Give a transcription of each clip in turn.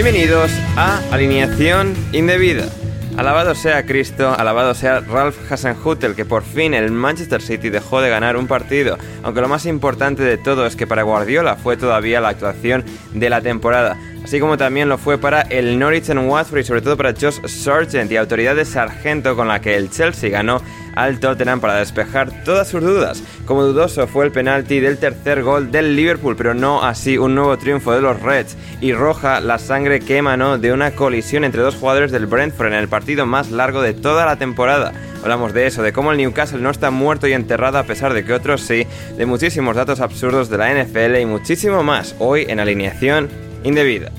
Bienvenidos a Alineación Indebida. Alabado sea Cristo, alabado sea Ralph Hasenhutel, que por fin el Manchester City dejó de ganar un partido, aunque lo más importante de todo es que para Guardiola fue todavía la actuación de la temporada, así como también lo fue para el Norwich en Watford y sobre todo para Josh Sargent y autoridad de Sargento con la que el Chelsea ganó al Tottenham para despejar todas sus dudas. Como dudoso fue el penalti del tercer gol del Liverpool, pero no así un nuevo triunfo de los Reds y roja la sangre que emanó de una colisión entre dos jugadores del Brentford en el partido más largo de toda la temporada. Hablamos de eso, de cómo el Newcastle no está muerto y enterrado a pesar de que otros sí, de muchísimos datos absurdos de la NFL y muchísimo más hoy en alineación indebida.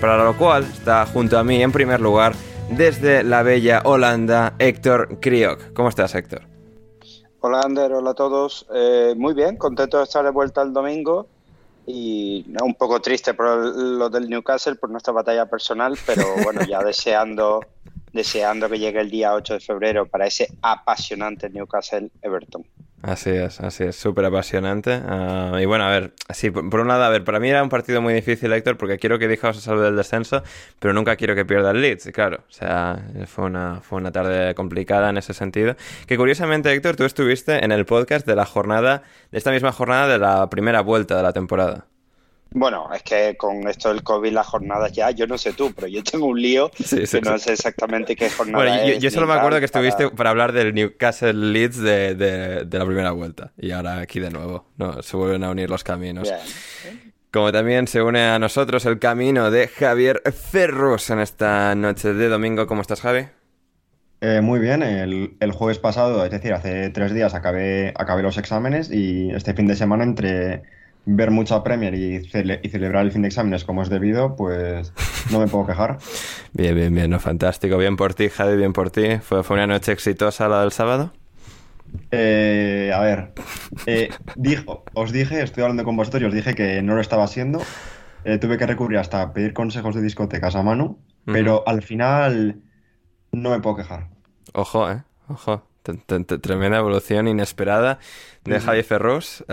Para lo cual está junto a mí en primer lugar desde la bella Holanda, Héctor Kriok. ¿Cómo estás, Héctor? Hola, Ander, hola a todos. Eh, muy bien, contento de estar de vuelta el domingo y un poco triste por lo del Newcastle, por nuestra batalla personal, pero bueno, ya deseando, deseando que llegue el día 8 de febrero para ese apasionante Newcastle Everton. Así es, así es, súper apasionante. Ah, y bueno, a ver, sí, por, un lado, a ver, para mí era un partido muy difícil, Héctor, porque quiero que Dijaos se salve del descenso, pero nunca quiero que pierda el Leeds, claro. O sea, fue una, fue una tarde complicada en ese sentido. Que curiosamente, Héctor, tú estuviste en el podcast de la jornada, de esta misma jornada de la primera vuelta de la temporada. Bueno, es que con esto del COVID, las jornadas ya, yo no sé tú, pero yo tengo un lío que no sé exactamente qué jornada bueno, es. Yo, solo me acuerdo que estuviste para, hablar del Newcastle Leeds de, de, la primera vuelta. Y ahora aquí de nuevo, no, se vuelven a unir los caminos. Como también se une a nosotros el camino de Javier Ferrus en esta noche de domingo. ¿Cómo estás, Javi? Eh, muy bien, el, el, jueves pasado, es decir, hace tres días acabé, acabé los exámenes y este fin de semana entre ver mucha Premier y, y, celebrar el fin de exámenes como es debido, pues no me puedo quejar. bien, bien, bien, no, fantástico. Bien por ti, Javi, bien por ti. ¿Fue, fue una noche exitosa la del sábado? Eh, a ver, eh, dijo, os dije, estoy hablando con vosotros y os dije que no lo estaba siendo. Eh, tuve que recurrir hasta pedir consejos de discotecas a mano, pero al final no me puedo quejar. Ojo, eh, ojo. Tremenda evolución inesperada de Javi Ferrus.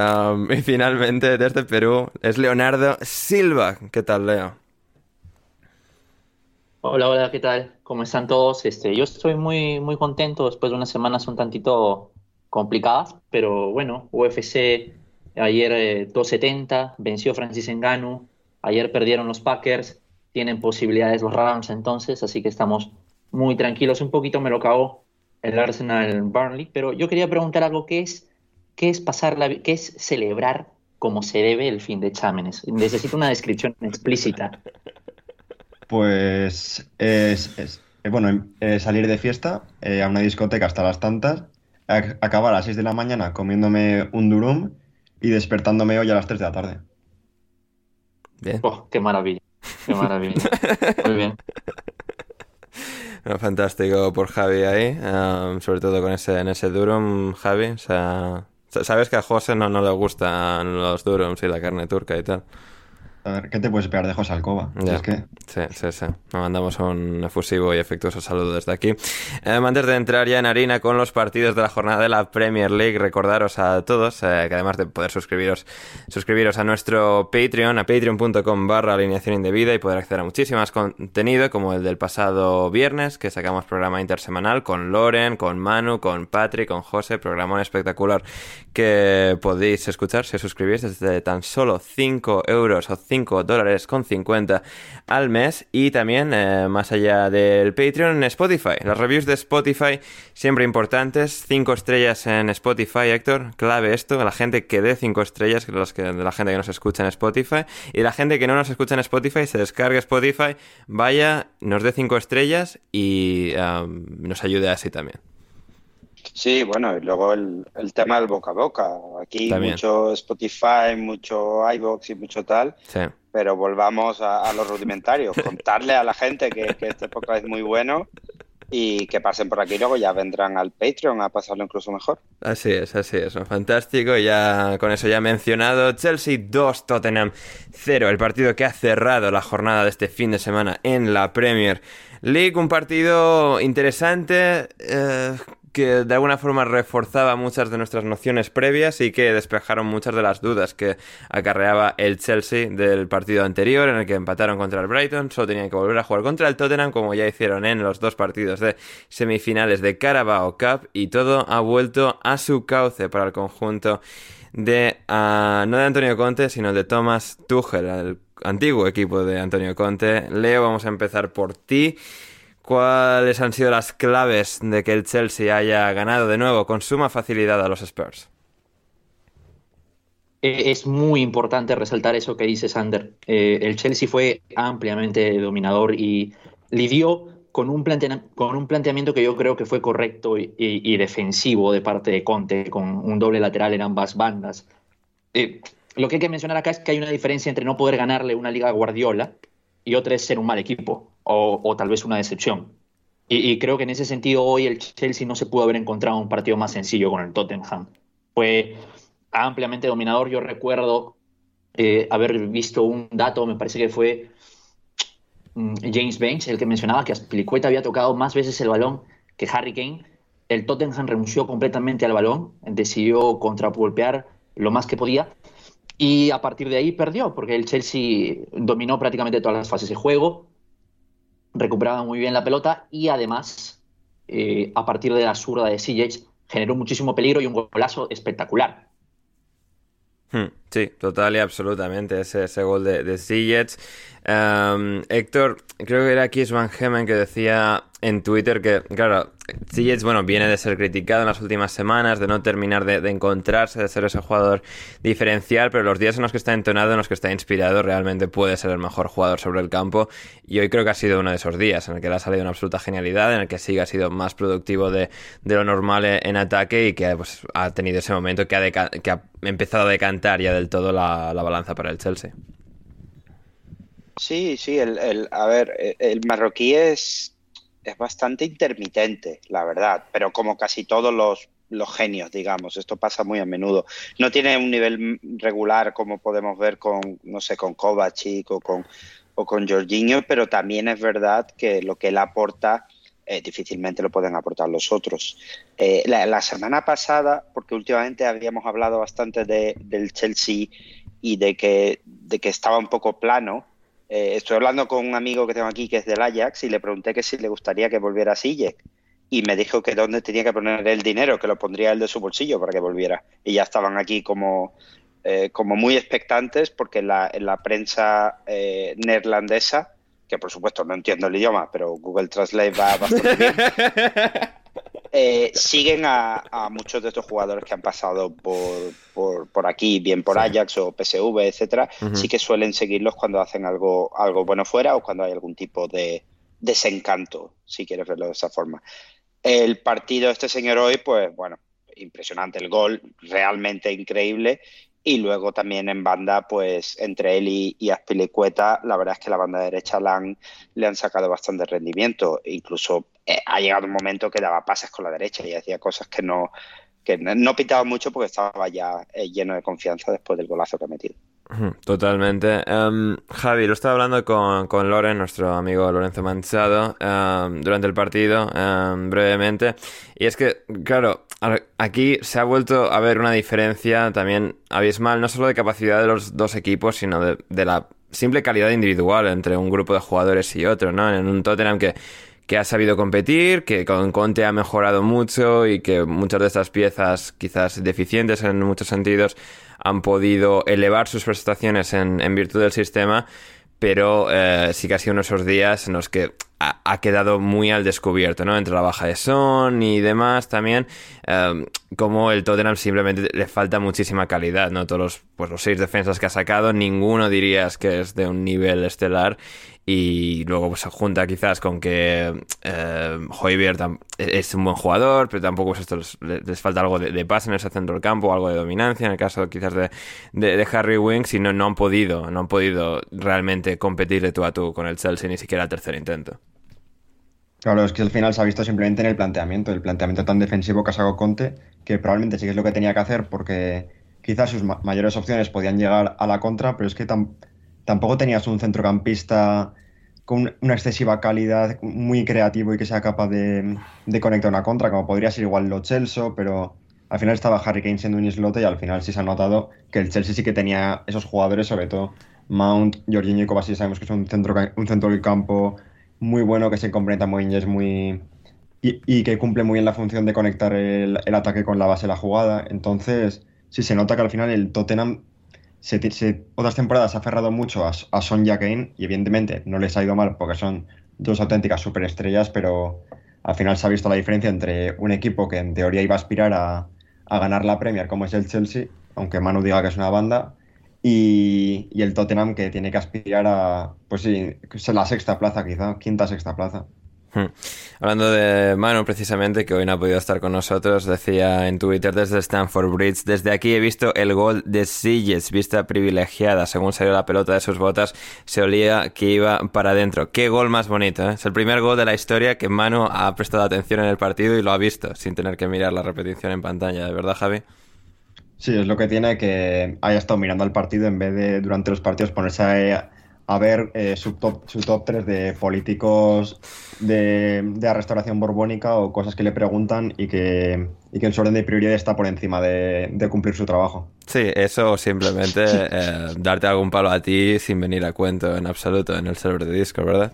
y finalmente, desde Perú, es Leonardo Silva. ¿Qué tal, Leo? Hola, hola, ¿qué tal? ¿Cómo están todos? Este, yo estoy muy, muy contento después de unas semanas un tantito complicadas, pero bueno, UFC ayer 270, eh, venció Francis Ngannou, ayer perdieron los Packers, tienen posibilidades los Rams entonces, así que estamos muy tranquilos. Un poquito me lo cagó el Arsenal Burnley, pero yo quería preguntar algo que es qué es pasar la qué es celebrar como se debe el fin de exámenes. Necesito una descripción explícita. Pues es, eh, bueno, eh, salir de fiesta eh, a una discoteca hasta las tantas, acabar a las 6 de la mañana comiéndome un durum y despertándome hoy a las 3 de la tarde. Bien. Oh, qué maravilla. Qué maravilla. Muy bien. Fantástico por Javi ahí, um, sobre todo con ese, en ese durum, Javi. O sea, sabes que a José no, no le gustan los durums y la carne turca y tal. A ver, ¿qué te puedes esperar de José Alcoba? Es que... Sí, sí, sí. Nos mandamos un efusivo y efectuoso saludo desde aquí. Eh, antes de entrar ya en harina con los partidos de la jornada de la Premier League, recordaros a todos eh, que además de poder suscribiros, suscribiros a nuestro Patreon, a patreon.com barra alineación indebida y poder acceder a muchísimas contenido como el del pasado viernes, que sacamos programa intersemanal con Loren, con Manu, con Patrick, con José, programón espectacular que podéis escuchar si os suscribís desde tan solo 5 euros o 5 dólares con 50 al mes y también eh, más allá del Patreon en Spotify. Las reviews de Spotify siempre importantes, 5 estrellas en Spotify, Héctor, clave esto, la gente que dé 5 estrellas, los que, la gente que nos escucha en Spotify y la gente que no nos escucha en Spotify se descargue Spotify, vaya, nos dé 5 estrellas y um, nos ayude así también. Sí, bueno, y luego el, el, tema del boca a boca. Aquí mucho Spotify, mucho iBox y mucho tal. Sí. Pero volvamos a, a los rudimentarios. Contarle a la gente que, que este época es muy bueno y que pasen por aquí luego ya vendrán al Patreon a pasarlo incluso mejor. Así es, así es, fantástico. Ya con eso ya mencionado, Chelsea 2, Tottenham 0, el partido que ha cerrado la jornada de este fin de semana en la Premier League, un partido interesante. Eh, que de alguna forma reforzaba muchas de nuestras nociones previas y que despejaron muchas de las dudas que acarreaba el Chelsea del partido anterior en el que empataron contra el Brighton, solo tenían que volver a jugar contra el Tottenham como ya hicieron en los dos partidos de semifinales de Carabao Cup y todo ha vuelto a su cauce para el conjunto de uh, no de Antonio Conte sino de Thomas Tuchel, el antiguo equipo de Antonio Conte. Leo, vamos a empezar por ti. ¿Cuáles han sido las claves de que el Chelsea haya ganado de nuevo con suma facilidad a los Spurs? Eh, es muy importante resaltar eso que dice Sander. Eh, el Chelsea fue ampliamente dominador y lidió con un, planteamiento que yo creo que fue correcto y, defensivo de parte de Conte, con un doble lateral en ambas bandas. Eh, lo que hay que mencionar acá es que hay una diferencia entre no poder ganarle una liga Guardiola y otra es ser un mal equipo o, tal vez una decepción. Y, creo que en ese sentido hoy el Chelsea no se pudo haber encontrado un partido más sencillo con el Tottenham. Fue ampliamente dominador. Yo recuerdo eh, haber visto un dato, me parece que fue mm, James Banks, el que mencionaba que Aspilicueta había tocado más veces el balón que Harry Kane. El Tottenham renunció completamente al balón, decidió contrapolpear lo más que podía y a partir de ahí perdió, porque el Chelsea dominó prácticamente todas las fases de juego, recuperaba muy bien la pelota y además, eh, a partir de la zurda de Sijic, generó muchísimo peligro y un golazo espectacular. Hmm, sí, total y absolutamente ese, ese gol de, de em, Héctor, creo que era Kiss Van Hemen que decía en Twitter que, claro, Ziyech, bueno, viene de ser criticado en las últimas semanas, de no terminar de, encontrarse, de ser ese jugador diferencial, pero los días en los que está entonado, en los que está inspirado, realmente puede ser el mejor jugador sobre el campo. Y hoy creo que ha sido uno de esos días en el que le ha salido una absoluta genialidad, en el que sí ha sido más productivo de, lo normal en ataque y que pues, ha tenido ese momento que ha, que ha empezado a decantar ya del todo la, balanza para el Chelsea. Sí, sí, el, a ver, el marroquí es es bastante intermitente, la verdad, pero como casi todos los, los genios, digamos, esto pasa muy a menudo. No tiene un nivel regular como podemos ver con, no sé, con Kovacic o con, o con Jorginho, pero también es verdad que lo que él aporta eh, difícilmente lo pueden aportar los otros. Eh, la, semana pasada, porque últimamente habíamos hablado bastante de, del Chelsea y de que, de que estaba un poco plano, eh, estoy hablando con un amigo que tengo aquí que es del Ajax y le pregunté que si le gustaría que volviera a Sillek y me dijo que dónde tenía que poner el dinero, que lo pondría él de su bolsillo para que volviera. Y ya estaban aquí como, eh, como muy expectantes porque en la, en la prensa eh, neerlandesa, que por supuesto no entiendo el idioma, pero Google Translate va bastante bien. Eh, siguen a, muchos de estos jugadores que han pasado por, por, aquí, bien por Ajax o PSV, etcétera, sí que suelen seguirlos cuando hacen algo, algo bueno fuera o cuando hay algún tipo de desencanto, si quieres verlo de esa forma. El partido de este señor hoy, pues bueno, impresionante el gol, realmente increíble. Y luego también en banda, pues entre él y, y Aspilicueta, la verdad es que la banda derecha le han, le han sacado bastante rendimiento. Incluso eh, ha llegado un momento que daba pases con la derecha y hacía cosas que no, que no pitaba mucho porque estaba ya eh, lleno de confianza después del golazo que ha metido. Totalmente. Em, Javi, lo estaba hablando con, con Loren, nuestro amigo Lorenzo Manchado, em, durante el partido, em, brevemente. Y es que, claro, aquí se ha vuelto a ver una diferencia también abismal, no solo de capacidad de los dos equipos, sino de, la simple calidad individual entre un grupo de jugadores y otro, ¿no? En un Tottenham que que ha sabido competir, que con Conte ha mejorado mucho y que muchas de estas piezas, quizás deficientes en muchos sentidos, han podido elevar sus prestaciones en, virtud del sistema, pero eh, sí que ha sido uno de esos días en los que ha, quedado muy al descubierto, ¿no? Entre la baja de Son y demás también, eh, como el Tottenham simplemente le falta muchísima calidad, ¿no? Todos los, pues, los seis defensas que ha sacado, ninguno dirías que es de un nivel estelar y luego pues, se junta quizás con que eh, es un buen jugador, pero tampoco pues, les, falta algo de, paz en ese centro del campo, algo de dominancia, en el caso quizás de, de, Harry Winks, y no, han podido, no han podido realmente competir de tú a tú con el Chelsea ni siquiera el tercer intento. Claro, es que al final se ha visto simplemente en el planteamiento, el planteamiento tan defensivo que ha sacado Conte, que probablemente sí que es lo que tenía que hacer porque quizás sus mayores opciones podían llegar a la contra, pero es que tampoco tenías un centrocampista con una excesiva calidad, muy creativo y que sea capaz de, conectar una contra, como podría ser igual lo Chelsea, pero al final estaba Harry Kane siendo un islote y al final sí se ha notado que el Chelsea sí que tenía esos jugadores, sobre todo Mount, Jorginho y Kovacic, sabemos que es un centro, un centro del campo muy bueno, que se complementa muy bien y es muy... Y, que cumple muy bien la función de conectar el, el ataque con la base de la jugada. Entonces, sí se nota que al final el Tottenham otras temporadas se ha aferrado mucho a, a Kane y evidentemente no les ha ido mal porque son dos auténticas superestrellas, pero al final se ha visto la diferencia entre un equipo que en teoría iba a aspirar a, ganar la Premier como es el Chelsea, aunque Manu diga que es una banda, y, y, el Tottenham que tiene que aspirar a, pues sí, la sexta plaza quizá, quinta sexta plaza. Hmm. Hablando de Manu, precisamente, que hoy no ha podido estar con nosotros, decía en Twitter desde Stanford Bridge, desde aquí he visto el gol de Silles, vista privilegiada, según salió la pelota de sus botas, se olía que iba para adentro. Qué gol más bonito, ¿eh? es el primer gol de la historia que Manu ha prestado atención en el partido y lo ha visto, sin tener que mirar la repetición en pantalla, ¿de verdad, Javi? Sí, es lo que tiene que haya estado mirando el partido en vez de durante los partidos ponerse a a ver eh, su, top, su top 3 de políticos de, la restauración borbónica o cosas que le preguntan y que, y que en su orden de prioridad está por encima de, cumplir su trabajo. Sí, eso simplemente eh, darte algún palo a ti sin venir a cuento en absoluto en el server de Discord, ¿verdad?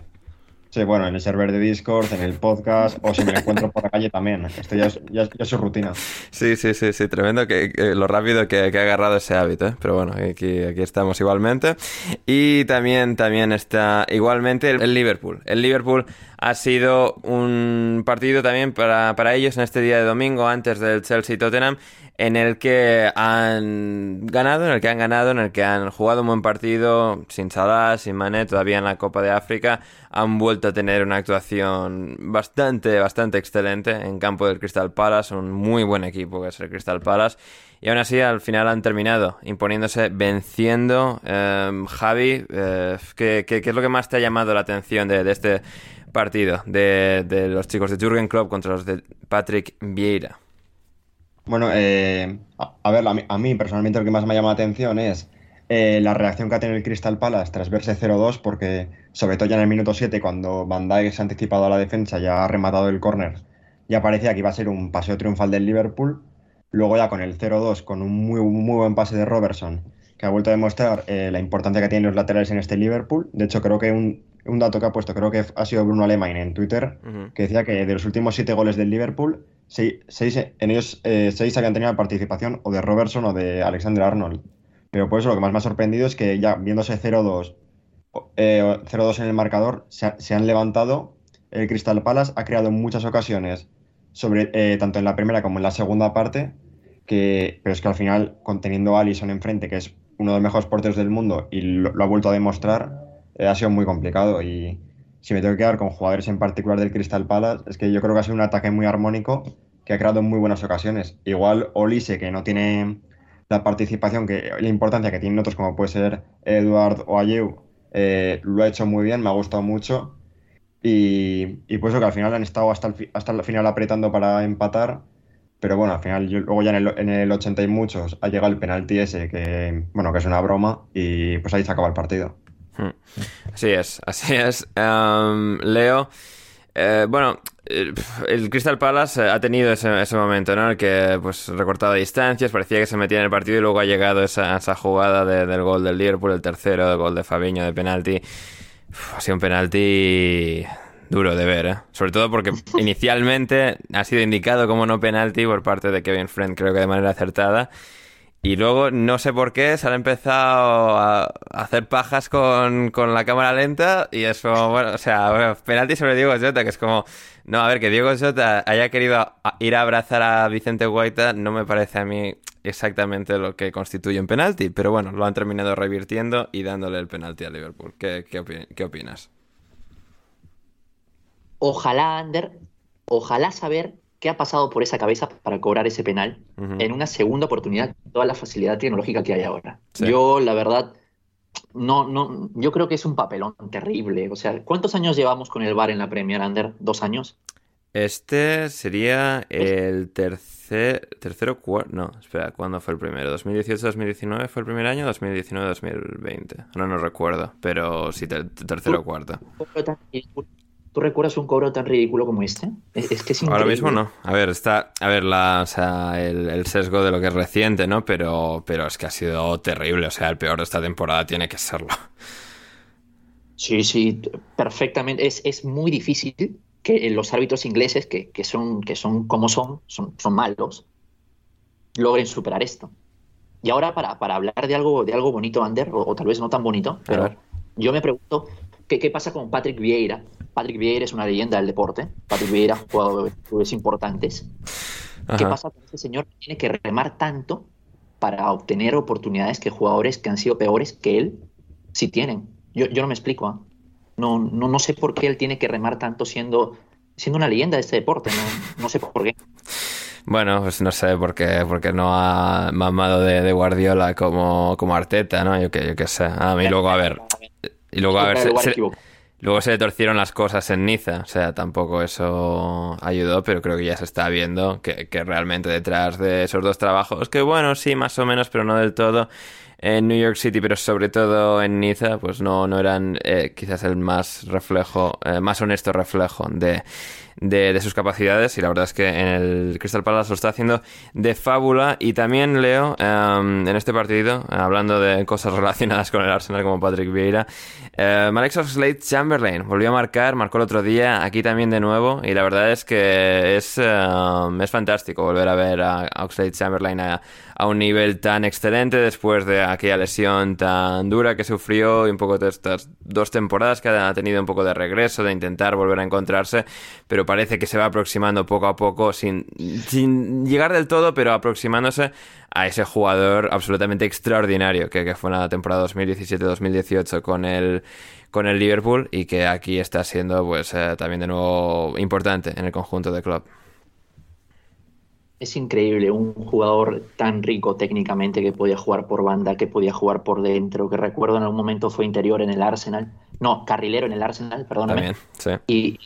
Sí, bueno, en el server de Discord, en el podcast, o si me encuentro por la calle también. Esto ya es, ya, su rutina. Sí, sí, sí, sí, tremendo que, lo rápido que, ha agarrado ese hábito, ¿eh? pero bueno, aquí, aquí estamos igualmente. Y también, también está igualmente el, Liverpool. El Liverpool ha sido un partido también para, para ellos en este día de domingo, antes del Chelsea-Tottenham, en el que han ganado, en el que han ganado, en el que han jugado un buen partido, sin Salah, sin Mané, todavía en la Copa de África, han vuelto a tener una actuación bastante, bastante excelente en campo del Crystal Palace, un muy buen equipo que es el Crystal Palace, y aún así al final han terminado imponiéndose, venciendo. Em, Javi, eh, ¿qué, es lo que más te ha llamado la atención de, este partido, de, de los chicos de Jürgen Klopp contra los de Patrick Vieira? Bueno, eh, a, ver, a mí, personalmente lo que más me llama la atención es eh, la reacción que ha tenido el Crystal Palace tras verse 0-2, porque sobre todo ya en el minuto 7, cuando Van Dijk se ha anticipado a la defensa, ya ha rematado el córner, ya parecía que iba a ser un paseo triunfal del Liverpool. Luego ya con el 0-2, con un muy, muy buen pase de Robertson, que ha vuelto a demostrar eh, la importancia que tienen los laterales en este Liverpool. De hecho, creo que un, dato que ha puesto, creo que ha sido Bruno Alemán en Twitter, que decía que de los últimos siete goles del Liverpool, seis, en ellos eh, seis habían tenido participación o de Robertson o de Alexander Arnold. Pero por eso lo que más me ha sorprendido es que ya viéndose 0-2 eh, en el marcador, se, han levantado. El Crystal Palace ha creado en muchas ocasiones, sobre, eh, tanto en la primera como en la segunda parte, que, pero es que al final, conteniendo a Allison enfrente, que es uno de los mejores porteros del mundo y lo, ha vuelto a demostrar, ha sido muy complicado. Y, si me tengo que quedar con jugadores en particular del Crystal Palace, es que yo creo que ha sido un ataque muy armónico que ha creado muy buenas ocasiones. Igual Olise, que no tiene la participación, que la importancia que tienen otros como puede ser Eduard o Ayew, eh, lo ha hecho muy bien, me ha gustado mucho. Y, y pues eso que al final han estado hasta el, hasta el final apretando para empatar. Pero bueno, al final, luego ya en el, en el 80 y muchos ha llegado el penalti ese, que bueno, que es una broma, y pues ahí se acaba el partido. Hmm. Así es, así es. Um, Leo, eh, bueno, el, Crystal Palace ha tenido ese, ese, momento, ¿no? El que pues recortado distancias, parecía que se metía en el partido y luego ha llegado esa, esa jugada de, del gol del Liverpool, el tercero, el gol de Fabiño de penalti. ha sido un penalti duro de ver, ¿eh? Sobre todo porque inicialmente ha sido indicado como no penalti por parte de Kevin Friend, creo que de manera acertada. Y luego, no sé por qué, se han empezado a hacer pajas con, con la cámara lenta y eso, bueno, o sea, penalti sobre Diego Jota, que es como, no, a ver, que Diego Jota haya querido ir a abrazar a Vicente Guaita no me parece a mí exactamente lo que constituye un penalti, pero bueno, lo han terminado revirtiendo y dándole el penalti a Liverpool. ¿Qué, qué, qué opinas? Ojalá, Ander, ojalá saber qué ha pasado por esa cabeza para cobrar ese penal en una segunda oportunidad con toda la facilidad tecnológica que hay ahora. Yo, la verdad, no, no, yo creo que es un papelón terrible. O sea, ¿cuántos años llevamos con el VAR en la Premier, Ander? ¿Dos años? Este sería el tercer, tercero cuarto. No, espera, ¿cuándo fue el primero? ¿2018-2019 fue el primer año? ¿2019-2020? No, no recuerdo, pero sí, tercero o cuarto. ¿Tú recuerdas un cobro tan ridículo como este? Es, que es Ahora mismo no. A ver, está. A ver, la, o sea, el, sesgo de lo que es reciente, ¿no? Pero, pero es que ha sido terrible. O sea, el peor de esta temporada tiene que serlo. Sí, sí, perfectamente. Es, es muy difícil que los árbitros ingleses, que, que, son, que son como son, son, son malos, logren superar esto. Y ahora, para, para hablar de algo, de algo bonito, Ander, o, tal vez no tan bonito, pero yo me pregunto, ¿qué, ¿qué pasa con Patrick Vieira? Patrick Vieira es una leyenda del deporte. Patrick Vieira ha jugado clubes importantes. ¿Qué pasa con este señor que tiene que remar tanto para obtener oportunidades que jugadores que han sido peores que él sí tienen? Yo, yo no me explico. ¿ah? No, no, no sé por qué él tiene que remar tanto siendo, siendo una leyenda de este deporte. No, no sé por qué. Bueno, pues no sé por qué, porque no ha mamado de, Guardiola como, como Arteta, ¿no? Yo que, yo sé. A mí luego, a ver. Y luego, a ver, Luego se le torcieron las cosas en Niza, o sea, tampoco eso ayudó, pero creo que ya se está viendo que, que, realmente detrás de esos dos trabajos, que bueno, sí, más o menos, pero no del todo, en New York City, pero sobre todo en Niza, pues no, no eran eh, quizás el más reflejo, eh, más honesto reflejo de, de, sus capacidades. Y la verdad es que en el Crystal Palace lo está haciendo de fábula. Y también leo em, en este partido, hablando de cosas relacionadas con el Arsenal como Patrick Vieira, eh, Alex Slade Chamberlain volvió a marcar, marcó el otro día aquí también de nuevo. Y la verdad es que es, em, es fantástico volver a ver a, Oxlade Chamberlain a, a, un nivel tan excelente después de aquella lesión tan dura que sufrió y un poco de estas dos temporadas que ha tenido un poco de regreso, de intentar volver a encontrarse, pero parece que se va aproximando poco a poco, sin, sin llegar del todo, pero aproximándose a ese jugador absolutamente extraordinario que, fue en la temporada 2017-2018 con el, con el Liverpool y que aquí está siendo pues eh, también de nuevo importante en el conjunto de club. Es increíble, un jugador tan rico técnicamente que podía jugar por banda, que podía jugar por dentro, que recuerdo en algún momento fue interior en el Arsenal, no, carrilero en el Arsenal, perdóname. y,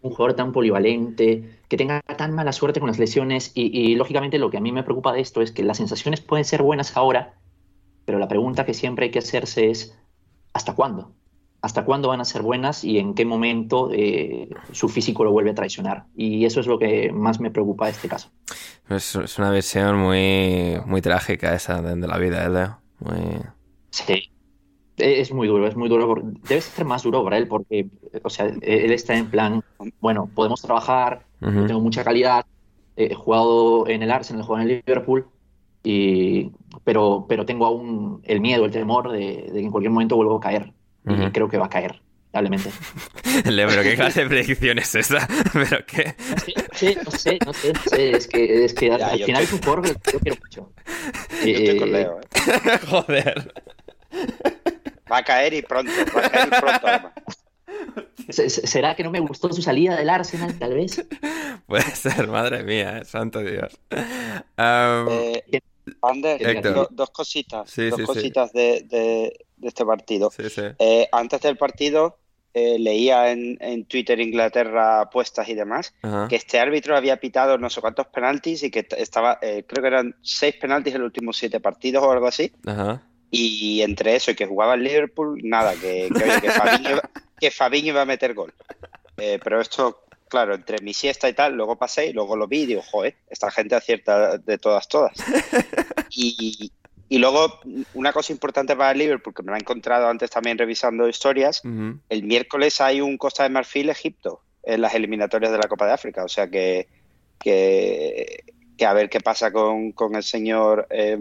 un jugador tan polivalente, que tenga tan mala suerte con las lesiones y, y, lógicamente lo que a mí me preocupa de esto es que las sensaciones pueden ser buenas ahora, pero la pregunta que siempre hay que hacerse es, ¿hasta cuándo? Hasta cuándo van a ser buenas y en qué momento eh, su físico lo vuelve a traicionar. Y eso es lo que más me preocupa de este caso. Es, una visión muy, muy trágica esa de, la vida ¿eh, Leo. Muy... Sí, e, es muy duro, es muy duro. Debe ser más duro para él porque, o sea, él está en plan, bueno, podemos trabajar, tengo mucha calidad, he jugado en el Arsenal, he jugado en el Liverpool, y, pero, pero tengo aún el miedo, el temor de, de que en cualquier momento vuelvo a caer y creo que va a caer, probablemente. Leo, pero ¿qué clase de predicción es esa? ¿Pero qué? No sé, no sé, no sé, Es que, es que al final es un jugador que yo quiero mucho. Yo estoy con Leo, ¿eh? Joder. Va a caer y pronto, va a caer y pronto además. ¿Será que no me gustó su salida del Arsenal, tal vez? Puede ser, madre mía, eh, santo Dios. Um... Eh, Ander, Héctor. do- dos cositas, Sí, dos sí, sí. cositas de, de- de este partido. Sí, sí. Eh, antes del partido eh, leía en, en Twitter Inglaterra apuestas y demás Ajá. que este árbitro había pitado no sé cuántos penaltis y que estaba, eh, creo que eran seis penaltis en los últimos siete partidos o algo así. Ajá. Y entre eso y que jugaba el Liverpool, nada, que, que, que Fabinho, iba- que Fabinho iba a meter gol. Eh, pero esto, claro, entre mi siesta y tal, luego pasé y luego lo vi y digo, joder, esta gente acierta de todas, todas. Y, y luego, una cosa importante para el Liverpool, que me lo he encontrado antes también revisando historias, el miércoles hay un Costa de Marfil-Egipto en las eliminatorias de la Copa de África. O sea que, que, que a ver qué pasa con, con el señor eh,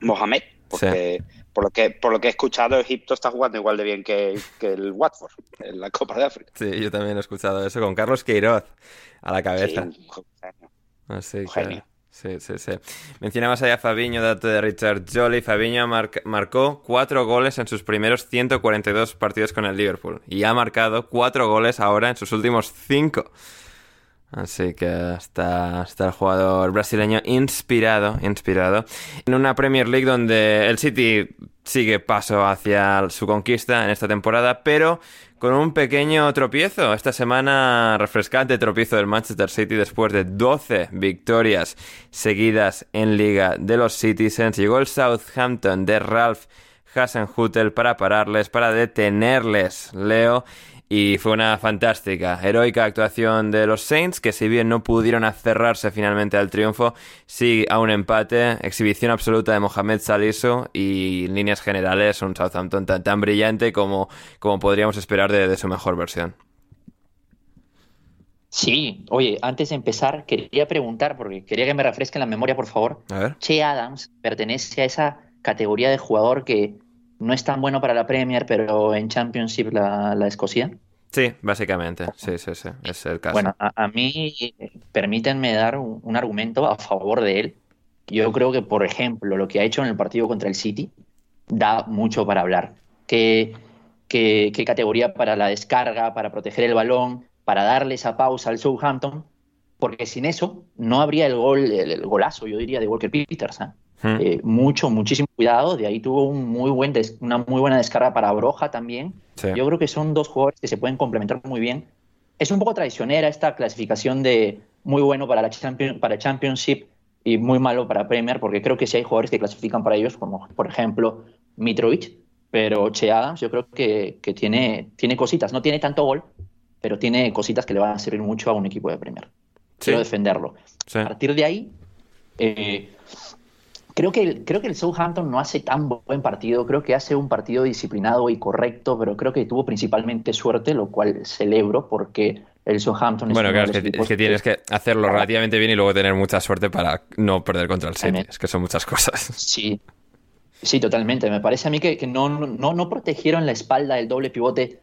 Mohamed. Porque por, lo que, por lo que he escuchado, Egipto está jugando igual de bien que, que el Watford en la Copa de África. Sí, yo también he escuchado eso con Carlos Queiroz a la Sí, cabeza. un que, genio. Sí, sí, sí. Mencionabas ahí a Fabiño, dato de Richard Jolly. Fabiño marc- marcó cuatro goles en sus primeros 142 partidos con el Liverpool y ha marcado cuatro goles ahora en sus últimos cinco. Así que está, está el jugador brasileño inspirado, inspirado. En una Premier League donde el City sigue paso hacia su conquista en esta temporada, pero con un pequeño tropiezo. Esta semana refrescante tropiezo del Manchester City después de 12 victorias seguidas en liga de los Citizens. Llegó el Southampton de Ralph Hasenhutel para pararles, para detenerles, Leo. Y fue una fantástica, heroica actuación de los Saints, que si bien no pudieron aferrarse finalmente al triunfo, sí a un empate, exhibición absoluta de Mohamed Salisu y en líneas generales un Southampton tan, tan brillante como, como podríamos esperar de, de su mejor versión. Sí, oye, antes de empezar, quería preguntar, porque quería que me refresquen la memoria, por favor. A ver. Che Adams pertenece a esa categoría de jugador que no es tan bueno para la Premier, pero en Championship la, la escocía. Sí, básicamente, sí, sí, sí, es el caso. Bueno, a, a mí permítanme dar un, un argumento a favor de él. Yo creo que, por ejemplo, lo que ha hecho en el partido contra el City da mucho para hablar. ¿Qué, qué, qué categoría para la descarga, para proteger el balón, para darle esa pausa al Southampton? Porque sin eso no habría el gol, el, el golazo, yo diría, de Walker Peters. ¿eh? Hmm. Eh, mucho, muchísimo cuidado. De ahí tuvo un muy buen des- una muy buena descarga para Broja también. Sí. Yo creo que son dos jugadores que se pueden complementar muy bien. Es un poco traicionera esta clasificación de muy bueno para la Champion- para Championship y muy malo para Premier, porque creo que sí hay jugadores que clasifican para ellos, como por ejemplo Mitrovic, pero Che Adams yo creo que, que tiene, tiene cositas. No tiene tanto gol, pero tiene cositas que le van a servir mucho a un equipo de Premier. Quiero Sí. defenderlo. Sí. A partir de ahí, eh, creo, que el, creo que el Southampton no hace tan buen partido, creo que hace un partido disciplinado y correcto, pero creo que tuvo principalmente suerte, lo cual celebro porque el Southampton es Bueno, uno claro, es que, es que tienes que hacerlo relativamente bien y luego tener mucha suerte para no perder contra el City. Es que son muchas cosas. Sí, sí, totalmente. Me parece a mí que, que no, no, no protegieron la espalda del doble pivote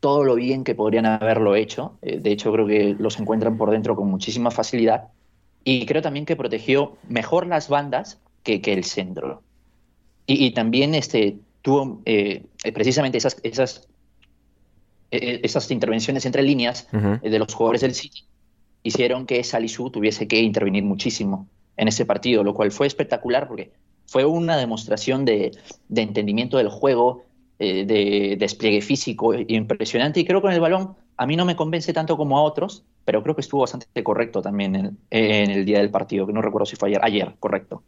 todo lo bien que podrían haberlo hecho. Eh, de hecho, creo que los encuentran por dentro con muchísima facilidad. Y creo también que protegió mejor las bandas que, que el centro. Y, y también este, tuvo eh, precisamente esas, esas, eh, esas intervenciones entre líneas eh, de los jugadores del City hicieron que Salisu tuviese que intervenir muchísimo en ese partido, lo cual fue espectacular porque fue una demostración de, de entendimiento del juego, eh, de despliegue físico impresionante y creo que con el balón a mí no me convence tanto como a otros, pero creo que estuvo bastante correcto también en, en el día del partido, que no recuerdo si fue ayer, ayer, correcto.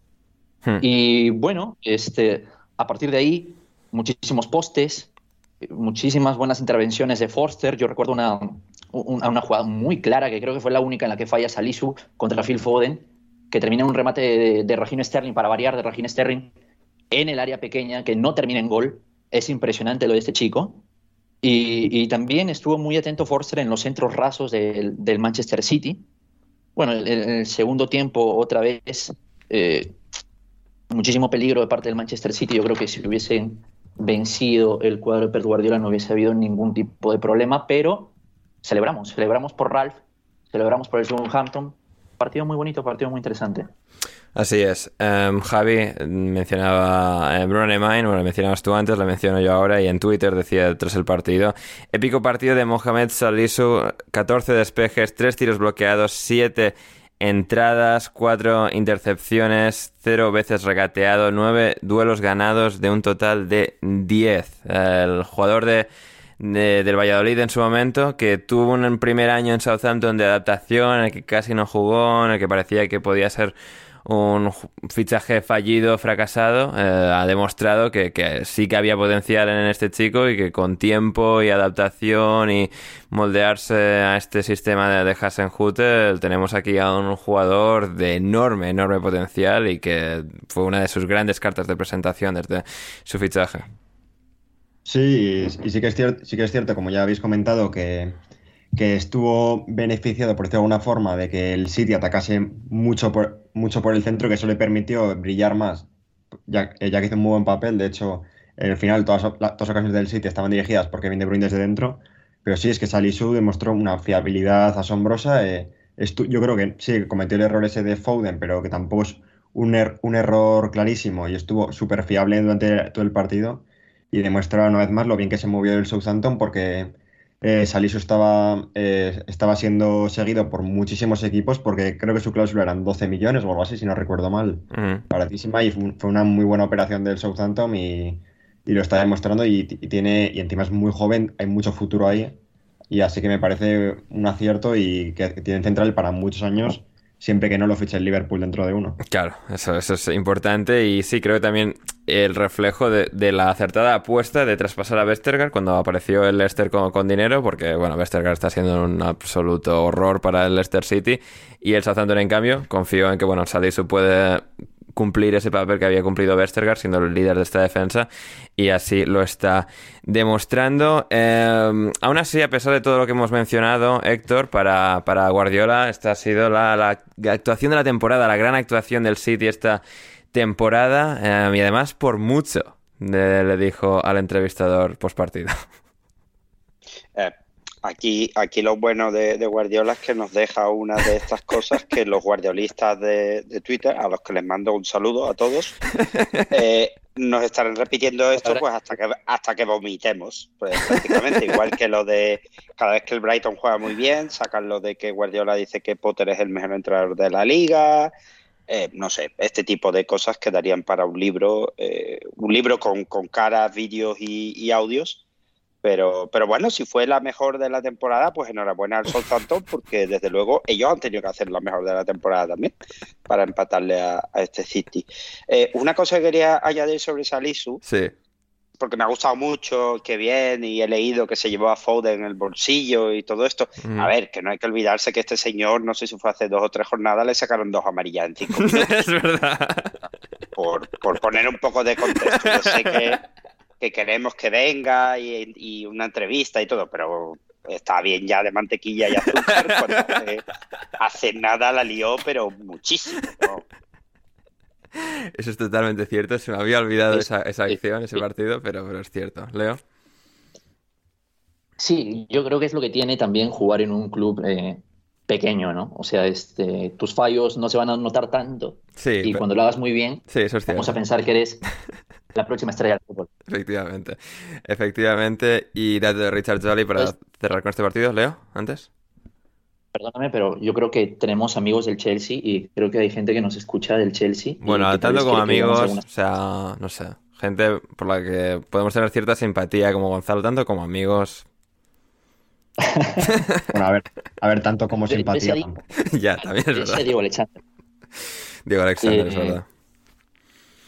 Hmm. Y bueno, este, a partir de ahí, muchísimos postes, muchísimas buenas intervenciones de Forster. Yo recuerdo una, una, jugada muy clara, que creo que fue la única en la que falla Salisu contra Phil Foden, que termina en un remate de, de Raheem Sterling, para variar, de Raheem Sterling, en el área pequeña, que no termina en gol. Es impresionante lo de este chico. Y, y también estuvo muy atento Forster en los centros rasos del, del Manchester City. Bueno, en el, el segundo tiempo, otra vez, eh, muchísimo peligro de parte del Manchester City. Yo creo que si hubiesen vencido el cuadro de Pep Guardiola no hubiese habido ningún tipo de problema, pero celebramos, celebramos por Ralph, celebramos por el Southampton. Partido muy bonito, partido muy interesante. Así es. Em, Javi mencionaba eh, Bruno bueno, lo mencionabas tú antes, lo menciono yo ahora, y en Twitter decía tras el partido, épico partido de Mohamed Salisu, 14 despejes, 3 tiros bloqueados, 7 entradas, cuatro intercepciones, cero veces regateado, nueve duelos ganados de un total de 10. El jugador de, del Valladolid en su momento, que tuvo un primer año en Southampton de adaptación, en el que casi no jugó, en el que parecía que podía ser un fichaje fallido, fracasado, eh, ha demostrado que, sí que había potencial en este chico y que con tiempo y adaptación y moldearse a este sistema de, de Hasenhutel tenemos aquí a un jugador de enorme, enorme potencial y que fue una de sus grandes cartas de presentación desde su fichaje. Sí, y sí que es cierto, sí que es cierto, como ya habéis comentado, que que estuvo beneficiado, por decirlo de alguna forma, de que el City atacase mucho por, mucho por el centro, que eso le permitió brillar más, ya, ya que hizo un muy buen papel. De hecho, en el final todas las ocasiones del City estaban dirigidas por Kevin De Bruyne desde dentro. Pero sí, es que Salisu demostró una fiabilidad asombrosa. Eh, yo creo que sí, cometió el error ese de Foden, pero que tampoco es un, er, un error clarísimo y estuvo súper fiable durante todo el partido. Y demuestra una vez más lo bien que se movió el Southampton porque eh, Salisu estaba, eh, estaba siendo seguido por muchísimos equipos porque creo que su cláusula eran 12 millones o algo así, si no recuerdo mal. Baratísima y fue una muy buena operación del Southampton y, y lo está demostrando y, tiene y encima es muy joven, hay mucho futuro ahí. Y así que me parece un acierto y que tiene central para muchos años siempre que no lo fiche el Liverpool dentro de uno. Claro, eso, eso es importante y sí, creo que también el reflejo de, la acertada apuesta de traspasar a Westergaard cuando apareció el Leicester con, con, dinero, porque bueno, Westergaard está siendo un absoluto horror para el Leicester City y el Southampton en cambio confío en que bueno, Salisu puede cumplir ese papel que había cumplido Westergaard siendo el líder de esta defensa y así lo está demostrando. Eh, aún así, a pesar de todo lo que hemos mencionado, Héctor, para, para Guardiola, esta ha sido la, actuación de la temporada, la gran actuación del City esta temporada eh, y además por mucho, le, dijo al entrevistador post partido. Aquí, aquí lo bueno de, Guardiola es que nos deja una de estas cosas que los guardiolistas de, Twitter, a los que les mando un saludo a todos, eh, nos estarán repitiendo esto pues hasta que hasta que vomitemos, pues prácticamente. Igual que lo de cada vez que el Brighton juega muy bien, sacan lo de que Guardiola dice que Potter es el mejor entrenador de la liga, eh, no sé, este tipo de cosas quedarían para un libro, eh, un libro con, con caras, vídeos y audios pero, pero bueno, si fue la mejor de la temporada, pues enhorabuena al Southampton, porque desde luego ellos han tenido que hacer la mejor de la temporada también para empatarle a, este City. Eh, una cosa que quería añadir sobre Salisu, sí. porque me ha gustado mucho, que bien, y he leído que se llevó a Foden en el bolsillo y todo esto. A ver, que no hay que olvidarse que este señor, no sé si fue hace dos o tres jornadas, le sacaron dos amarillas en cinco minutos. es verdad. Por, por poner un poco de contexto. Yo sé que que queremos que venga y, una entrevista y todo, pero está bien ya de mantequilla y azúcar cuando hace, nada la lió, pero muchísimo. Eso es totalmente cierto, se me había olvidado esa, esa acción, ese partido, pero, pero es cierto. Leo. Sí, yo creo que es lo que tiene también jugar en un club eh, pequeño, ¿no? O sea, este, tus fallos no se van a notar tanto. Sí, y cuando lo hagas muy bien, sí, eso es vamos a pensar que eres la próxima estrella del fútbol. Efectivamente, efectivamente. Y dato de Richard Jolly para pues- cerrar con este partido, Leo, antes. Perdóname, pero yo creo que tenemos amigos del Chelsea y creo que hay gente que nos escucha del Chelsea. Bueno, tanto como amigos, o sea, no sé, gente por la que podemos tener cierta simpatía como Gonzalo, tanto como amigos. bueno, a ver, a ver, tanto como simpatía. ya, también es verdad. Diego Alexander. Diego Alexander, es verdad.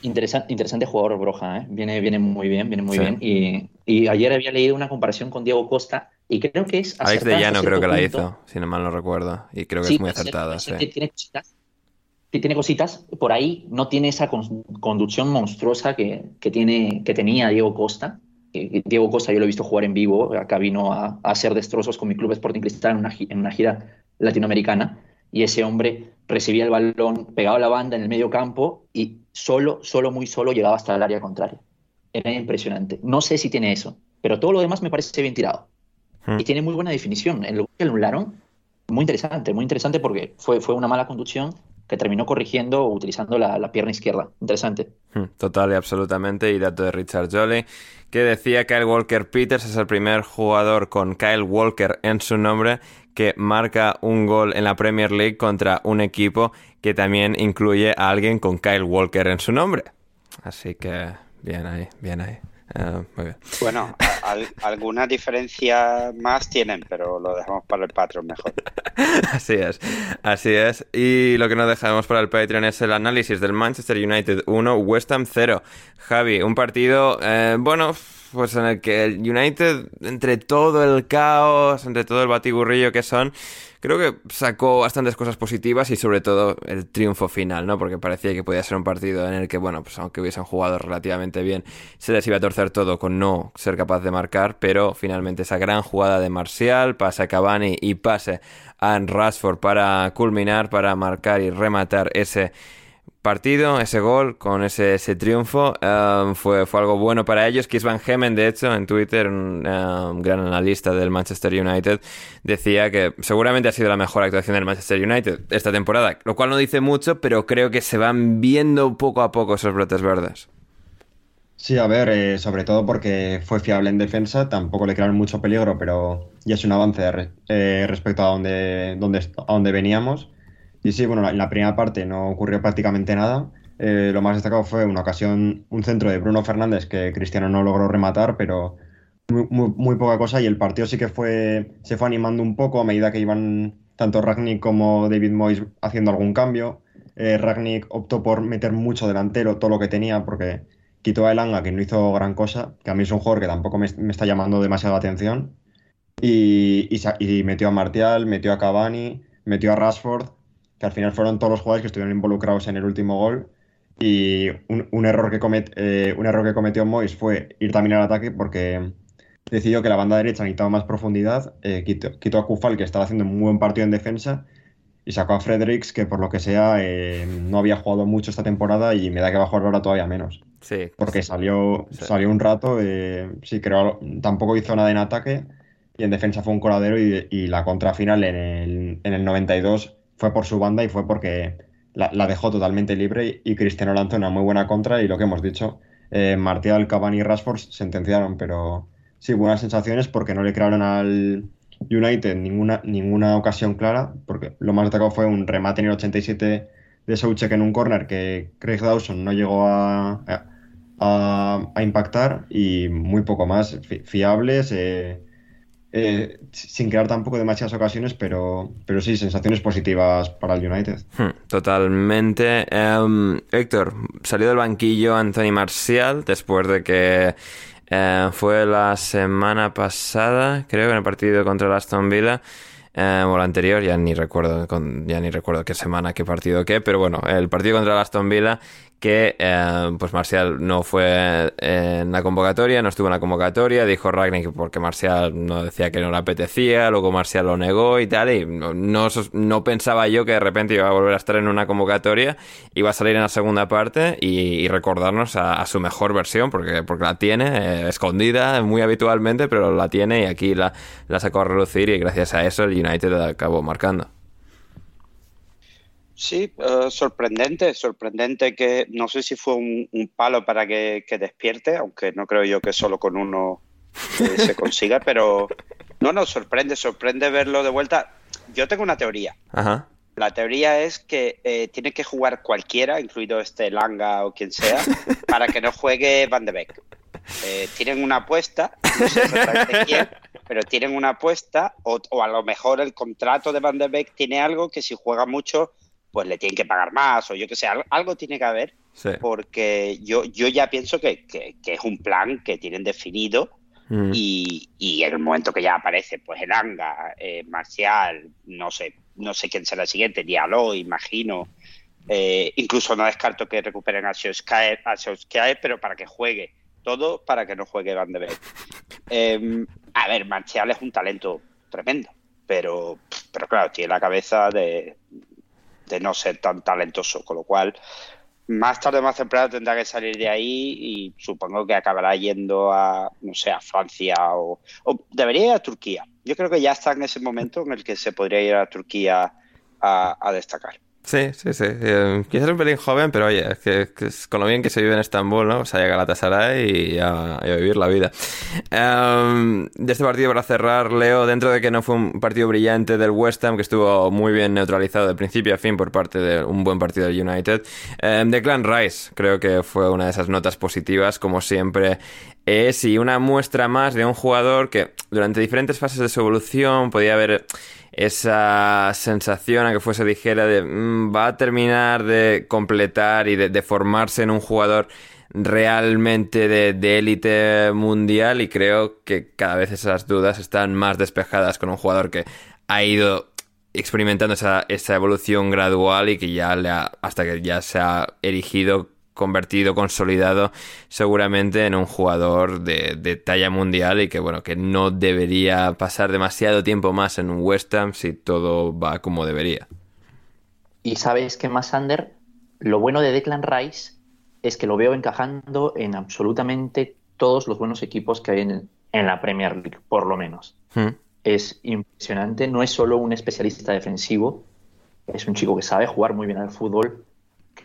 Interesante, interesante jugador Broja, ¿eh? viene, viene muy bien, viene muy bien. Y, ayer había leído una comparación con Diego Costa y creo que es Alex de Llano creo que la hizo, si no mal no recuerdo. Y creo que es muy acertada. Sí. Tiene cositas, tiene cositas, por ahí no tiene esa conducción monstruosa que, tiene, que tenía Diego Costa. Diego Costa yo lo he visto jugar en vivo, acá vino a, hacer destrozos con mi club Sporting Cristal en una, en una gira latinoamericana y ese hombre recibía el balón, pegaba la banda en el medio campo y solo, solo, muy solo llegaba hasta el área contraria. Era impresionante. No sé si tiene eso, pero todo lo demás me parece bien tirado. Hmm. Y tiene muy buena definición. En lo que anularon, muy interesante, muy interesante porque fue, fue una mala conducción, que terminó corrigiendo utilizando la, pierna izquierda. Interesante. Hmm, total y absolutamente. Y dato de Richard Jolly, que decía que Kyle Walker Peters es el primer jugador con Kyle Walker en su nombre que marca un gol en la Premier League contra un equipo que también incluye a alguien con Kyle Walker en su nombre. Así que bien ahí, bien ahí. Ah, bueno, alguna diferencia más tienen, pero lo dejamos para el Patreon mejor. así es, así es. Y lo que no dejamos para el Patreon es el análisis del Manchester United 1, West Ham 0. Javi, un partido, eh, bueno, pues en el que el United, entre todo el caos, entre todo el batigurrillo que son, creo que sacó bastantes cosas positivas y sobre todo el triunfo final, ¿no? Porque parecía que podía ser un partido en el que, bueno, pues aunque hubiesen jugado relativamente bien, se les iba a torcer todo con no ser capaz de marcar, pero finalmente esa gran jugada de Marcial, pase a Cavani y pase a Rashford para culminar, para marcar y rematar ese partido, ese gol, con ese, ese triunfo, um, fue, fue algo bueno para ellos. Keith Van Hemen, de hecho, en Twitter, un um, gran analista del Manchester United, decía que seguramente ha sido la mejor actuación del Manchester United esta temporada, lo cual no dice mucho, pero creo que se van viendo poco a poco esos brotes verdes. Sí, a ver, eh, sobre todo porque fue fiable en defensa, tampoco le crearon mucho peligro, pero ya es un avance eh, respecto a donde, donde, a donde veníamos. Y sí, bueno, en la primera parte no ocurrió prácticamente nada. Eh, lo más destacado fue una ocasión, un centro de Bruno Fernández que Cristiano no logró rematar, pero muy, poca cosa. Y el partido sí que fue, se fue animando un poco a medida que iban tanto Ragnick como David Moyes haciendo algún cambio. Eh, Ragnick optó por meter mucho delantero, todo lo que tenía, porque quitó a Elanga, que no hizo gran cosa, que a mí es un jugador que tampoco me, está llamando demasiada atención. Y, y, metió a Martial, metió a Cavani, metió a Rashford que al final fueron todos los jugadores que estuvieron involucrados en el último gol. Y un, error, que comet, eh, un error que cometió Mois fue ir también al ataque porque decidió que la banda derecha necesitaba más profundidad, eh, quitó, a Kufal, que estaba haciendo un muy buen partido en defensa, y sacó a Fredericks, que por lo que sea eh, no había jugado mucho esta temporada y me da que va a jugar ahora todavía menos. Sí. Porque salió, salió un rato, sí, creo, tampoco hizo nada en ataque y en defensa fue un coladero y, y la contrafinal en el, en el 92 fue por su banda y fue porque la, dejó totalmente libre y, Cristiano lanzó una muy buena contra y lo que hemos dicho, eh, Martial, Cavani y Rashford sentenciaron, pero sí, buenas sensaciones porque no le crearon al United ninguna, ninguna ocasión clara, porque lo más destacado fue un remate en el 87 de Soucek en un corner que Craig Dawson no llegó a, a, impactar y muy poco más, fiables. Eh, eh, sin crear tampoco demasiadas ocasiones, pero, pero sí, sensaciones positivas para el United. Hmm, totalmente. Em, Héctor, salió del banquillo Anthony Marcial después de que eh, fue la semana pasada, creo, en el partido contra el Aston Villa. Eh, o la anterior, ya ni recuerdo, ya ni recuerdo qué semana, qué partido qué, pero bueno, el partido contra el Aston Villa que eh, pues Marcial no fue en la convocatoria, no estuvo en la convocatoria, dijo Ragnick porque Marcial no decía que no le apetecía, luego Marcial lo negó y tal, y no, no, pensaba yo que de repente iba a volver a estar en una convocatoria, iba a salir en la segunda parte y, recordarnos a, su mejor versión, porque, porque la tiene eh, escondida muy habitualmente, pero la tiene y aquí la, la sacó a relucir y gracias a eso el United acabó marcando. Sí, eh, sorprendente, sorprendente que no sé si fue un, palo para que, despierte, aunque no creo yo que solo con uno eh, se consiga, pero no nos sorprende, sorprende verlo de vuelta. Yo tengo una teoría. La teoría es que eh, tiene que jugar cualquiera, incluido este Langa o quien sea, para que no juegue Van de Beek. tienen una apuesta, no sé exactamente quién, pero tienen una apuesta, o, o, a lo mejor el contrato de Van de Beek tiene algo que si juega mucho pues le tienen que pagar más o yo que sé, algo, tiene que haber, porque yo, yo ya pienso que, es un plan que tienen definido mm. y, en el momento que ya aparece pues el Anga, eh, Marcial, no sé, no sé quién será el siguiente, Diallo, imagino, eh, incluso no descarto que recuperen a Solskjaer, pero para que juegue, todo para que no juegue Van de Beek. Em, a ver, Marcial es un talento tremendo, pero, pero claro, tiene la cabeza de, de no ser tan talentoso, con lo cual más tarde o más temprano tendrá que salir de ahí y supongo que acabará yendo a, no sé, a Francia o, debería ir a Turquía. Yo creo que ya está en ese momento en el que se podría ir a Turquía a, destacar. Sí, sí, sí. Eh, quizás un pelín joven, pero oye, es que, es con lo bien que se vive en Estambul, ¿no? O sea, llega a Galatasaray y a, a vivir la vida. Em, de este partido, para cerrar, Leo, dentro de que no fue un partido brillante del West Ham, que estuvo muy bien neutralizado de principio a fin por parte de un buen partido del United, eh, Declan Rice creo que fue una de esas notas positivas, como siempre es, y una muestra más de un jugador que durante diferentes fases de su evolución podía haber esa sensación a que fuese dijera de mm, va a terminar de completar y de, formarse en un jugador realmente de élite mundial y creo que cada vez esas dudas están más despejadas con un jugador que ha ido experimentando esa, esa evolución gradual y que ya le ha, hasta que ya se ha erigido convertido, consolidado seguramente en un jugador de, talla mundial y que bueno, que no debería pasar demasiado tiempo más en un West Ham si todo va como debería. Y sabes que más, Ander, lo bueno de Declan Rice es que lo veo encajando en absolutamente todos los buenos equipos que hay en, la Premier League, por lo menos. Hmm. Es impresionante, no es solo un especialista defensivo, es un chico que sabe jugar muy bien al fútbol,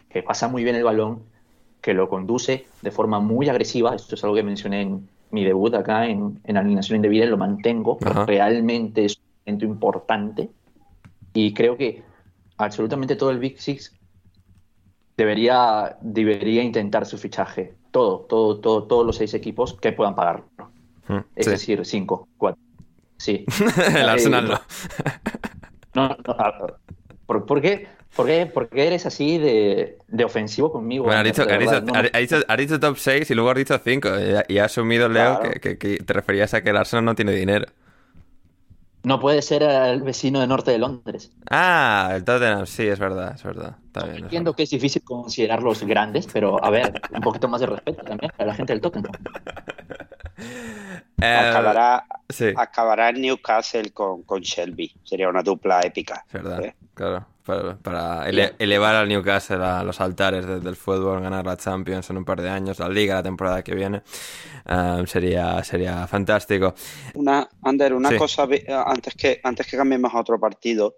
que pasa muy bien el balón que lo conduce de forma muy agresiva. Esto es algo que mencioné en mi debut acá en, en Alineación Indebida y lo mantengo. Realmente es un momento importante. Y creo que absolutamente todo el Big Six debería, debería intentar su fichaje. Todo, todo, todo, todos los seis equipos que puedan pagarlo. Hmm, es decir, cinco, cuatro. Sí. el Arsenal no. no, no ¿por, qué? ¿Por qué, eres así de, ofensivo conmigo? Bueno, has dicho, top 6 y luego has dicho 5. Y, has asumido, Leo, que, te referías a que el Arsenal no tiene dinero. No puede ser el vecino de norte de Londres. Ah, el Tottenham, sí, es verdad, es verdad. Entiendo que es difícil considerarlos grandes, pero a ver, un poquito más de respeto también para la gente del Tottenham. Eh, acabará, acabará en Newcastle con, con, Shelby. Sería una dupla épica. Es verdad, ¿eh? Claro para, elevar al Newcastle a los altares del fútbol, ganar la Champions en un par de años, la Liga la temporada que viene, um, sería, sería fantástico. Una, Ander, una cosa antes que, antes que cambiemos a otro partido.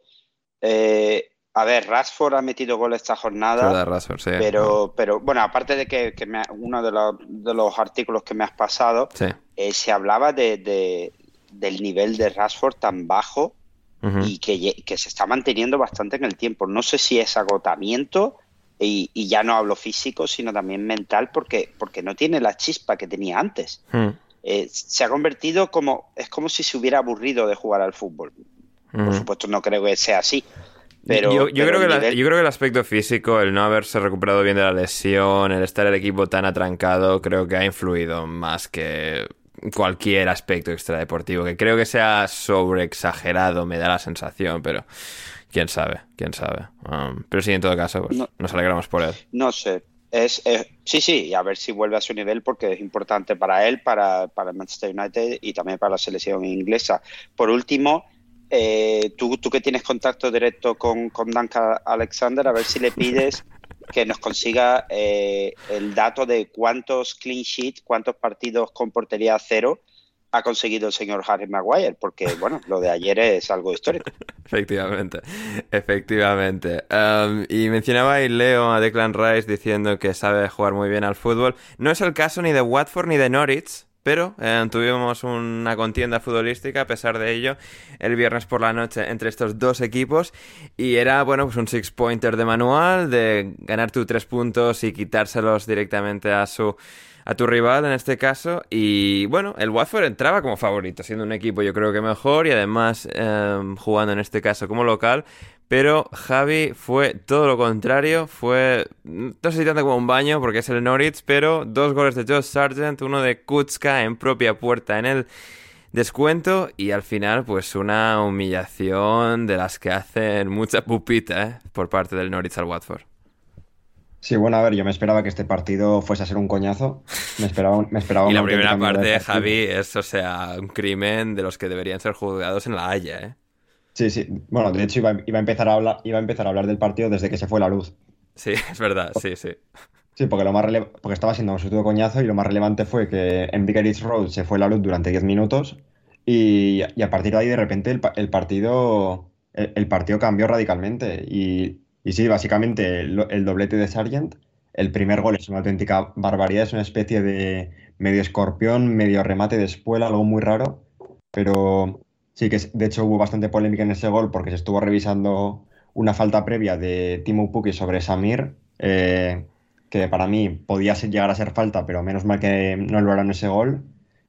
Eh, a ver, Rashford ha metido gol esta jornada. pero, pero bueno, aparte de que, uno de los, de los, artículos que me has pasado, eh, se hablaba de, del nivel de Rashford tan bajo y que, se está manteniendo bastante en el tiempo. No sé si es agotamiento y, ya no hablo físico, sino también mental porque, porque no tiene la chispa que tenía antes. Eh, se ha convertido como, es como si se hubiera aburrido de jugar al fútbol. Por supuesto, no creo que sea así. Pero, yo, creo que yo creo que el aspecto físico, el no haberse recuperado bien de la lesión, el estar el equipo tan atrancado, creo que ha influido más que cualquier aspecto extradeportivo, que creo que sea sobreexagerado, me da la sensación, pero quién sabe, quién sabe. Um, pero sí, en todo caso, pues, nos alegramos por él. No sé. Es, sí, sí, y a ver si vuelve a su nivel porque es importante para él, para, para el Manchester United y también para la selección inglesa. Por último, eh, tú, tú que tienes contacto directo con, con Duncan Alexander, a ver si le pides que nos consiga eh, el dato de cuántos clean sheets, cuántos partidos con portería cero ha conseguido el señor Harry Maguire, porque bueno, lo de ayer es algo histórico. efectivamente, efectivamente. Um, y mencionaba y Leo a Declan Rice diciendo que sabe jugar muy bien al fútbol. No es el caso ni de Watford ni de Norwich, pero eh, tuvimos una contienda futbolística a pesar de ello el viernes por la noche entre estos dos equipos. Y era bueno pues un six pointer de manual de ganar tus tres puntos y quitárselos directamente a su a tu rival en este caso. Y bueno el Watford entraba como favorito siendo un equipo yo creo que mejor y además eh, jugando en este caso como local pero Javi fue todo lo contrario, fue, no sé si tanto como un baño porque es el Norwich, pero dos goles de Josh Sargent, uno de Kutska en propia puerta en el descuento y al final pues una humillación de las que hacen mucha pupita ¿eh? por parte del Norwich al Watford. Sí, bueno, a ver, yo me esperaba que este partido fuese a ser un coñazo. Me esperaba, me esperaba y la primera parte, Javi, es, o sea, un crimen de los que deberían ser juzgados en la Haya, ¿eh? Sí, sí. Bueno, de hecho iba, a empezar a hablar, iba a empezar a hablar del partido desde que se fue la luz. Sí, es verdad, sí, sí. Sí, porque lo más porque estaba siendo un sustituto coñazo y lo más relevante fue que en Vicarage Road se fue la luz durante 10 minutos y, a partir de ahí de repente el, partido el, partido cambió radicalmente y, Y sí, básicamente el, doblete de Sargent, el primer gol es una auténtica barbaridad, es una especie de medio escorpión, medio remate de espuela, algo muy raro, pero sí que de hecho hubo bastante polémica en ese gol porque se estuvo revisando una falta previa de Timo Pukki sobre Samir, eh, que para mí podía llegar a ser falta, pero menos mal que no lo en ese gol.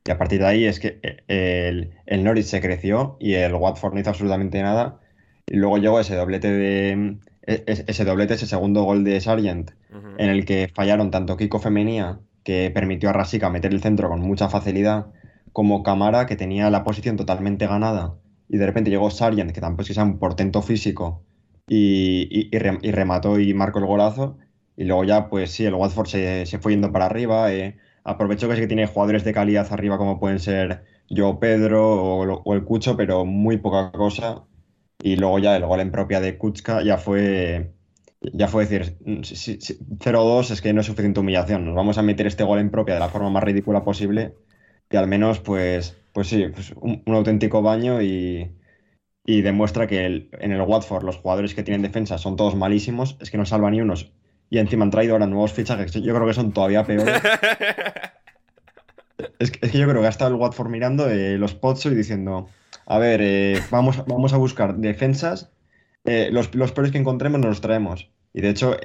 Y a partir de ahí es que eh, el, el Norwich se creció y el Watford no hizo absolutamente nada. Y luego llegó ese doblete de e, ese doblete, ese segundo gol de Sargent, en el que fallaron tanto Kiko Femenía, que permitió a Rasica meter el centro con mucha facilidad, como Camara, que tenía la posición totalmente ganada, y de repente llegó Sargent, que tampoco es que sea un portento físico, y, remató y marcó el golazo. Y luego ya, pues sí, el Watford se, fue yendo para arriba. Eh, aprovechó que sí que tiene jugadores de calidad arriba, como pueden ser yo, Pedro o, el Cucho, pero muy poca cosa. Y luego ya el gol en propia de Kuczka ya fue, ya fue decir, 0-2 es que no es suficiente humillación. Nos vamos a meter este gol en propia de la forma más ridícula posible. Y al menos, pues, pues sí, pues un, auténtico baño y, demuestra que en el Watford los jugadores que tienen defensa son todos malísimos, es que no salvan ni unos. Y encima han traído ahora nuevos fichajes, yo creo que son todavía peores. es, que, yo creo que ha estado el Watford mirando eh, los Pozzo y diciendo, a ver, eh, vamos, vamos a buscar defensas. Eh, los, los peores que encontremos nos los traemos. Y de hecho,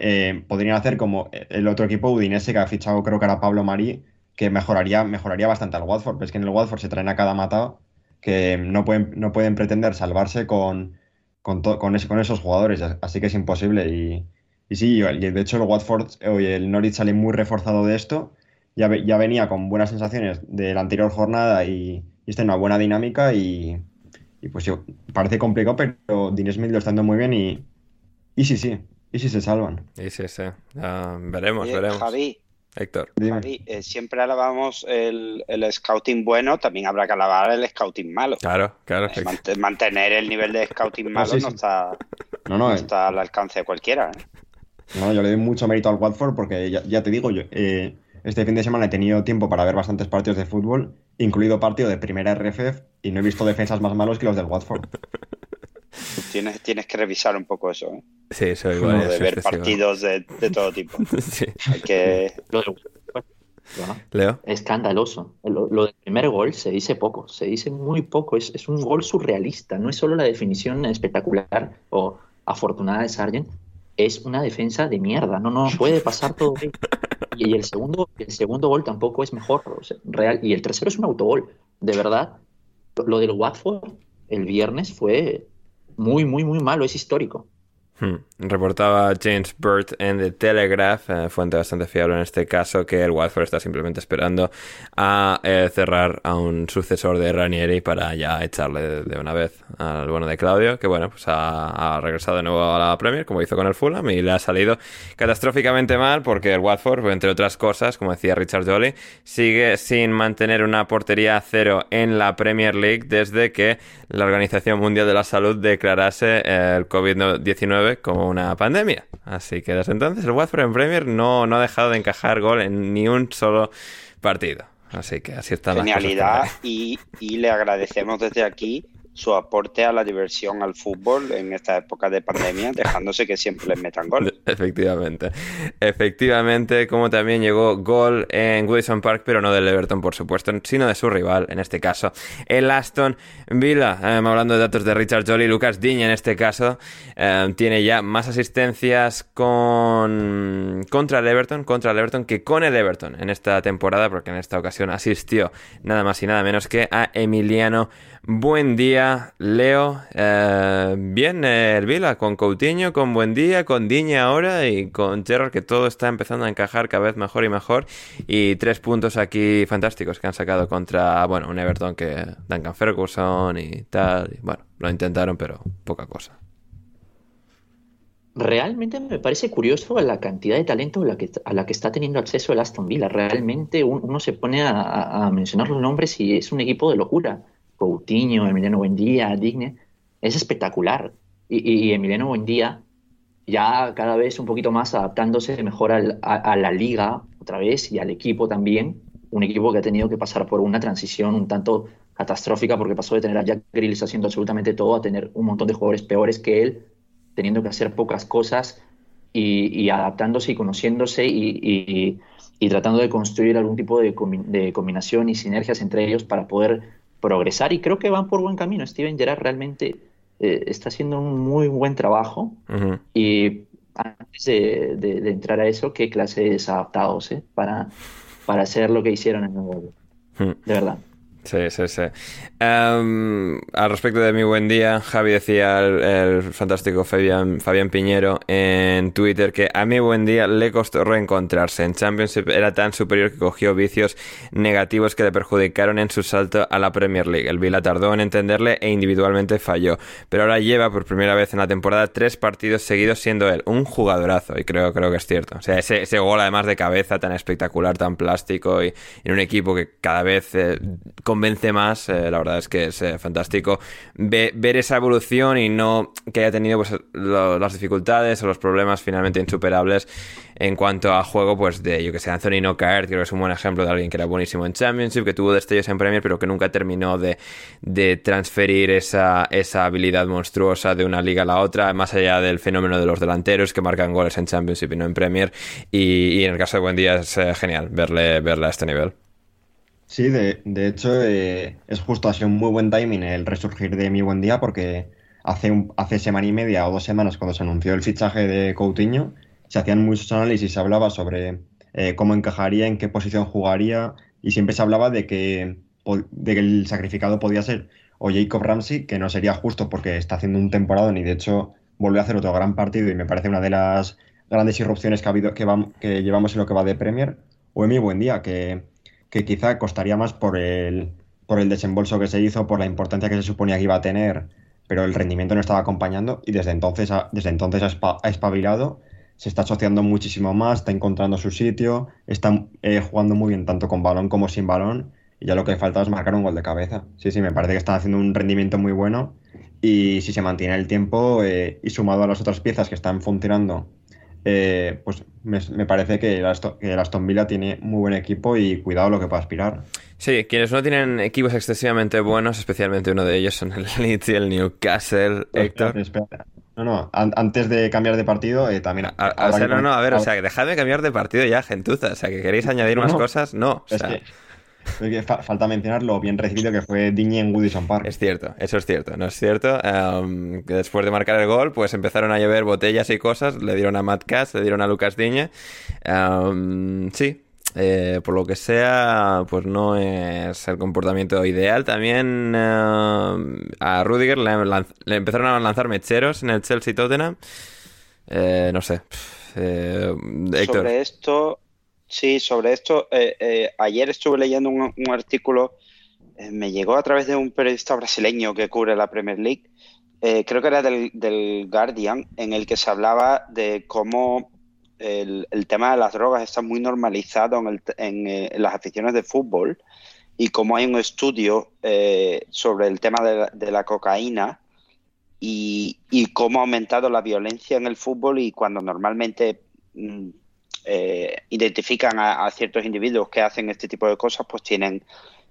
podrían hacer como el otro equipo Udinese que ha fichado, creo que era Pablo Marí, que mejoraría, mejoraría bastante al Watford. Pero es que en el Watford se traen a cada matado que no pueden, no pueden pretender salvarse con, con, con, esos jugadores. Así que es imposible. Y, y sí, de hecho el Watford, el Norwich sale muy reforzado de esto. Ya, ya venía con buenas sensaciones de la anterior jornada y, y está en una buena dinámica y, y pues yo, parece complicado, pero Dean Smith lo está dando muy bien y, y sí, sí, y si se salvan. Y sí, sí, veremos, veremos. Javi, Héctor. Javi, eh, siempre alabamos el, el, scouting bueno, también habrá que alabar el scouting malo. Claro, claro. Eh, mantener el nivel de scouting malo no, está, no, no, eh. está al alcance de cualquiera. No, yo le doy mucho mérito al Watford porque ya, te digo, yo, este fin de semana he tenido tiempo para ver bastantes partidos de fútbol, incluido partido de primera RFF, y no he visto defensas más malos que los del Watford. Tienes, tienes que revisar un poco eso, ¿eh? Sí, eso igual. de ver partidos de, todo tipo. sí. Hay que... Leo. Escandaloso. Lo, del primer gol se dice poco, se dice muy poco. Es, es, un gol surrealista. No es solo la definición espectacular o afortunada de Sargent, es una defensa de mierda. No, no puede pasar todo. Y el segundo, el segundo gol tampoco es mejor, real. Y el tercero es un autogol. De verdad, lo del Watford el viernes fue muy, muy, muy malo. Es histórico. Hmm. Reportaba James Burt en The Telegraph, eh, fuente bastante fiable en este caso, que el Watford está simplemente esperando a eh, cerrar a un sucesor de Ranieri para ya echarle de, una vez al bueno de Claudio, que bueno, pues ha, regresado de nuevo a la Premier, como hizo con el Fulham, y le ha salido catastróficamente mal porque el Watford, entre otras cosas, como decía Richard Jolly, sigue sin mantener una portería cero en la Premier League desde que la Organización Mundial de la Salud declarase el COVID-19 como una pandemia. Así que desde entonces el Watford en Premier no, no ha dejado de encajar gol en ni un solo partido. Así que así está la Genialidad y, y le agradecemos desde aquí su aporte a la diversión al fútbol en esta época de pandemia, dejándose que siempre les metan gol. Efectivamente. Efectivamente, como también llegó gol en Wilson Park, pero no del Everton, por supuesto, sino de su rival, en este caso, el Aston Villa. Eh, hablando de datos de Richard Jolly, Lucas Diña, en este caso, eh, tiene ya más asistencias con contra el Everton, contra el Everton que con el Everton en esta temporada, porque en esta ocasión asistió nada más y nada menos que a Emiliano Buen Leo. Eh, bien, el Vila, con Coutinho, con Buen Día, con Diña ahora y con Gerrard, que todo está empezando a encajar cada vez mejor y mejor. Y tres puntos aquí fantásticos que han sacado contra, bueno, un Everton que Duncan Ferguson y tal. bueno, lo intentaron, pero poca cosa. Realmente me parece curioso la cantidad de talento a la que, a la que está teniendo acceso el Aston Villa. Realmente uno se pone a mencionar los nombres y es un equipo de locura Coutinho, Emiliano Buendía, Digne, es espectacular. Y, Emiliano Buendía ya cada vez un poquito más adaptándose mejor a, la liga otra vez y al equipo también. Un equipo que ha tenido que pasar por una transición un tanto catastrófica porque pasó de tener a Jack Grealish haciendo absolutamente todo a tener un montón de jugadores peores que él teniendo que hacer pocas cosas y, adaptándose y conociéndose y, tratando de construir algún tipo de, combinación y sinergias entre ellos para poder progresar. Y creo que van por buen camino. Steven Gerrard realmente eh, está haciendo un muy buen trabajo. Y antes de, entrar a eso, qué clase de desadaptados ¿eh? para, para hacer lo que hicieron en el De verdad. Sí, sí, sí. Em, al respecto de mi buen día, Javi decía el, fantástico Fabián, Piñero en Twitter que a mi buen día le costó reencontrarse. En Championship era tan superior que cogió vicios negativos que le perjudicaron en su salto a la Premier League. El Vila tardó en entenderle e individualmente falló. Pero ahora lleva por primera vez en la temporada tres partidos seguidos siendo él un jugadorazo. Y creo, creo que es cierto. O sea, ese, ese gol además de cabeza tan espectacular, tan plástico y en un equipo que cada vez... Eh, convence más, eh, la verdad es que es eh, fantástico ver esa evolución y no que haya tenido pues, las dificultades o los problemas finalmente insuperables en cuanto a juego, pues de, yo que sé, Anthony No creo que es un buen ejemplo de alguien que era buenísimo en Championship, que tuvo destellos en Premier, pero que nunca terminó de, transferir esa, esa habilidad monstruosa de una liga a la otra, más allá del fenómeno de los delanteros que marcan goles en Championship y no en Premier. Y, en el caso de Buendía es eh, genial verle, verle a este nivel. Sí, de, de hecho eh, es justo así un muy buen timing el resurgir de mi buen día porque hace, un, hace semana y media o dos semanas cuando se anunció el fichaje de Coutinho se hacían muchos análisis, se hablaba sobre eh, cómo encajaría, en qué posición jugaría y siempre se hablaba de que, de que el sacrificado podía ser o Jacob Ramsey, que no sería justo porque está haciendo un temporada y de hecho volvió a hacer otro gran partido y me parece una de las grandes irrupciones que, ha habido, que, que llevamos en lo que va de Premier, o Emi Buendía, que que quizá costaría más por el, por el desembolso que se hizo, por la importancia que se suponía que iba a tener, pero el rendimiento no estaba acompañando y desde entonces ha, desde entonces ha, espabilado, se está asociando muchísimo más, está encontrando su sitio, está eh, jugando muy bien tanto con balón como sin balón y ya lo que falta es marcar un gol de cabeza. Sí, sí, me parece que está haciendo un rendimiento muy bueno y si se mantiene el tiempo eh, y sumado a las otras piezas que están funcionando eh, pues me, parece que el, Aston, Villa tiene muy buen equipo y cuidado lo que pueda aspirar. Sí, quienes no tienen equipos excesivamente buenos, especialmente uno de ellos son el Leeds y el Newcastle, Héctor. No, no, antes de cambiar de partido, eh, también. A, o sea, no, no, a ver, o sea, dejad de cambiar de partido ya, gentuza. O sea, que queréis añadir más cosas, no. O sea falta mencionar lo bien recibido que fue Diñe en Woodison Park. Es cierto, eso es cierto, ¿no es cierto? Em, que después de marcar el gol, pues empezaron a llover botellas y cosas, le dieron a Matt Cass, le dieron a Lucas Diñe. Em, sí, eh, por lo que sea, pues no es el comportamiento ideal. También em, a Rudiger le, empezaron a lanzar mecheros en el Chelsea Tottenham. Eh, no sé. Eh, Sobre esto, Sí, sobre esto, eh, eh, ayer estuve leyendo un, artículo, eh, me llegó a través de un periodista brasileño que cubre la Premier League, creo que era del, Guardian, en el que se hablaba de cómo el, tema de las drogas está muy normalizado en, las aficiones de fútbol y cómo hay un estudio sobre el tema de la, cocaína y, y, cómo ha aumentado la violencia en el fútbol y cuando normalmente mm, eh, identifican a, ciertos individuos que hacen este tipo de cosas, pues tienen,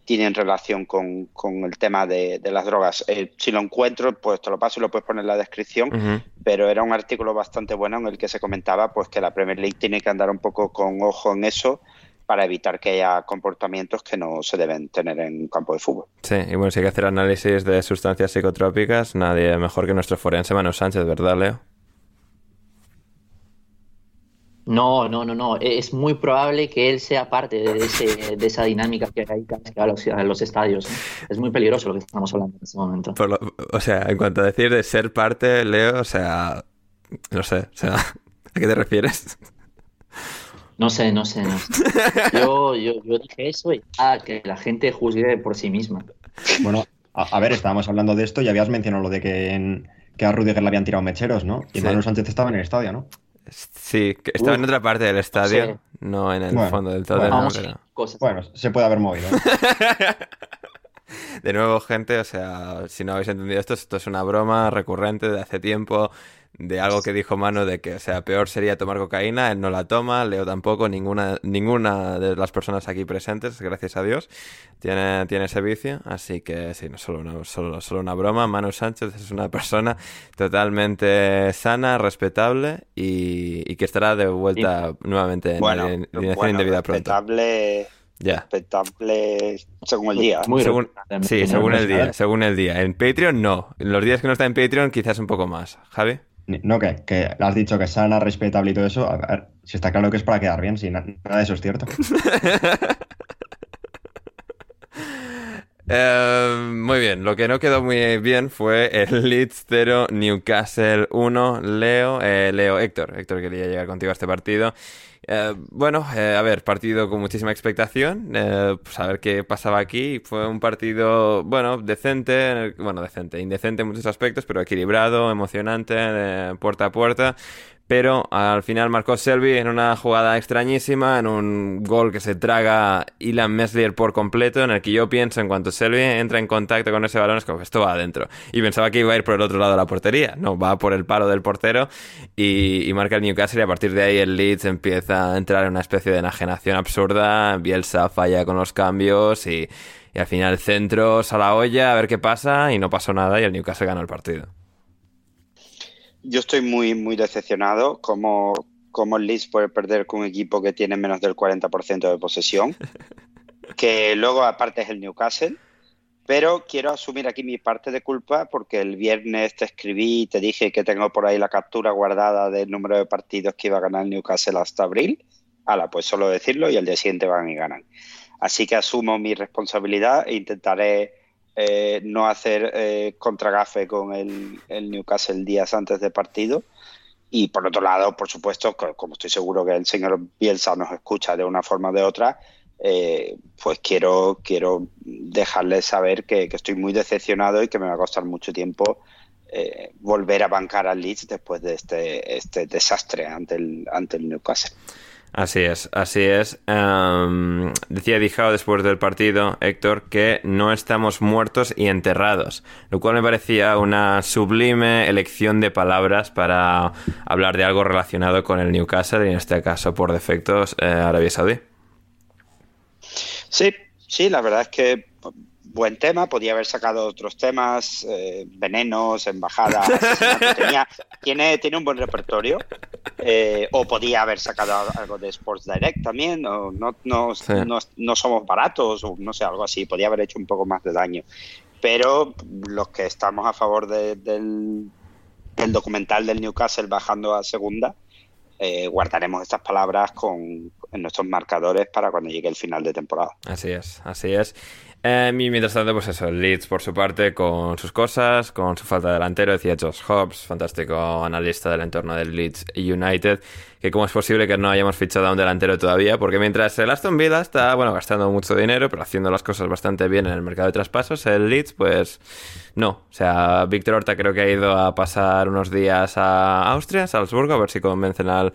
tienen relación con, el tema de, las drogas. Eh, si lo encuentro, pues te lo paso y lo puedes poner en la descripción, pero era un artículo bastante bueno en el que se comentaba pues que la Premier League tiene que andar un poco con ojo en eso para evitar que haya comportamientos que no se deben tener en un campo de fútbol. Sí, y bueno, si hay que hacer análisis de sustancias psicotrópicas, nadie mejor que nuestro forense Manu Sánchez, ¿verdad, Leo? No, no, no, no. E-, es muy probable que él sea parte de, ese, de esa dinámica que hay a los, a los estadios. Es muy peligroso lo que estamos hablando en este momento. o sea, en cuanto a decir de ser parte, Leo, o sea, no sé, o sea, ¿a qué te refieres? No sé, no sé, no Yo, yo, yo dije eso y ah, que la gente juzgue por sí misma. Bueno, a, ver, estábamos hablando de esto y habías mencionado lo de que, en, que a Rudiger le habían tirado mecheros, ¿no? Y Manuel Sánchez estaba en el estadio, ¿no? Sí, estaba en otra parte del estadio, no en el fondo del todo. Bueno, se puede haber movido. De nuevo, gente, o sea, si no habéis entendido esto, esto es una broma recurrente de hace tiempo de algo que dijo Mano de que, o sea, peor sería tomar cocaína, él no la toma, Leo tampoco, ninguna, ninguna de las personas aquí presentes, gracias a Dios, tiene, tiene ese vicio, así que sí, no solo una, solo, solo una broma, Manu Sánchez es una persona totalmente sana, respetable y, que estará de vuelta nuevamente en bueno, la alineación indebida pronto. Respetable... Ya. Respetable según el día. Muy Según- sí, según el día, según el día. En Patreon no. En los días que no está en Patreon quizás un poco más. Javi. No, que, que has dicho que sana, respetable y todo eso. A ver, si está claro que es para quedar bien, si na- nada de eso es cierto. Eh, muy bien, lo que no quedó muy bien fue el Leeds 0, Newcastle 1. Leo, eh, Leo, Héctor. Héctor quería llegar contigo a este partido. Eh, bueno, eh, a ver, partido con muchísima expectación. eh, pues a ver qué pasaba aquí. Fue un partido, bueno, decente. Bueno, decente, indecente en muchos aspectos, pero equilibrado, emocionante, eh, puerta a puerta. Pero al final marcó Selby en una jugada extrañísima, en un gol que se traga Ilan Meslier por completo, en el que yo pienso en cuanto Selby entra en contacto con ese balón, es como que esto va adentro. Y pensaba que iba a ir por el otro lado de la portería. No, va por el palo del portero y, y marca el Newcastle y a partir de ahí el Leeds empieza a entrar en una especie de enajenación absurda. Bielsa falla con los cambios y, y al final centros a la olla a ver qué pasa y no pasó nada y el Newcastle ganó el partido. Yo estoy muy, muy decepcionado como, como el Leeds puede perder con un equipo que tiene menos del 40% de posesión, que luego aparte es el Newcastle, pero quiero asumir aquí mi parte de culpa porque el viernes te escribí y te dije que tengo por ahí la captura guardada del número de partidos que iba a ganar el Newcastle hasta abril. Ala, pues solo decirlo y al día siguiente van y ganan. Así que asumo mi responsabilidad e intentaré eh, no hacer eh, contragafe con el, el Newcastle días antes del partido. Y por otro lado, por supuesto, co- como estoy seguro que el señor Bielsa nos escucha de una forma o de otra, eh, pues quiero, quiero dejarles saber que, que estoy muy decepcionado y que me va a costar mucho tiempo eh, volver a bancar al Leeds después de este, este desastre ante el, ante el Newcastle. Así es, así es. Em, decía Dijao después del partido, Héctor, que no estamos muertos y enterrados, lo cual me parecía una sublime elección de palabras para hablar de algo relacionado con el Newcastle y en este caso, por defectos, eh, Arabia Saudí. Sí, sí, la verdad es que buen tema. Podía haber sacado otros temas, eh, venenos, embajadas. Tenía, tiene, tiene un buen repertorio. Eh, o podía haber sacado algo de Sports Direct también. O no, no, Sí. no, no somos baratos, o no sé, algo así. Podía haber hecho un poco más de daño. Pero los que estamos a favor de- del, del documental del Newcastle bajando a segunda, eh, guardaremos estas palabras con, en nuestros marcadores para cuando llegue el final de temporada. Así es, así es. Eh, y mientras tanto, pues eso, Leeds por su parte con sus cosas, con su falta de delantero, decía Josh Hobbs, fantástico analista del entorno del Leeds United, que cómo es posible que no hayamos fichado a un delantero todavía, porque mientras el Aston Villa está, bueno, gastando mucho dinero, pero haciendo las cosas bastante bien en el mercado de traspasos, el Leeds, pues no. O sea, Víctor Horta creo que ha ido a pasar unos días a Austria, Salzburgo, a ver si convencen al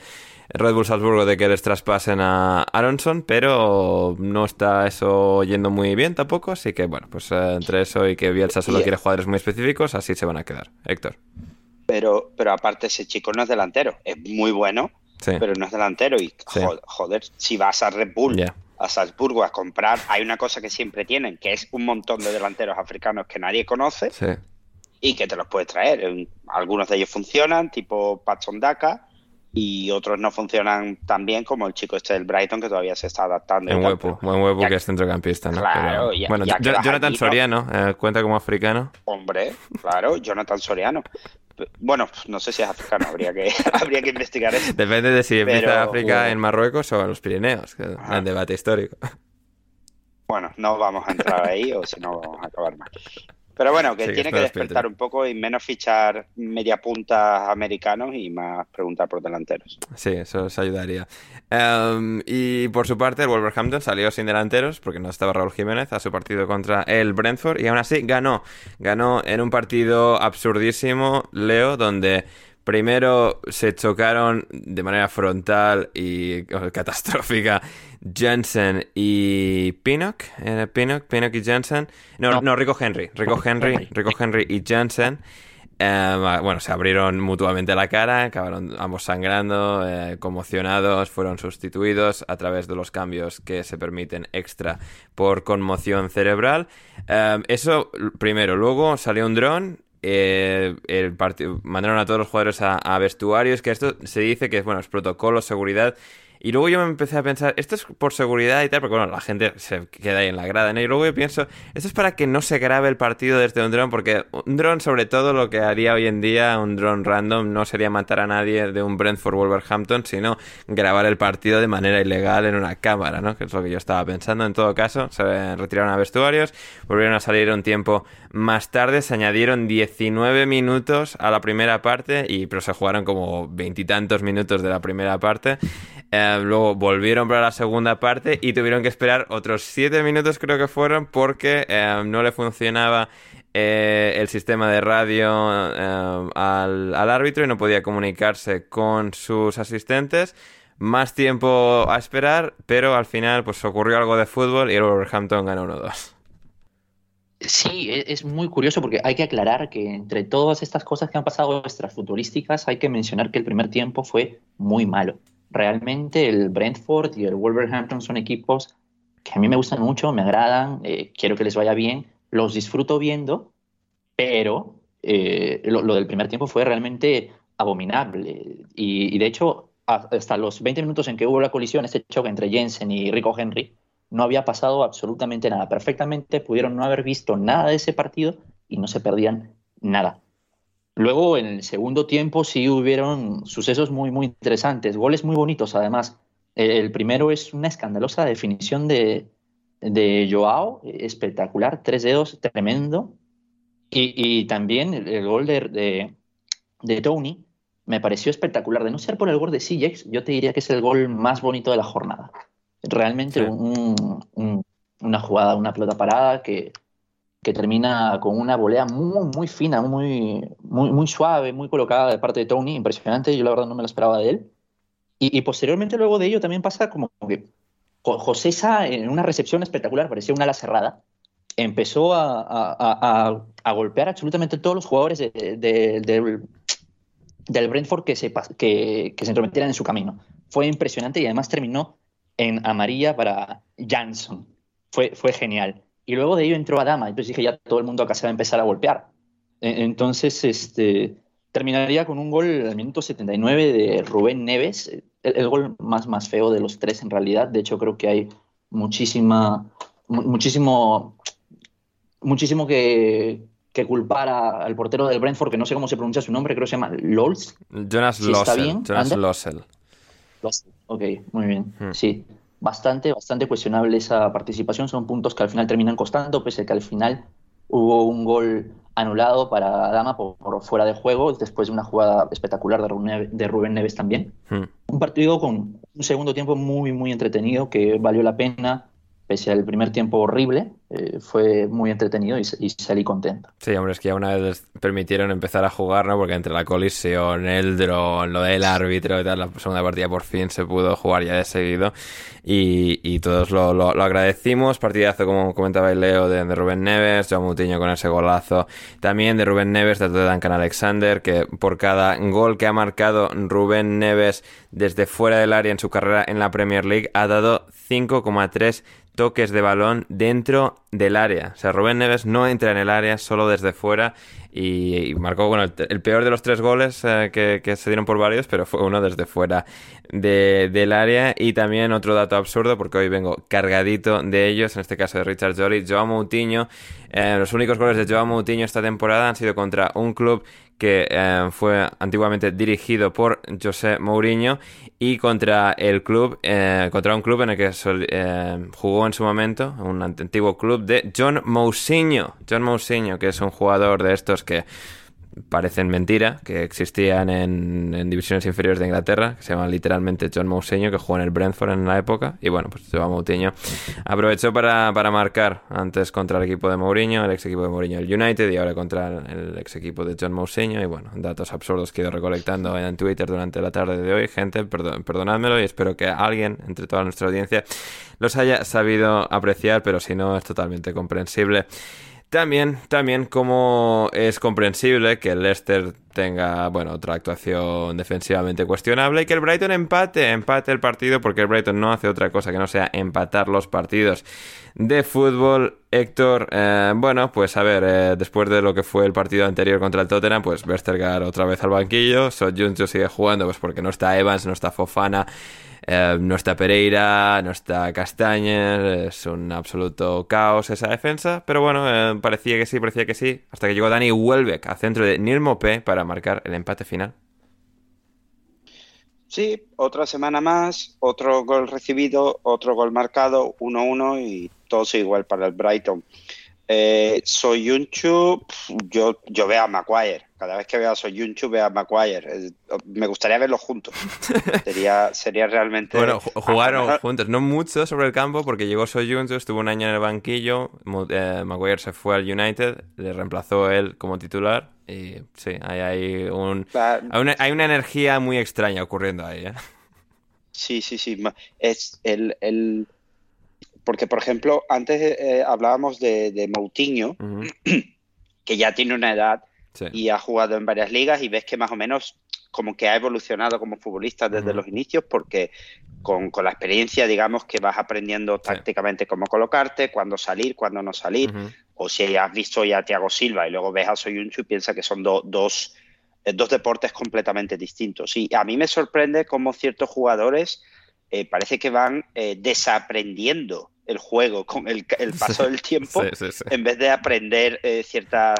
Red Bull Salzburgo de que les traspasen a Aronson, pero no está eso yendo muy bien tampoco, así que bueno, pues eh, entre eso y que Bielsa solo quiere jugadores muy específicos, así se van a quedar. Héctor. Pero, pero aparte ese chico no es delantero, es muy bueno, Sí. pero no es delantero y Sí. joder, si vas a Red Bull, Ya. a Salzburgo a comprar, hay una cosa que siempre tienen, que es un montón de delanteros africanos que nadie conoce Sí. y que te los puedes traer. Algunos de ellos funcionan, tipo Patson Daka, y otros no funcionan tan bien como el chico este del Brighton que todavía se está adaptando. y En tal, huevo, buen huevo que es centrocampista, ¿no? Claro, Pero- ya- bueno, ya Jonathan. Soriano, eh, cuenta como africano. Hombre, claro, Jonathan Soriano. Bueno, no sé si es africano, habría que, habría que investigar eso. Depende de si empieza Pero- África en Marruecos o en los Pirineos, que es un debate histórico. Bueno, no vamos a entrar ahí o si no vamos a acabar mal. Pero bueno, que Sí, tiene que despertar un poco y menos fichar media punta americanos y más preguntar por delanteros. Sí, eso os ayudaría. Em, y por su parte, el Wolverhampton salió sin delanteros porque no estaba Raúl Jiménez a su partido contra el Brentford y aún así ganó. Ganó en un partido absurdísimo, Leo, donde Primero se chocaron de manera frontal y catastrófica Jensen y Pinnock. ¿Era Pinnock? Pinnock y Jensen. No, no, Rico Henry. Rico Henry, Rico Henry y Jensen. Eh, bueno, se abrieron mutuamente la cara, acabaron ambos sangrando, eh, conmocionados, fueron sustituidos a través de los cambios que se permiten extra por conmoción cerebral. Eh, eso primero, luego salió un dron. El mandaron a todos los jugadores a vestuarios, que esto se dice que es, bueno, es protocolo, seguridad y luego yo me empecé a pensar, esto es por seguridad y tal, porque bueno, la gente se queda ahí en la grada, ¿no? Y luego yo pienso, esto es para que no se grabe el partido desde un dron, porque un dron, sobre todo, lo que haría hoy en día, un dron random, no sería matar a nadie de un Brentford Wolverhampton, sino grabar el partido de manera ilegal en una cámara, ¿no? Que es lo que yo estaba pensando. En todo caso, se retiraron a vestuarios, volvieron a salir un tiempo más tarde, se añadieron 19 minutos a la primera parte, y pero se jugaron como veintitantos minutos de la primera parte. Eh, luego volvieron para la segunda parte y tuvieron que esperar otros 7 minutos creo que fueron porque eh, no le funcionaba eh, el sistema de radio al, árbitro y no podía comunicarse con sus asistentes. Más tiempo a esperar, pero al final pues ocurrió algo de fútbol y el Wolverhampton ganó 1-2. Sí, e-, es muy curioso porque hay que aclarar que entre todas estas cosas que han pasado extrafutbolísticas hay que mencionar que el primer tiempo fue muy malo realmente el Brentford y el Wolverhampton son equipos que a mí me gustan mucho, me agradan, eh, quiero que les vaya bien, los disfruto viendo, pero eh, lo, del primer tiempo fue realmente abominable. Y, de hecho, hasta los 20 minutos en que hubo la colisión, este choque entre Jensen y Rico Henry, no había pasado absolutamente nada. Perfectamente pudieron no haber visto nada de ese partido y no se perdían nada. Luego, en el segundo tiempo, sí hubieron sucesos muy, muy interesantes, goles muy bonitos, además. El primero es una escandalosa definición de, de Joao, espectacular, tres dedos, tremendo. Y, también el, gol de, de, Tony me pareció espectacular. De no ser por el gol de Sijex, yo te diría que es el gol más bonito de la jornada. Realmente una jugada, una pelota parada que, que termina con una volea muy, muy fina, muy, muy, muy suave, muy colocada de parte de Tony, impresionante, yo la verdad no me lo esperaba de él. Y, posteriormente luego de ello también pasa como que José Sá en una recepción espectacular, parecía una ala cerrada, empezó a, a, a, golpear absolutamente todos los jugadores del, del Brentford que se, que, que se entrometieran en su camino. Fue impresionante y además terminó en amarilla para Jansson. Fue, fue genial. Y luego de ello entró Adama, entonces dije, ya todo el mundo acá se va a empezar a golpear. E, entonces, este, terminaría con un gol al minuto 79 de Rubén Neves, el, gol más, más feo de los tres en realidad. De hecho, creo que hay muchísima, muchísimo, muchísimo que, que culpar al portero del Brentford, que no sé cómo se pronuncia su nombre, creo que se llama Lols. Jonas Lossel. Jonas Lossel. Ok, muy bien. Hmm. Sí bastante, bastante cuestionable esa participación. Son puntos que al final terminan costando, pese a que al final hubo un gol anulado para Adama por, fuera de juego, después de una jugada espectacular de Rubén Neves, también. Hmm. Un partido con un segundo tiempo muy, muy entretenido que valió la pena pese al primer tiempo horrible, eh, fue muy entretenido y, salí contento. Sí, hombre, es que ya una vez les permitieron empezar a jugar, ¿no? Porque entre la colisión, el dron, lo del árbitro y tal, la segunda partida por fin se pudo jugar ya de seguido y, todos lo, lo, agradecimos. Partidazo, como comentaba el Leo, de, Rubén Neves, Joao Mutiño con ese golazo. También de Rubén Neves, de Duncan Alexander, que por cada gol que ha marcado Rubén Neves desde fuera del área en su carrera en la Premier League ha dado 5,3 toques de balón dentro del área. O sea, Rubén Neves no entra en el área, solo desde fuera. Y, marcó bueno, el, peor de los tres goles eh, que, se dieron por varios, pero fue uno desde fuera del área. Y también otro dato absurdo, porque hoy vengo cargadito de ellos, en este caso de Richard Jolly, Joao Moutinho. Eh, los únicos goles de Joao Moutinho esta temporada han sido contra un club que eh, fue antiguamente dirigido por José Mourinho y contra el club, eh, contra un club en el que eh, jugó en su momento, un antiguo club de John Mousinho. John Mousinho, que es un jugador de estos que parecen mentira, que existían en, divisiones inferiores de Inglaterra, que se llaman literalmente John Mouseño, que jugó en el Brentford en la época, y bueno, pues Joao Moutinho aprovechó para, para marcar antes contra el equipo de Mourinho, el ex equipo de Mourinho el United, y ahora contra el ex equipo de John Mouseño, y bueno, datos absurdos que he ido recolectando en Twitter durante la tarde de hoy, gente, perdón, perdonádmelo, y espero que alguien, entre toda nuestra audiencia, los haya sabido apreciar, pero si no, es totalmente comprensible. También, también como es comprensible que el Leicester tenga, bueno, otra actuación defensivamente cuestionable y que el Brighton empate, empate el partido porque el Brighton no hace otra cosa que no sea empatar los partidos de fútbol. Héctor, eh, bueno, pues a ver, eh, después de lo que fue el partido anterior contra el Tottenham, pues Westergaard otra vez al banquillo, Junjo sigue jugando pues porque no está Evans, no está Fofana. Eh, no está Pereira, no está Castañer, es un absoluto caos esa defensa, pero bueno, eh, parecía que sí, parecía que sí, hasta que llegó Dani Welbeck a centro de Neil para marcar el empate final. Sí, otra semana más, otro gol recibido, otro gol marcado, 1-1 y todo sigue igual para el Brighton. Eh, Soyunchu, yo, yo veo a Maguire. Cada vez que veo a Soyunchu, veo a Maguire. me gustaría verlos juntos. sería, sería realmente. Bueno, jugaron juntos, no mucho sobre el campo, porque llegó Soyunchu, estuvo un año en el banquillo. Eh, Maguire se fue al United, le reemplazó él como titular. Y sí, hay, hay, un, hay, una, hay una energía muy extraña ocurriendo ahí. ¿eh? Sí, sí, sí. Es el, el porque, por ejemplo, antes eh, hablábamos de, Moutinho, que ya tiene una edad y ha jugado en varias ligas y ves que más o menos como que ha evolucionado como futbolista desde los inicios porque con, la experiencia, digamos, que vas aprendiendo tácticamente cómo colocarte, cuándo salir, cuándo no salir. O si has visto ya a Thiago Silva y luego ves a Soyuncu y piensas que son dos, eh, dos deportes completamente distintos. Y a mí me sorprende cómo ciertos jugadores eh, parece que van desaprendiendo el juego con el, paso del tiempo en vez de aprender eh, ciertas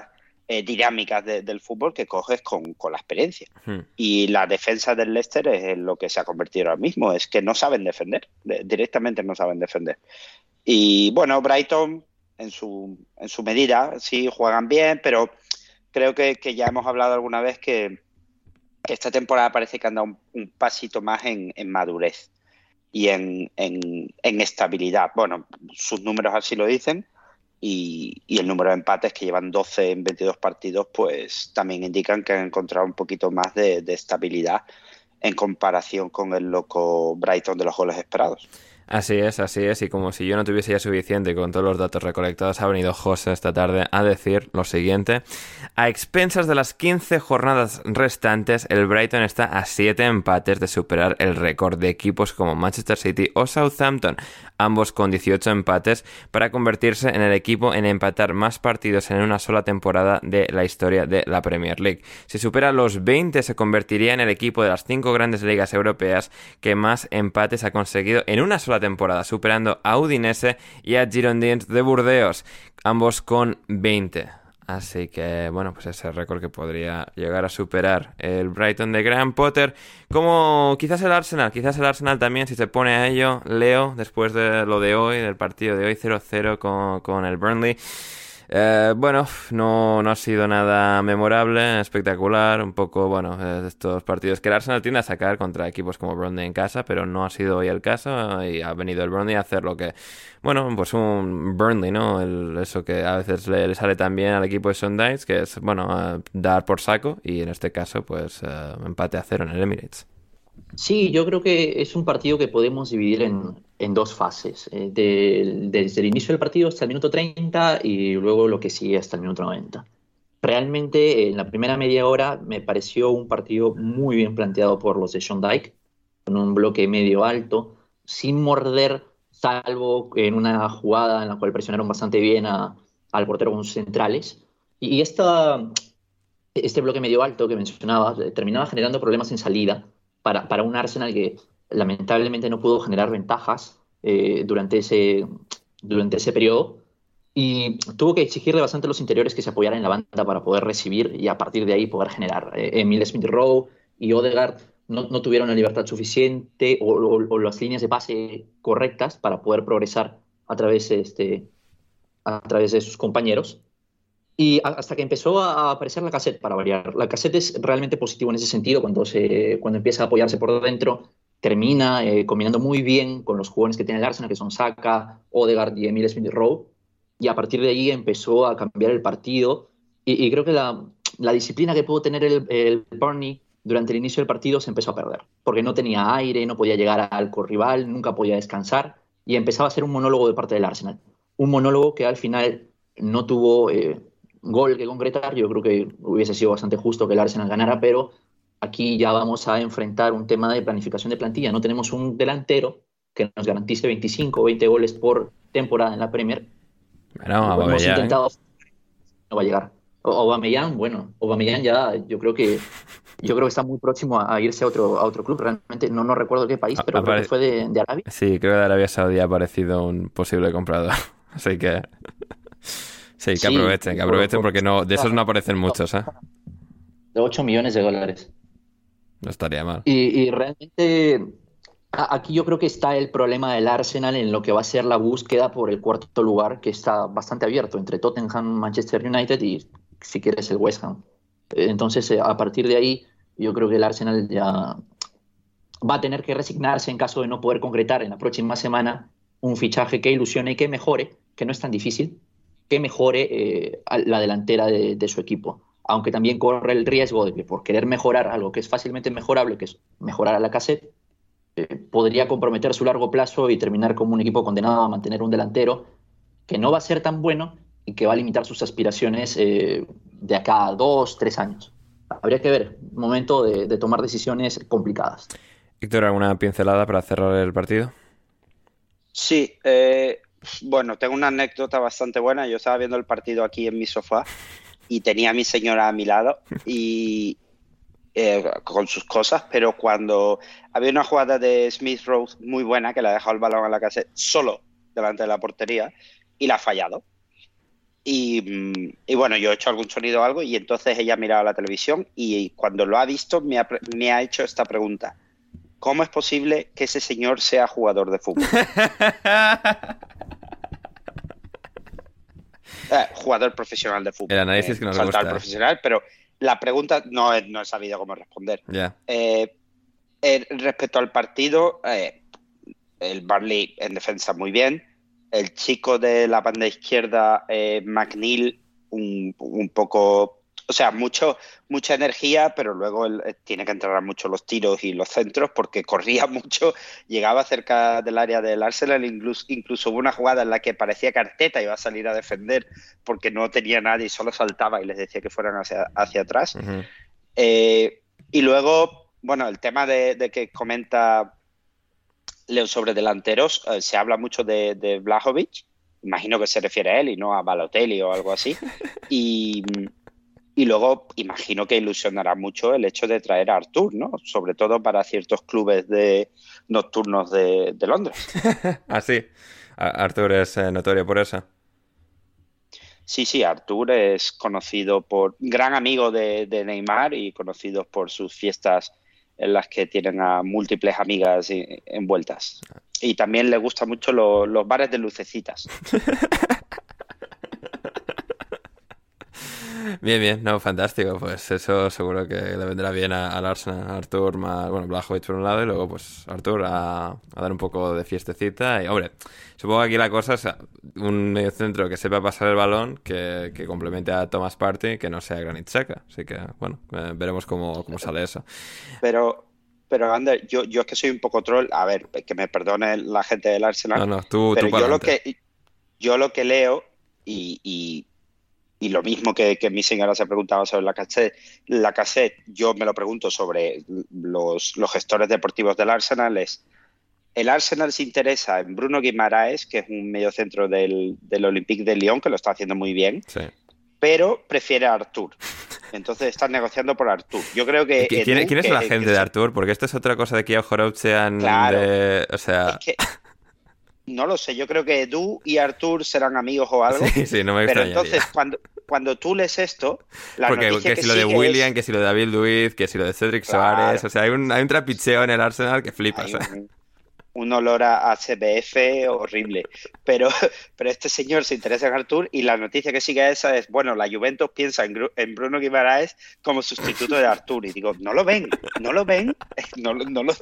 eh, dinámicas del fútbol que coges con, la experiencia. Hmm. Y la defensa del Leicester es en lo que se ha convertido ahora mismo, es que no saben defender, directamente no saben defender. Y bueno, Brighton en su, en su medida, sí, juegan bien, pero creo que, ya hemos hablado alguna vez que, esta temporada parece que anda un, un pasito más en madurez y en, estabilidad. Bueno, sus números así lo dicen y, el número de empates que llevan 12 en 22 partidos, pues también indican que han encontrado un poquito más de estabilidad en comparación con el loco Brighton de los goles esperados. Así es, así es, y como si yo no tuviese ya suficiente con todos los datos recolectados, ha venido José esta tarde a decir lo siguiente. A expensas de las 15 jornadas restantes, el Brighton está a 7 empates de superar el récord de equipos como Manchester City o Southampton, ambos con 18 empates, para convertirse en el equipo en empatar más partidos en una sola temporada de la historia de la Premier League. Si supera los 20, se convertiría en el equipo de las 5 grandes ligas europeas que más empates ha conseguido en una sola temporada, superando a Udinese y a Girondins de Burdeos, ambos con 20. Así que, bueno, pues ese récord que podría llegar a superar el Brighton de Graham Potter. Como quizás el Arsenal, quizás el Arsenal también, si se pone a ello, Leo, después de lo de hoy, del partido de hoy 0-0 con, con el Burnley. Eh, bueno, no, no ha sido nada memorable, espectacular, un poco, bueno, estos partidos que el Arsenal tiende a sacar contra equipos como Burnley en casa, pero no ha sido hoy el caso y ha venido el Burnley a hacer lo que, bueno, pues un Burnley, ¿no? eso que a veces le, sale también al equipo de Sundice, que es, bueno, dar por saco y en este caso, pues eh, empate a cero en el Emirates. Sí, yo creo que es un partido que podemos dividir en, en dos fases. Eh, desde el inicio del partido hasta el minuto 30 y luego lo que sigue hasta el minuto 90. Realmente en la primera media hora me pareció un partido muy bien planteado por los de Sean Dyke, con un bloque medio alto, sin morder, salvo en una jugada en la cual presionaron bastante bien a, al portero con centrales. Y esta, este bloque medio alto que mencionaba eh, terminaba generando problemas en salida para, para un Arsenal que lamentablemente no pudo generar ventajas eh, durante, ese, durante ese periodo y tuvo que exigirle bastante a los interiores que se apoyaran en la banda para poder recibir y a partir de ahí poder generar. Eh, Emil Smith Rowe y Odegaard no, no, tuvieron la libertad suficiente o, las líneas de pase correctas para poder progresar a través, este, a través de sus compañeros. Y hasta que empezó a aparecer la cassette, para variar. La cassette es realmente positivo en ese sentido, cuando, se, cuando empieza a apoyarse por dentro, termina eh, combinando muy bien con los jugadores que tiene el Arsenal, que son Saka, Odegaard y Emil Smith-Rowe. Y a partir de ahí empezó a cambiar el partido. Y, creo que la, la, disciplina que pudo tener el, el Burnley durante el inicio del partido se empezó a perder, porque no tenía aire, no podía llegar al rival, nunca podía descansar, y empezaba a ser un monólogo de parte del Arsenal. Un monólogo que al final no tuvo eh, gol que concretar. Yo creo que hubiese sido bastante justo que el Arsenal ganara, pero aquí ya vamos a enfrentar un tema de planificación de plantilla. No tenemos un delantero que nos garantice 25 o 20 goles por temporada en la Premier. Bueno, hemos intentado, no va a llegar. Aubameyang, bueno, Aubameyang ya yo creo que yo creo que está muy próximo a, irse a otro, a otro club. Realmente no, no recuerdo qué país, pero creo que fue de, de, Arabia. Sí, creo que de Arabia Saudí ha aparecido un posible comprador. Así que Sí, que aprovechen, que aprovechen porque no, de esos no aparecen muchos, ¿eh? De 8 millones de dólares. No estaría mal. Y, realmente aquí yo creo que está el problema del Arsenal en lo que va a ser la búsqueda por el cuarto lugar, que está bastante abierto entre Tottenham, Manchester United y, si quieres, el West Ham. Entonces, eh, a partir de ahí, yo creo que el Arsenal ya va a tener que resignarse en caso de no poder concretar en la próxima semana un fichaje que ilusione y que mejore, que no es tan difícil, que mejore eh, la delantera de, su equipo. Aunque también corre el riesgo de que por querer mejorar algo que es fácilmente mejorable, que es mejorar a la cassette, eh, podría comprometer su largo plazo y terminar como un equipo condenado a mantener un delantero que no va a ser tan bueno y que va a limitar sus aspiraciones eh, de acá a dos, tres años. Habría que ver, momento de, de tomar decisiones complicadas. Víctor, ¿alguna pincelada para cerrar el partido? Sí, eh, bueno, tengo una anécdota bastante buena. Yo estaba viendo el partido aquí en mi sofá y tenía a mi señora a mi lado y eh, con sus cosas, pero cuando había una jugada de Smith Rose muy buena que le ha dejado el balón a la casa solo delante de la portería y la ha fallado. Y, bueno, yo he hecho algún sonido o algo y entonces ella ha mirado la televisión y cuando lo ha visto me ha hecho esta pregunta. ¿Cómo es posible que ese señor sea jugador de fútbol? Eh, jugador profesional de fútbol. El análisis que nos gusta. ¿eh? profesional, pero la pregunta no he, no he sabido cómo responder. Eh, respecto al partido, el Barley en defensa muy bien. El chico de la banda izquierda, McNeil, un, un poco o sea, mucho, mucha energía, pero luego él eh, tiene que entrenar mucho los tiros y los centros porque corría mucho, llegaba cerca del área del Arsenal, incluso, incluso hubo una jugada en la que parecía que Arteta iba a salir a defender porque no tenía nadie y solo saltaba y les decía que fueran hacia, hacia atrás. Eh, y luego, bueno, el tema de, que comenta Leo sobre delanteros, eh, se habla mucho de, de Blajovic, imagino que se refiere a él y no a Balotelli o algo así. Y, y luego imagino que ilusionará mucho el hecho de traer a Artur, ¿no? Sobre todo para ciertos clubes de nocturnos de, Londres. ah, sí. Artur es eh, notorio por eso. Sí, sí, Artur es conocido por gran amigo de, Neymar y conocido por sus fiestas en las que tienen a múltiples amigas envueltas. Y también le gustan mucho los bares de lucecitas. Bien, bien, no, fantástico. Pues eso seguro que le vendrá bien al Arsenal, Artur, más, bueno, Blajovic por un lado y luego pues Artur a, dar un poco de fiestecita. Y hombre, supongo que aquí la cosa es un medio centro que sepa pasar el balón, que, complemente a Thomas Party, que no sea Granit Seca. Así que, bueno, eh, veremos cómo, sale eso. Pero, pero Ander, yo, yo es que soy un poco troll. A ver, que me perdone la gente del Arsenal. No, no, tú, pero yo, lo que, yo lo que leo y y lo mismo que, mi señora se preguntaba sobre la cassette, la cassette, yo me lo pregunto sobre los, gestores deportivos del Arsenal, es el Arsenal se interesa en Bruno Guimaraes, que es un mediocentro del, del Olympique de Lyon, que lo está haciendo muy bien, pero prefiere a Artur. Entonces están negociando por Artur. Yo creo que... ¿Quién, es la gente de Artur? Porque esto es otra cosa de que a sean... Claro, o sea... No lo sé, yo creo que Edu y Artur serán amigos o algo. Sí, sí, no me Pero entonces, cuando, cuando tú lees esto, la Porque que, si lo de William, que si lo de David Luiz, que si lo de Cedric Suárez, o sea, hay un, hay un trapicheo en el Arsenal que flipas. ¿eh? un olor a, CBF horrible. Pero, pero este señor se interesa en Artur y la noticia que sigue esa es, bueno, la Juventus piensa en, Bruno Guimaraes como sustituto de Artur. Y digo, no lo ven, no lo ven, no, no, lo,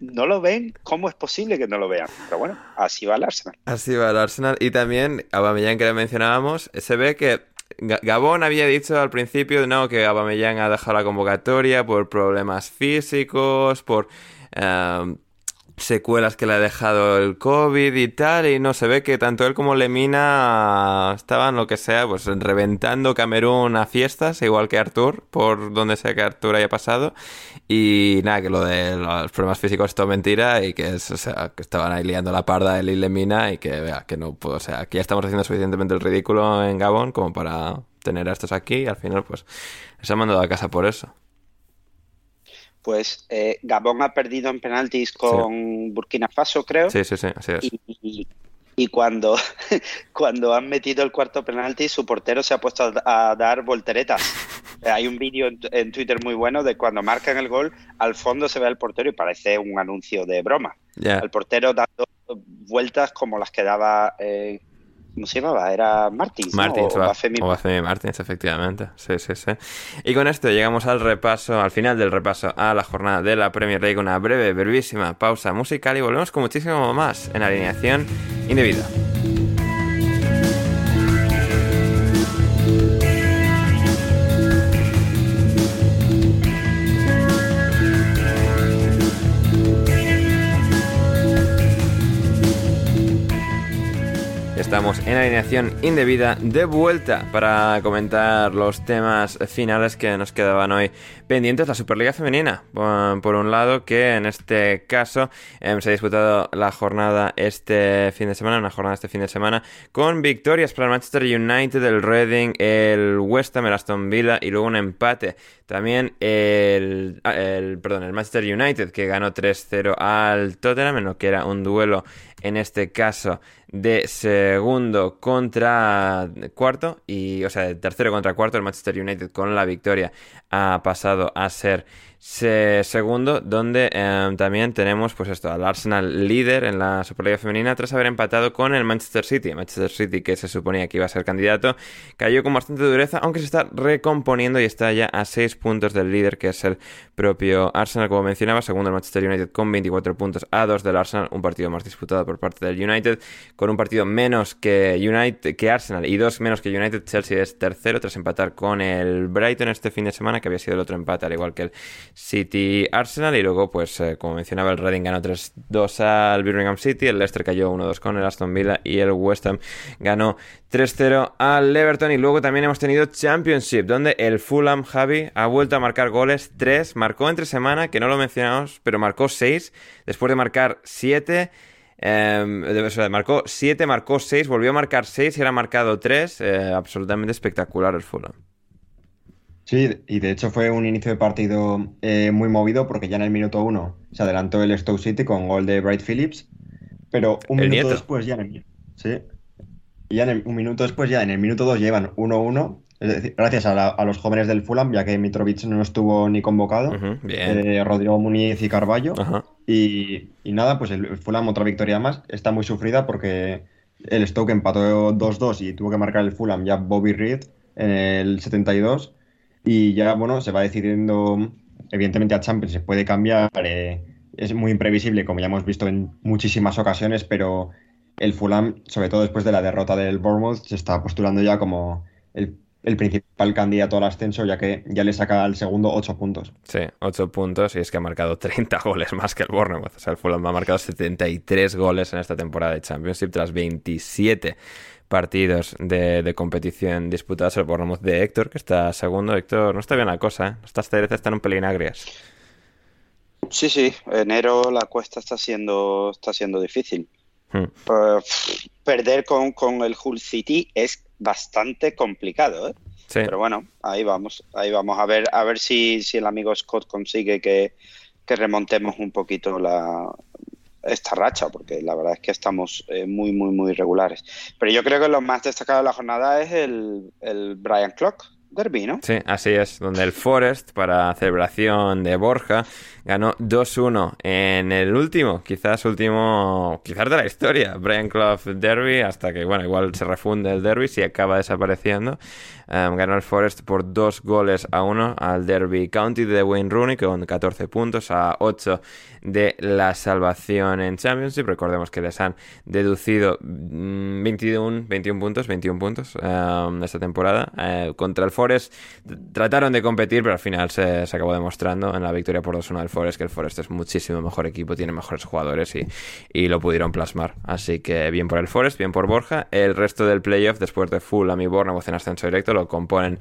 no lo ven, ¿cómo es posible que no lo vean? Pero bueno, así va el Arsenal. Así va el Arsenal. Y también, Aubameyang que le mencionábamos, se ve que Gabón había dicho al principio no que Aubameyang ha dejado la convocatoria por problemas físicos, por eh, secuelas que le ha dejado el COVID y tal, y no se ve que tanto él como Lemina estaban lo que sea, pues reventando Camerún a fiestas, igual que Artur, por donde sea que Artur haya pasado, y nada, que lo de los problemas físicos es todo mentira y que o sea, que estaban ahí liando la parda él y Lemina y que vea, que no, pues, o sea, que ya estamos haciendo suficientemente el ridículo en Gabón como para tener a estos aquí y al final pues se han mandado a casa por eso pues eh, Gabón ha perdido en penaltis con Burkina Faso, creo. Sí, sí, sí, así es. Y, cuando, cuando han metido el cuarto penalti, su portero se ha puesto a, dar volteretas. Hay un vídeo en, Twitter muy bueno de cuando marcan el gol, al fondo se ve al portero y parece un anuncio de broma. El portero dando vueltas como las que daba eh, ¿Cómo se llamaba? Era Martins. Martins, ¿no? o, Bafemi. Martins, efectivamente. Sí, sí, sí. Y con esto llegamos al repaso, al final del repaso a la jornada de la Premier League. Una breve, brevísima pausa musical y volvemos con muchísimo más en alineación indebida. Estamos en alineación indebida de vuelta para comentar los temas finales que nos quedaban hoy pendientes. La Superliga Femenina, por un lado, que en este caso em, se ha disputado la jornada este fin de semana, una jornada este fin de semana, con victorias para el Manchester United, el Reading, el West Ham, el Aston Villa y luego un empate. También el, el, perdón, el Manchester United que ganó 3-0 al Tottenham en lo que era un duelo en este caso de segundo contra cuarto y o sea de tercero contra cuarto el Manchester United con la victoria ha pasado a ser segundo, donde em, también tenemos pues esto, al Arsenal líder en la Superliga Femenina tras haber empatado con el Manchester City. Manchester City, que se suponía que iba a ser candidato, cayó con bastante dureza, aunque se está recomponiendo y está ya a 6 puntos del líder, que es el propio Arsenal, como mencionaba, segundo el Manchester United con 24 puntos a 2 del Arsenal, un partido más disputado por parte del United, con un partido menos que United, que Arsenal y dos menos que United, Chelsea es tercero tras empatar con el Brighton este fin de semana, que había sido el otro empate, al igual que el City Arsenal y luego pues eh, como mencionaba el Reading ganó 3-2 al Birmingham City, el Leicester cayó 1-2 con el Aston Villa y el West Ham ganó 3-0 al Everton y luego también hemos tenido Championship donde el Fulham Javi ha vuelto a marcar goles 3, marcó entre semana que no lo mencionamos pero marcó 6 después de marcar 7 em, marcó 7, marcó 6, volvió a marcar 6 y ahora ha marcado 3. Eh, absolutamente espectacular el Fulham. Sí, y de hecho fue un inicio de partido eh, muy movido porque ya en el minuto uno se adelantó el Stoke City con gol de Bright Phillips, pero un minuto después ya en el, sí, ya en un minuto después ya en el minuto dos llevan 1-1, es decir, gracias a, los jóvenes del Fulham, ya que Mitrovic no estuvo ni convocado, eh, Rodrigo Muniz y Carballo, y, nada, pues el Fulham otra victoria más, está muy sufrida porque el Stoke empató 2-2 y tuvo que marcar el Fulham ya Bobby Reed en el 72 y ya, bueno, se va decidiendo, evidentemente a Champions se puede cambiar, eh, es muy imprevisible, como ya hemos visto en muchísimas ocasiones, pero el Fulham, sobre todo después de la derrota del Bournemouth, se está postulando ya como el, principal candidato al ascenso, ya que ya le saca al segundo 8 puntos. Sí, 8 puntos y es que ha marcado 30 goles más que el Bournemouth. O sea, el Fulham ha marcado 73 goles en esta temporada de Championship tras 27 partidos de, competición disputados. El Bournemouth de Héctor, que está segundo. Héctor, no está bien la cosa, ¿eh? Estas cerezas están un pelín agrias. Sí, sí, enero la cuesta está siendo, está siendo difícil. Hmm. Pues, perder con, el Hull City es bastante complicado, ¿eh? Pero bueno, ahí vamos, ahí vamos a ver, a ver si, si el amigo Scott consigue que, que remontemos un poquito la, esta racha, porque la verdad es que estamos eh, muy, muy, muy regulares. Pero yo creo que lo más destacado de la jornada es el, el Brian Clock, Derby, ¿no? Sí, así es, donde el Forest, para celebración de Borja, ganó 2-1 en el último, quizás último, quizás de la historia, Brian Clough Derby, hasta que, bueno, igual se refunde el Derby si acaba desapareciendo. Um, ganó el Forest por dos goles a uno al Derby County de Wayne Rooney con 14 puntos a 8 de la salvación en Championship. Recordemos que les han deducido 21, mm, 21 puntos, 21 puntos um, esta temporada. Uh, contra el Forest trataron de competir, pero al final se, acabó demostrando en la victoria por 2-1 del Forest que el Forest es muchísimo mejor equipo, tiene mejores jugadores y, y, lo pudieron plasmar. Así que bien por el Forest, bien por Borja. El resto del playoff, después de Full, a mi Bournemouth en ascenso directo, lo componen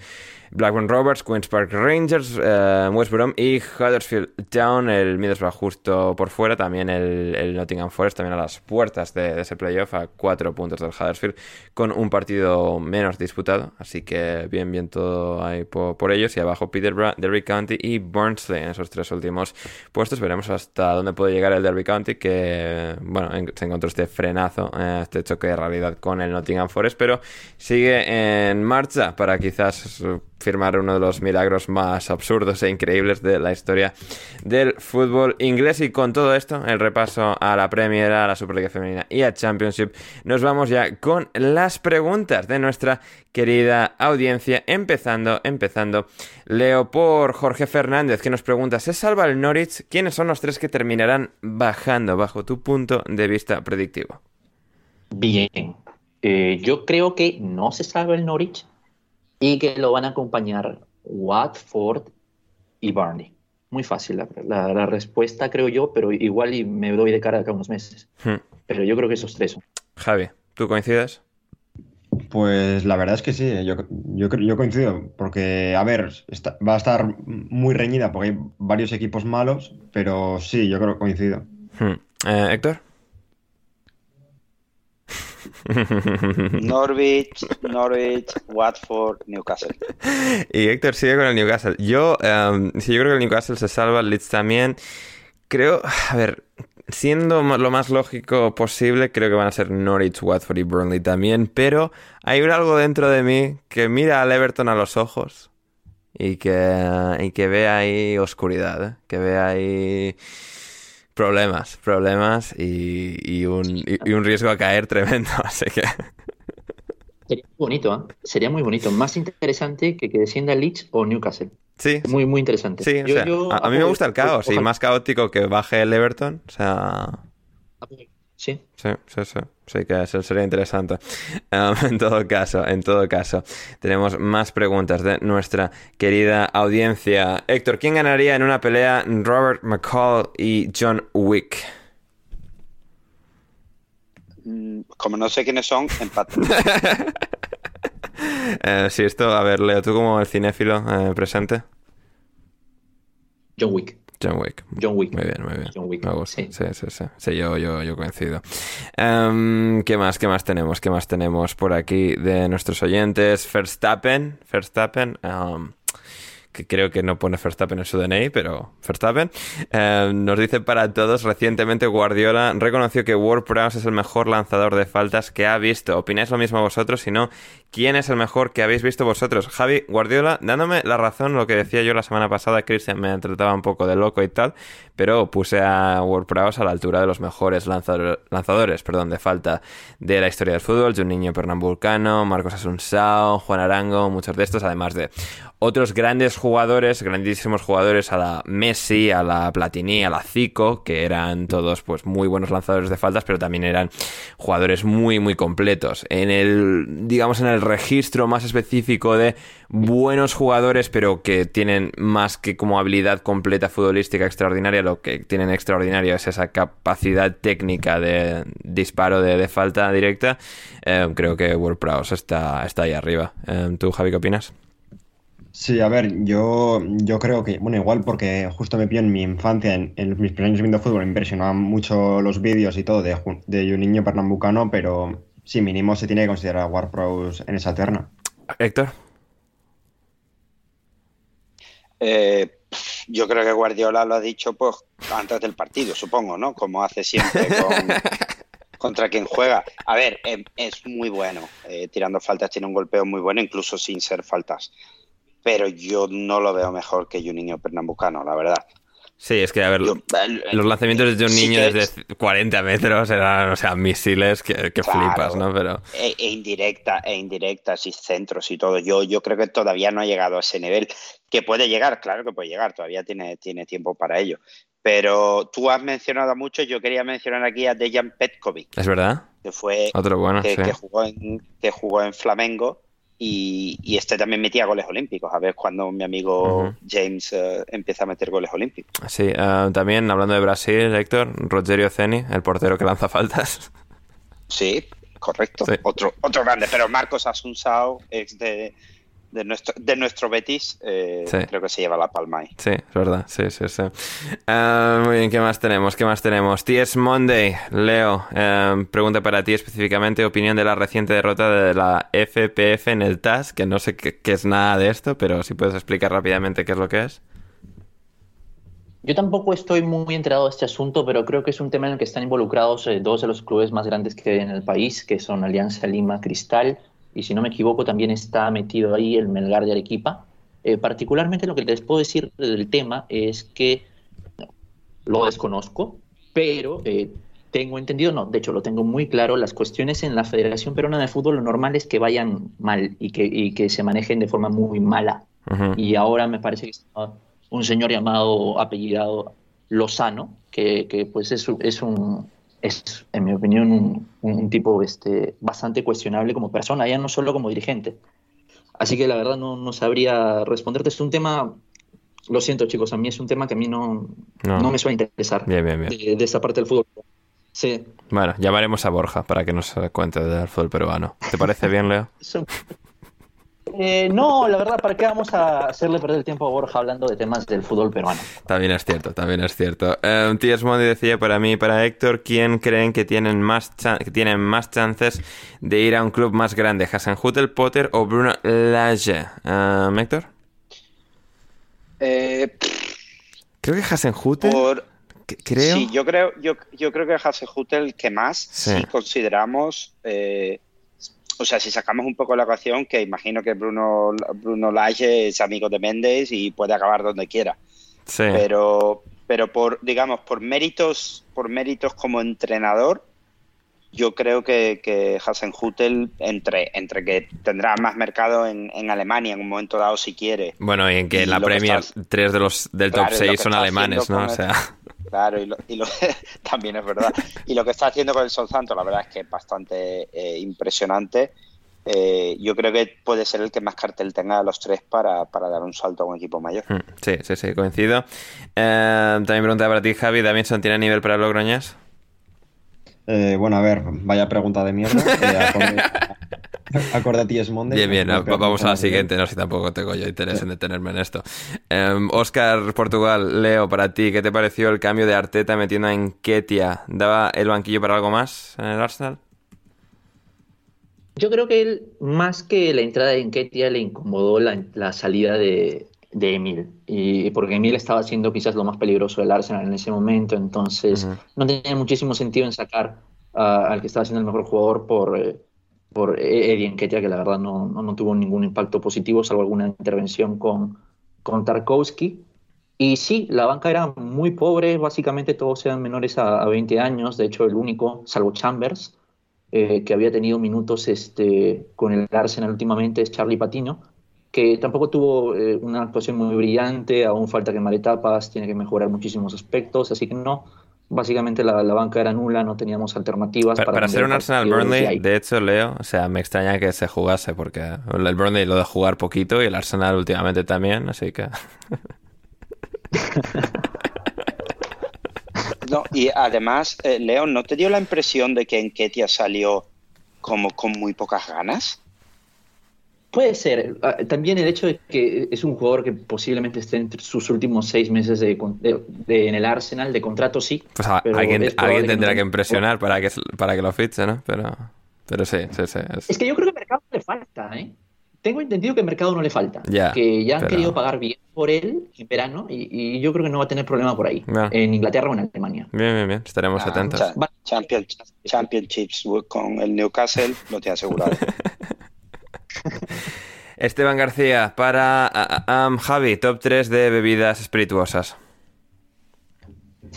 Blackburn Rovers, Queen's Park Rangers, uh, West Brom y Huddersfield Town, el Middlesbrough por fuera, también el, Nottingham Forest, también a las puertas de, ese playoff, a cuatro puntos del Huddersfield, con un partido menos disputado, así que bien, bien todo ahí por, por ellos, y abajo Peterborough, Derby County y Burnsley en esos tres últimos puestos, veremos hasta dónde puede llegar el Derby County, que, bueno, se encontró este frenazo, eh, este choque de realidad con el Nottingham Forest, pero sigue en marcha para quizás firmar uno de los milagros más absurdos e increíbles de la historia del fútbol inglés. Y con todo esto, el repaso a la Premier, a la Superliga Femenina y a Championship, nos vamos ya con las preguntas de nuestra querida audiencia. Empezando, empezando, leo por Jorge Fernández que nos pregunta, ¿se salva el Norwich? ¿Quiénes son los tres que terminarán bajando bajo tu punto de vista predictivo? Bien, eh, yo creo que no se salva el Norwich y que lo van a acompañar Watford y Barney. Muy fácil la, la, la, respuesta, creo yo, pero igual y me doy de cara acá unos meses. Hmm. Pero yo creo que esos tres son. Javi, ¿tú coincides? Pues la verdad es que sí, yo, yo, yo coincido, porque, a ver, está, va a estar muy reñida porque hay varios equipos malos, pero sí, yo creo que coincido. Hmm. Eh, Héctor. Norwich, Norwich, Watford, Newcastle. Y Héctor sigue con el Newcastle. Yo, um, sí, yo creo que el Newcastle se salva, el Leeds también. Creo, a ver, siendo lo más lógico posible, creo que van a ser Norwich, Watford y Burnley también. Pero hay algo dentro de mí que mira al Everton a los ojos y que, y que ve ahí oscuridad, ¿eh? que ve ahí problemas, problemas y, y, un, y, un, riesgo a caer tremendo, así que... Sería muy bonito, ¿eh? Sería muy bonito. Más interesante que que descienda Leeds o Newcastle. Sí. Muy, muy interesante. Sí, yo, o sea, yo, a, a, mí me gusta el caos y más caótico que baje el Everton, o sea... Sí. Sí, sí, sí. Sí, que eso sería interesante. Um, en todo caso, en todo caso, tenemos más preguntas de nuestra querida audiencia. Héctor, ¿quién ganaría en una pelea Robert McCall y John Wick? Como no sé quiénes son, empate. eh, sí, esto, a ver, Leo, tú como el cinéfilo eh, presente. John Wick. John Wick. John Wick. Muy bien, muy bien. John Wick. Me gusta. Sí, sí, sí. sí. sí yo, yo, yo coincido. Um, ¿Qué más? ¿Qué más tenemos? ¿Qué más tenemos por aquí de nuestros oyentes? Verstappen. Verstappen. Um, que creo que no pone Verstappen en su DNI, pero Verstappen. Eh, nos dice para todos, recientemente Guardiola reconoció que Ward Prowse es el mejor lanzador de faltas que ha visto. ¿Opináis lo mismo vosotros? Si no, ¿quién es el mejor que habéis visto vosotros? Javi, Guardiola, dándome la razón, lo que decía yo la semana pasada, Christian me trataba un poco de loco y tal, pero puse a Ward Prowse a la altura de los mejores lanzador, lanzadores perdón, de falta de la historia del fútbol. Juninho Pernambucano, Marcos Asunsao, Juan Arango, muchos de estos, además de otros grandes jugadores, grandísimos jugadores a la Messi, a la Platini, a la Zico, que eran todos pues muy buenos lanzadores de faltas, pero también eran jugadores muy muy completos. En el digamos en el registro más específico de buenos jugadores, pero que tienen más que como habilidad completa futbolística extraordinaria, lo que tienen extraordinario es esa capacidad técnica de disparo de, falta directa. Eh, creo que World Prowse está, está ahí arriba. Eh, ¿Tú, Javi, qué opinas? Sí, a ver, yo, yo creo que, bueno, igual porque justo me pilló en mi infancia, en, en mis primeros años viendo fútbol, me impresionaban mucho los vídeos y todo de, de un niño pernambucano, pero sí, mínimo se tiene que considerar Pros en esa terna. Héctor. Eh, yo creo que Guardiola lo ha dicho pues antes del partido, supongo, ¿no? Como hace siempre con, contra quien juega. A ver, eh, es muy bueno. Eh, tirando faltas tiene un golpeo muy bueno, incluso sin ser faltas. pero yo no lo veo mejor que Juninho Pernambucano, la verdad. Sí, es que, a ver, Yo- los lanzamientos de un niño desde 40 metros eran, o sea, misiles que, que Claro. flipas, ¿no? Pero e, e indirecta, e indirectas y centros y todo. Yo, yo creo que todavía no ha llegado a ese nivel. Que puede llegar, claro que puede llegar, todavía tiene, tiene tiempo para ello. Pero tú has mencionado a muchos, yo quería mencionar aquí a Dejan Petkovic, es verdad. que fue Otro bueno, que, sí. que jugó en, que jugó en Flamengo y, y este también metía goles olímpicos. A ver cuando mi amigo. James eh, empieza a meter goles olímpicos. Sí, eh, también hablando de Brasil, Héctor, Rogerio Ceni, el portero que lanza faltas. Sí, correcto. Sí. Otro, otro grande, pero Marcos Asunsao, ex de, de nuestro, de nuestro Betis, eh, Sí. creo que se lleva la palma ahí. Sí, es verdad, sí, sí, sí. Eh, muy bien, ¿qué más tenemos? ¿Qué más tenemos? TS Monday, Leo, eh, pregunta para ti específicamente, opinión de la reciente derrota de la FPF en el TAS, que no sé qué, qué es nada de esto, pero si puedes explicar rápidamente qué es lo que es. Yo tampoco estoy muy enterado de este asunto, pero creo que es un tema en el que están involucrados eh, dos de los clubes más grandes que hay en el país, que son Alianza Lima Cristal, y si no me equivoco también está metido ahí el Melgar de Arequipa. Eh, particularmente lo que les puedo decir del tema es que lo desconozco, pero eh, tengo entendido, no, de hecho lo tengo muy claro, las cuestiones en la Federación Peruana de Fútbol lo normal es que vayan mal y que, y que se manejen de forma muy mala. Ujú. Y ahora me parece que está un señor llamado, apellidado Lozano, que, que, pues es, es un, es, en mi opinión, un, un tipo este, bastante cuestionable como persona, ya no solo como dirigente. Así que la verdad no, no sabría responderte. Es un tema, lo siento chicos, a mí es un tema que a mí no, No. no, me suele interesar Bien, bien, bien. de, de esa parte del fútbol. Sí. Bueno, llamaremos a Borja para que nos cuente del fútbol peruano. ¿Te parece bien, Leo? Eh, no, la verdad, ¿para qué vamos a hacerle perder el tiempo a Borja hablando de temas del fútbol peruano? También es cierto, también es cierto. Eh, T.S. Mondi decía para mí y para Héctor, ¿quién creen que tienen más que tienen más chances de ir a un club más grande? ¿Hasenhutel, Potter o Bruno Lage? Eh, Héctor? Eh, Creo que Hasenhutel. por, que- Creo. Sí, yo creo, yo, yo creo que Hasenhut el que más, Sí. si consideramos, eh, o sea, si sacamos un poco la ecuación, que imagino que Bruno, Bruno Lage es amigo de Méndez y puede acabar donde quiera. Sí. Pero, pero por, digamos, por méritos, por méritos como entrenador, yo creo que, que Hasenhutel, entre, entre que tendrá más mercado en, en Alemania en un momento dado si quiere, Bueno, y en que en la que Premier estás- tres de los del Claro, top lo 6 que son alemanes, ¿no? O sea, Claro, y, lo, y lo- también es verdad. Y lo que está haciendo con el Southampton, la verdad es que es bastante eh, impresionante. Eh, yo creo que puede ser el que más cartel tenga de los tres para, para dar un salto a un equipo mayor. mm, sí, sí, sí, coincido. Eh, también pregunta para ti, Javi, ¿Davidson tiene nivel para Logroñés? Eh, bueno, a ver, vaya pregunta de mierda. Acorde, acorde a ti es Monday. Bien, bien, No, va- vamos a la siguiente, no sé si tampoco tengo yo interés en detenerme en esto. Oscar Portugal, Leo, para ti, ¿qué te pareció el cambio de Arteta metiendo a Enquetia? ¿Daba el banquillo para algo más en el Arsenal? Yo creo que él, más que la entrada de Enquetia, le incomodó la, la salida de, de Emil. Y porque Emil estaba siendo quizás lo más peligroso del Arsenal en ese momento, entonces no tenía muchísimo sentido en sacar ah, al que estaba siendo el mejor jugador por, eh, por Eddie Enquetia, que la verdad no, no, no tuvo ningún impacto positivo, salvo alguna intervención con, con Tarkovsky. Y sí, la banca era muy pobre, básicamente todos eran menores a, a 20 años, de hecho el único, salvo Chambers, eh, que había tenido minutos este, con el Arsenal últimamente es Charlie Patino, que tampoco tuvo eh, una actuación muy brillante, aún falta quemar etapas, tiene que mejorar muchísimos aspectos, así que no, básicamente la, la banca era nula, no teníamos alternativas. Para, para ser un Arsenal Burnley, de hecho, Leo, o sea, me extraña que se jugase porque el Burnley lo de jugar poquito y el Arsenal últimamente también, así que... No, y además, eh, León, ¿no te dio la impresión de que Enquetia salió como con muy pocas ganas? Puede ser. Ah, También el hecho de que es un jugador que posiblemente esté entre sus últimos seis meses de, con- de- de- en el Arsenal de contrato, sí. Pues alguien, tendrá no- que impresionar para que, para que lo fiche, ¿no? Pero, pero sí, sí, sí. es- Es que yo creo que al mercado no le falta, ¿eh? Tengo entendido que al mercado no le falta. Ya, que ya han pero- querido pagar bien por él en verano y, y yo creo que no va a tener problema por ahí. En Inglaterra o en Alemania. Bien, bien, bien, estaremos Ah, atentos. cha- Va- Champion- Championships con el Newcastle lo tiene asegurado. Esteban García, para um, Javi, top 3 de bebidas espirituosas.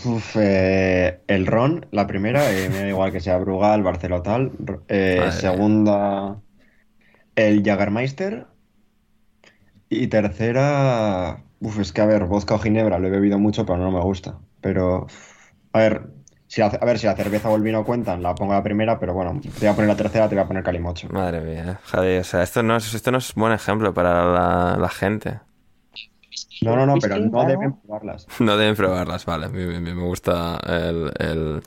Uf, eh, el ron, la primera, eh, me da igual que sea Brugal, Barceló tal. Eh, segunda, el Jagermeister. Y tercera, uf, es que a ver, vodka o ginebra, lo he bebido mucho, pero no me gusta. Pero, a ver, si la, a ver, si la cerveza o el vino cuentan, la pongo la primera, pero bueno, te voy a poner la tercera, te voy a poner calimocho. Madre mía, Javi, o sea, esto no es, esto no es buen ejemplo para la, la gente. No, no, no, pero Whisky, no deben probarlas. No deben probarlas, vale. Bien, bien, Me gusta el, el-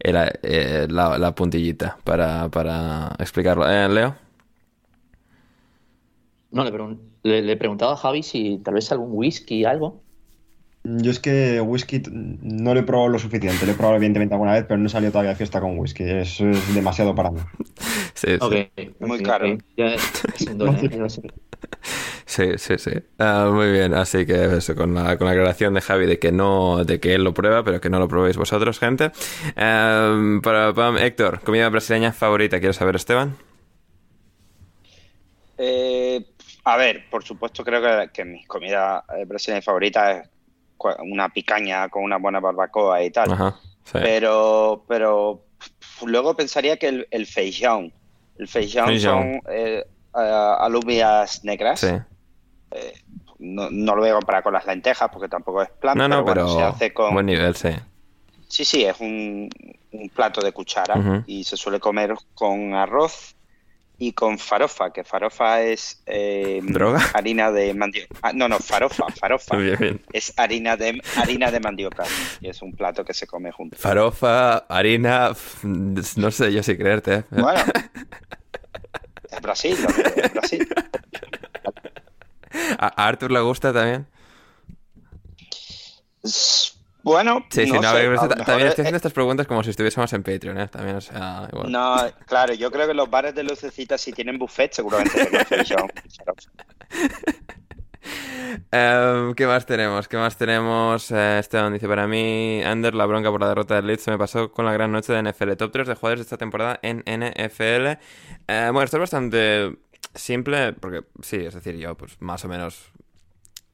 el- eh, la, la puntillita para, para explicarlo. Eh, Leo. No, le, pregun- le, le preguntaba a Javi si tal vez algún whisky, algo. Yo es que whisky no lo he probado lo suficiente. Lo he probado evidentemente alguna vez, pero no he salido todavía de fiesta con whisky. Eso es demasiado para mí. Sí, sí. Ok, Muy ok, caro. Sí, sí, sí. Ah, muy bien, así que eso, con la, con la aclaración de Javi de que no, de que él lo prueba, pero que no lo probéis vosotros, gente. Em, para, para- Héctor, comida brasileña favorita, ¿quieres saber, Esteban? Eh, a ver, por supuesto creo que, que mi comida eh, brasileña favorita es una picaña con una buena barbacoa y tal. Ajá. Sí. Pero, pero luego pensaría que el, el feijão. El feijão Feijão. son eh, eh, alubias negras. Sí. No, no lo voy a comparar con las lentejas porque tampoco es plan, No, no, pero, pero bueno, se hace con... buen nivel, sí. Sí, sí, es un, un plato de cuchara y se suele comer con arroz y con farofa, que farofa es eh, ¿Droga? harina de mandioca. no, no, farofa, farofa. Bien, bien. Es harina de harina de mandioca y es un plato que se come junto. Farofa, harina, no sé yo si creerte. ¿eh? Bueno, es Brasil, lo que es Brasil. ¿A Arthur le gusta también? Bueno, Sí, sí, no no, sé, ta- mejor también es- estoy haciendo estas preguntas como si estuviésemos en Patreon, ¿eh? También, o sea, igual. No, claro, yo creo que los bares de lucecitas si tienen buffet seguramente. Em, ¿qué más tenemos? ¿Qué más tenemos? Eh, Esteban dice, para mí, Ander, la bronca por la derrota del Leeds se me pasó con la gran noche de NFL. Top 3 de jugadores de esta temporada en NFL. Eh, bueno, esto es bastante simple, porque sí, es decir, yo pues más o menos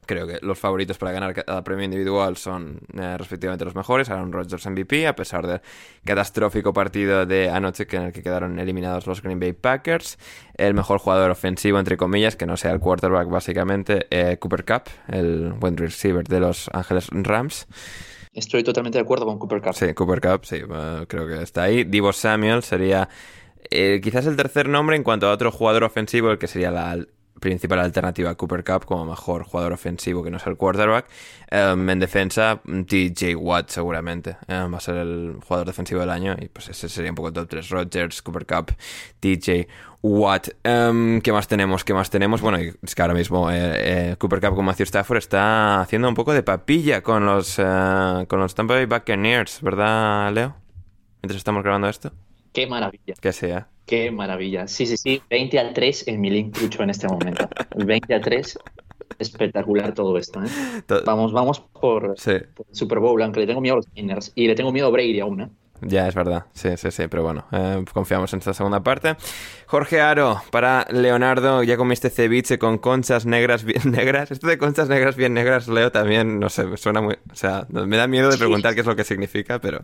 creo que los favoritos para ganar cada premio individual son eh, respectivamente los mejores. Aaron Rodgers MVP, a pesar del catastrófico partido de anoche en el que quedaron eliminados los Green Bay Packers. El mejor jugador ofensivo, entre comillas, que no sea el quarterback, básicamente, eh, Cooper Cup, el buen receiver de los Ángeles Rams. Estoy totalmente de acuerdo con Cooper Cup. Sí, Cooper Cup, sí, eh, creo que está ahí. Divo Samuel sería eh, quizás el tercer nombre en cuanto a otro jugador ofensivo, el que sería la principal alternativa a Cooper Cup como mejor jugador ofensivo que no es el quarterback. Em, en defensa, TJ Watt seguramente eh, va a ser el jugador defensivo del año y pues ese sería un poco el top 3. Rodgers, Cooper Cup, TJ Watt. Em, ¿Qué más tenemos? ¿Qué más tenemos? Bueno, es que ahora mismo eh, eh, Cooper Cup con Matthew Stafford está haciendo un poco de papilla con los, eh, con los Tampa Bay Buccaneers, ¿verdad, Leo? Mientras estamos grabando esto. Qué maravilla, Que sea. qué maravilla. Sí, sí, sí. 20 a 3 en mi link trucho en este momento. 20 a 3. Espectacular todo esto, ¿eh? Vamos, vamos por, Sí, por el Super Bowl, aunque le tengo miedo a los Niners. Y le tengo miedo a Brady aún, ¿eh? ya es verdad. Sí, sí, sí, pero bueno, eh, confiamos en esta segunda parte. Jorge Aro, para Leonardo, ya comiste ceviche con conchas negras bien negras. Esto de conchas negras bien negras, Leo, también, no sé, suena muy... O sea, me da miedo de preguntar qué es lo que significa, pero...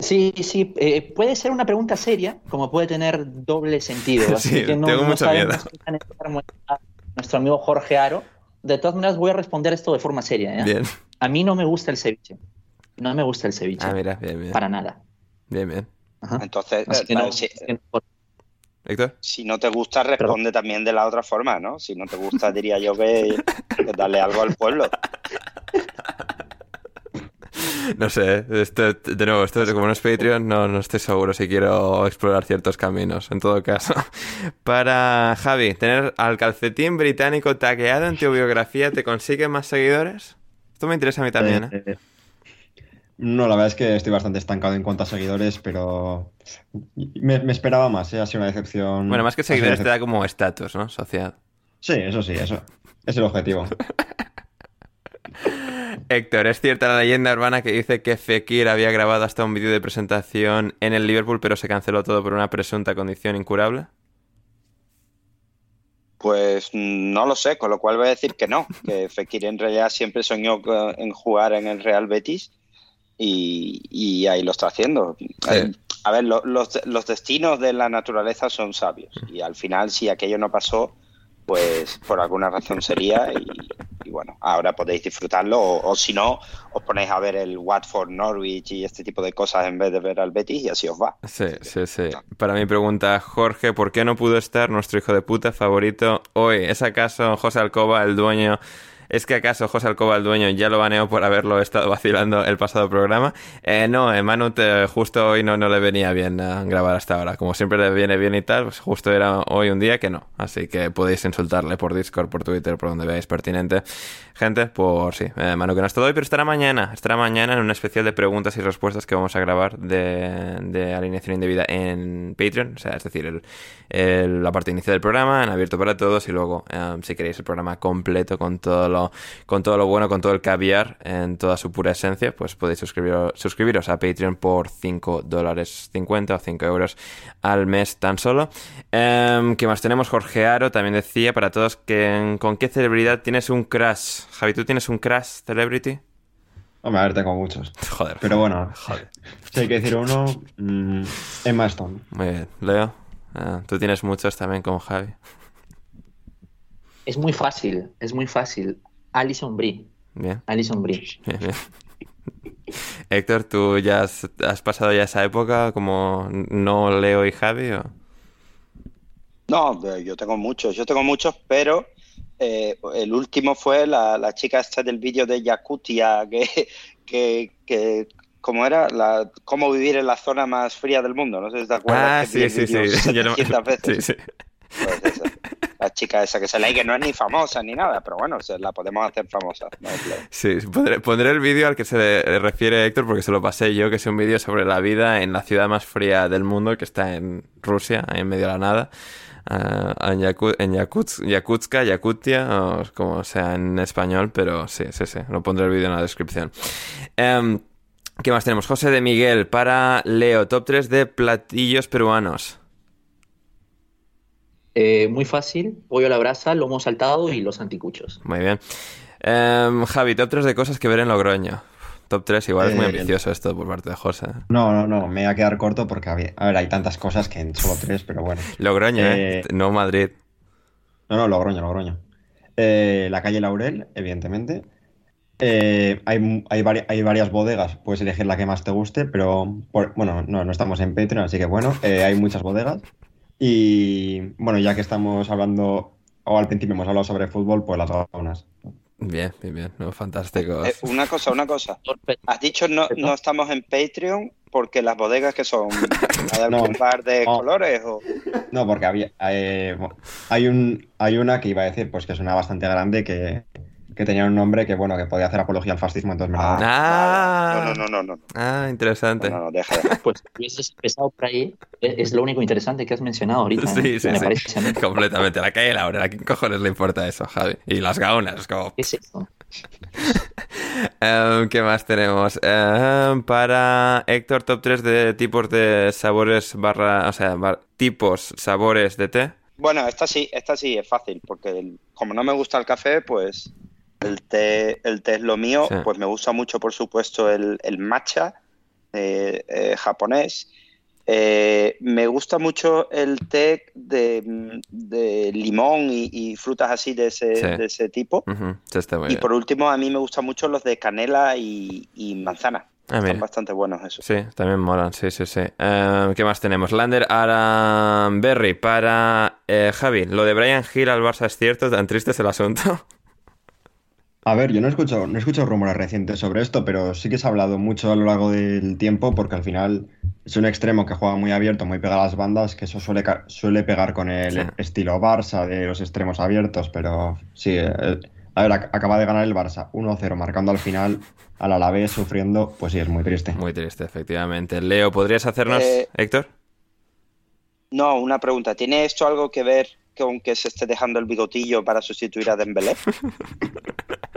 Sí, sí, eh, puede ser una pregunta seria, como puede tener doble sentido. Así Sí, que no, tengo no miedo. está nuestro amigo Jorge Aro. De todas maneras, voy a responder esto de forma seria. ¿eh? Bien. A mí no me gusta el ceviche. No me gusta el ceviche. Ah, mira, bien, bien. Para nada. Bien, bien. Ajá. Entonces, eh, no- si, Héctor. si no te gusta, responde también de la otra forma, ¿no? Si no te gusta, diría yo que, que darle algo al pueblo. No sé, esto, de nuevo, esto como no es Patreon, no, no estoy seguro si quiero explorar ciertos caminos, en todo caso. Para Javi, ¿tener al calcetín británico tagueado en tu biografía te consigue más seguidores? Esto me interesa a mí también, ¿eh? Eh, No, la verdad es que estoy bastante estancado en cuanto a seguidores, pero me, me esperaba más, ¿eh? Ha sido una decepción. Bueno, más que seguidores te da como estatus, ¿no? Social. Sí, eso sí, eso. Es el objetivo. Héctor, ¿es cierta la leyenda urbana que dice que Fekir había grabado hasta un vídeo de presentación en el Liverpool, pero se canceló todo por una presunta condición incurable? Pues no lo sé, con lo cual voy a decir que no, que Fekir en realidad siempre soñó en jugar en el Real Betis y, ahí lo está haciendo. Eh, a ver, los, destinos de la naturaleza son sabios y al final si aquello no pasó, pues por alguna razón sería y, bueno, ahora podéis disfrutarlo o, si no, os ponéis a ver el Watford, Norwich y este tipo de cosas en vez de ver al Betis y así os va. Sí, sí, sí. Para mi pregunta, Jorge, ¿por qué no pudo estar nuestro hijo de puta favorito hoy? ¿Es acaso José Alcoba, el dueño ¿Es que acaso José Alcoba, el dueño, ya lo baneó por haberlo estado vacilando el pasado programa? Eh, no, Manut justo hoy no, no le venía bien a grabar hasta ahora. Como siempre le viene bien y tal, pues justo era hoy un día que no. Así que podéis insultarle por Discord, por Twitter, por donde veáis pertinente. Gente, por sí, eh, Manu que no está hoy, pero estará mañana. Estará mañana en un especial de preguntas y respuestas que vamos a grabar de, de alineación indebida en Patreon. O sea, es decir, el, la parte inicial del programa, en abierto para todos, y luego, eh, si queréis, el programa completo con todo lo con todo lo bueno, con todo el caviar en toda su pura esencia, pues podéis suscribiros a Patreon por 5 dólares 50 o 5 euros al mes tan solo. Eh, ¿Qué más tenemos? Jorge Aro también decía para todos que con qué celebridad tienes un crash. Javi, ¿tú tienes un crash celebrity? Hombre, a ver, tengo muchos. Joder. Pero bueno, Joder. si hay que decir uno, mm, Emma Stone. Muy bien. Leo, ah, tú tienes muchos también con Javi. Es muy fácil, es muy fácil. Alison Brie. Bien. Alison Brie. Héctor, ¿tú ya has, pasado ya esa época como no Leo y Javi? O? No, yo tengo muchos, yo tengo muchos, pero eh, el último fue la, chica esta del vídeo de Yakutia, que, que, que ¿cómo era? La, cómo vivir en la zona más fría del mundo, no sé si te acuerdas. Ah, sí, sí, sí. veces. sí, sí. Pues la chica esa que se lee que no es ni famosa ni nada, pero bueno, se la podemos hacer famosa. sí, pondré, el vídeo al que se refiere Héctor porque se lo pasé yo, que es un vídeo sobre la vida en la ciudad más fría del mundo, que está en Rusia, en medio de la nada. Uh, en, en Yakutska, Yakutia, o como sea en español, pero sí, sí, sí, lo pondré el vídeo en la descripción. Um, ¿Qué más tenemos? José de Miguel para Leo, top 3 de platillos peruanos. Eh, muy fácil, pollo a la brasa, lomo saltado y los anticuchos. Muy bien. Em, Javi, top 3 de cosas que ver en Logroño. Top 3, igual es muy eh, ambicioso esto por parte de José. No, no, no, me voy a quedar corto porque, a ver, hay tantas cosas que en solo tres, pero bueno. Logroño, ¿eh? No Madrid. No, no, Logroño, Logroño. la calle Laurel, evidentemente. hay, hay, hay, varias bodegas, puedes elegir la que más te guste, pero bueno, no, no estamos en Patreon, así que bueno, hay muchas bodegas. Y bueno, ya que estamos hablando, o al principio hemos hablado sobre fútbol, pues las gaunas. Bien, bien, bien, no, fantástico. Eh, una cosa, una cosa. Has dicho no, no estamos en Patreon porque las bodegas que son hay algún par de colores o no porque había eh, hay un hay una que iba a decir pues que es una bastante grande que que tenía un nombre que, bueno, que podía hacer apología al fascismo, entonces me ah, No, no, no, no, no. Ah, interesante. No, no, deja, Pues hubieses empezado por ahí, es lo único interesante que has mencionado ahorita. Sí, ¿eh? sí, me sí. Parece Completamente. La calle Laura, ¿a quién cojones le importa eso, Javi? Y las gaunas, como... ¿Qué es eso? Em, ¿Qué más tenemos? Em, para Héctor, top 3 de tipos de sabores barra... O sea, tipos, sabores de té. Bueno, esta sí, esta sí es fácil, porque como no me gusta el café, pues el té, el té es lo mío, pues me gusta mucho, por supuesto, el, matcha eh, eh, japonés. Eh, me gusta mucho el té de, limón y, frutas así de ese, de ese tipo. y por último, a mí me gustan mucho los de canela y, manzana. Ah, Están bastante buenos esos. Sí, también molan, sí, sí, sí. ¿Qué más tenemos? Lander Aramberry para Javi. ¿Lo de Brian Hill al Barça es cierto? ¿Tan triste es el asunto? A ver, yo no he escuchado, no he escuchado rumores recientes sobre esto, pero sí que se ha hablado mucho a lo largo del tiempo porque al final es un extremo que juega muy abierto, muy pegado a las bandas, que eso suele, suele pegar con el estilo Barça de los extremos abiertos, pero sí, eh, a ver, acaba de ganar el Barça 1-0, marcando al final al Alavés sufriendo, pues sí, es muy triste. Muy triste, efectivamente. Leo, ¿podrías hacernos, eh, Héctor? No, una pregunta. ¿Tiene esto algo que ver con que se esté dejando el bigotillo para sustituir a Dembélé?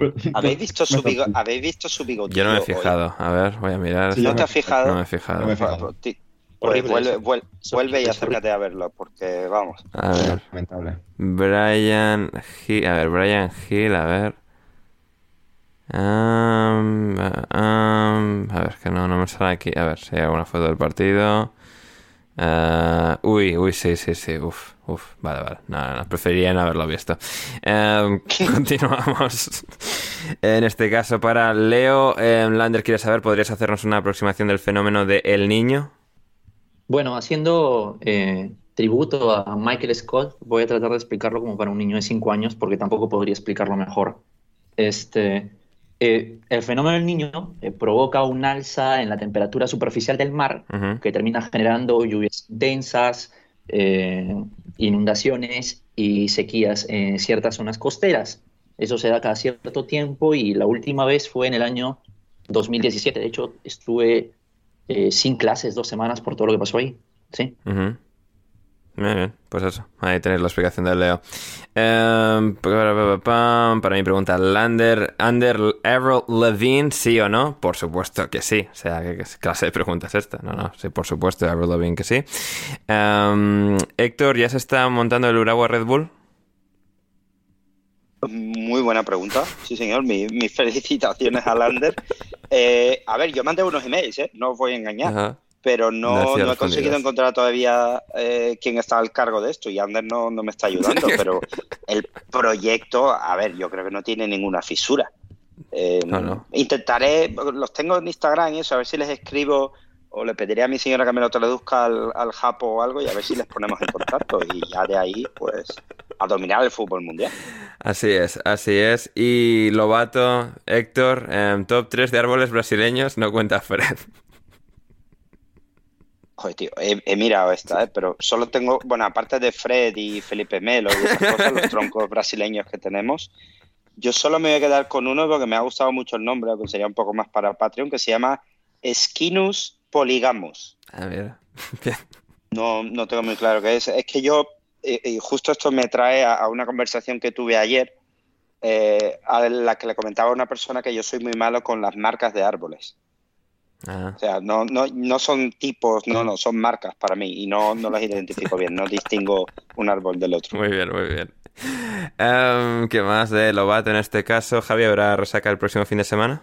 ¿Habéis visto, su ¿Habéis visto su bigotillo? Yo no me he fijado. A ver, voy a mirar. ¿No te has fijado? No me he fijado. Vuelve, y acércate a verlo, porque vamos. A ver, Lamentable. Brian Hill, a ver, Brian Hill, a ver. Am, a ver, que no, no me sale aquí. A ver si hay alguna foto del partido. Ah, uy, uy, sí, sí, sí. Uf, uf. Vale, vale. No, preferiría no haberlo visto. Em, continuamos. En este caso, para Leo, em, Lander quiere saber, ¿podrías hacernos una aproximación del fenómeno de El Niño? Bueno, haciendo eh, tributo a Michael Scott, voy a tratar de explicarlo como para un niño de 5 años, porque tampoco podría explicarlo mejor. Este, eh, el fenómeno del niño eh, provoca un alza en la temperatura superficial del mar que termina generando lluvias intensas, eh, inundaciones y sequías en ciertas zonas costeras. Eso se da cada cierto tiempo y la última vez fue en el año 2017. De hecho, estuve eh, sin clases dos semanas por todo lo que pasó ahí. Sí. Bien, bien, pues eso, ahí tenéis la explicación de Leo. Em, para, para, mi pregunta, Lander, Under Avril Lavigne, ¿sí o no? Por supuesto que sí. O sea, ¿qué, clase de pregunta es esta? No, no, sí, por supuesto, Avril Lavigne que sí. Em, Héctor, ¿ya se está montando el Uragua Red Bull? Muy buena pregunta, sí señor, Mi- mis felicitaciones a Lander. Eh, a ver, yo mandé unos emails, ¿eh? no os voy a engañar, Ajá. Pero No no, he conseguido encontrar todavía eh, quién está al cargo de esto y Ander no, no me está ayudando, pero el proyecto, a ver, yo creo que no tiene ninguna fisura. Eh, No, no. Intentaré, los tengo en Instagram y eso, a ver si les escribo o le pediré a mi señora que me lo traduzca al, al japo o algo y a ver si les ponemos en contacto y ya de ahí, pues, a dominar el fútbol mundial. Así es, así es. Y Lobato, Héctor, em, top 3 de árboles brasileños, no cuenta Fred. Joder, tío, he, he mirado esta, ¿eh? pero solo tengo, bueno, aparte de Fred y Felipe Melo y esas cosas, los troncos brasileños que tenemos, yo solo me voy a quedar con uno porque me ha gustado mucho el nombre, aunque sería un poco más para Patreon, que se llama Esquinus polygamus. A ver. No, no tengo muy claro qué es. Es que yo, eh, y justo esto me trae a, a una conversación que tuve ayer, eh, a la que le comentaba a una persona que yo soy muy malo con las marcas de árboles. Ah. O sea, no, no, no son tipos, no, no, son marcas para mí y no, no las identifico bien, no distingo un árbol del otro. Muy bien, muy bien. Em, ¿Qué más de Lobato en este caso? Javi, ¿habrá resaca el próximo fin de semana?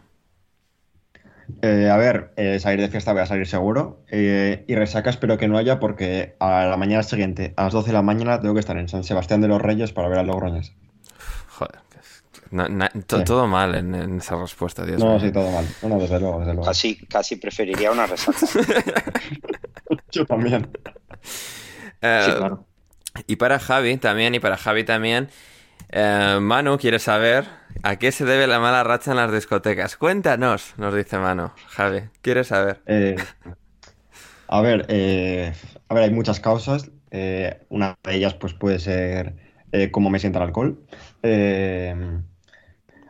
Eh, a ver, eh, salir de fiesta voy a salir seguro. eh, y resaca espero que no haya porque a la mañana siguiente, a las 12 de la mañana, tengo que estar en San Sebastián de los Reyes para ver a Logroñés. Joder, na- to- Sí. todo mal en, en esa respuesta, Dios No, mío. sí, todo mal. No, no, desde luego, desde luego. Casi, casi preferiría una resaca. Yo también. Eh, Sí, claro. Y para Javi también, y para Javi también, eh, Manu quiere saber a qué se debe la mala racha en las discotecas. Cuéntanos, nos dice Manu. Javi, quiere saber. Eh, a ver, eh, a ver, hay muchas causas. eh, una de ellas, pues, puede ser eh, cómo me sienta el alcohol. Eh,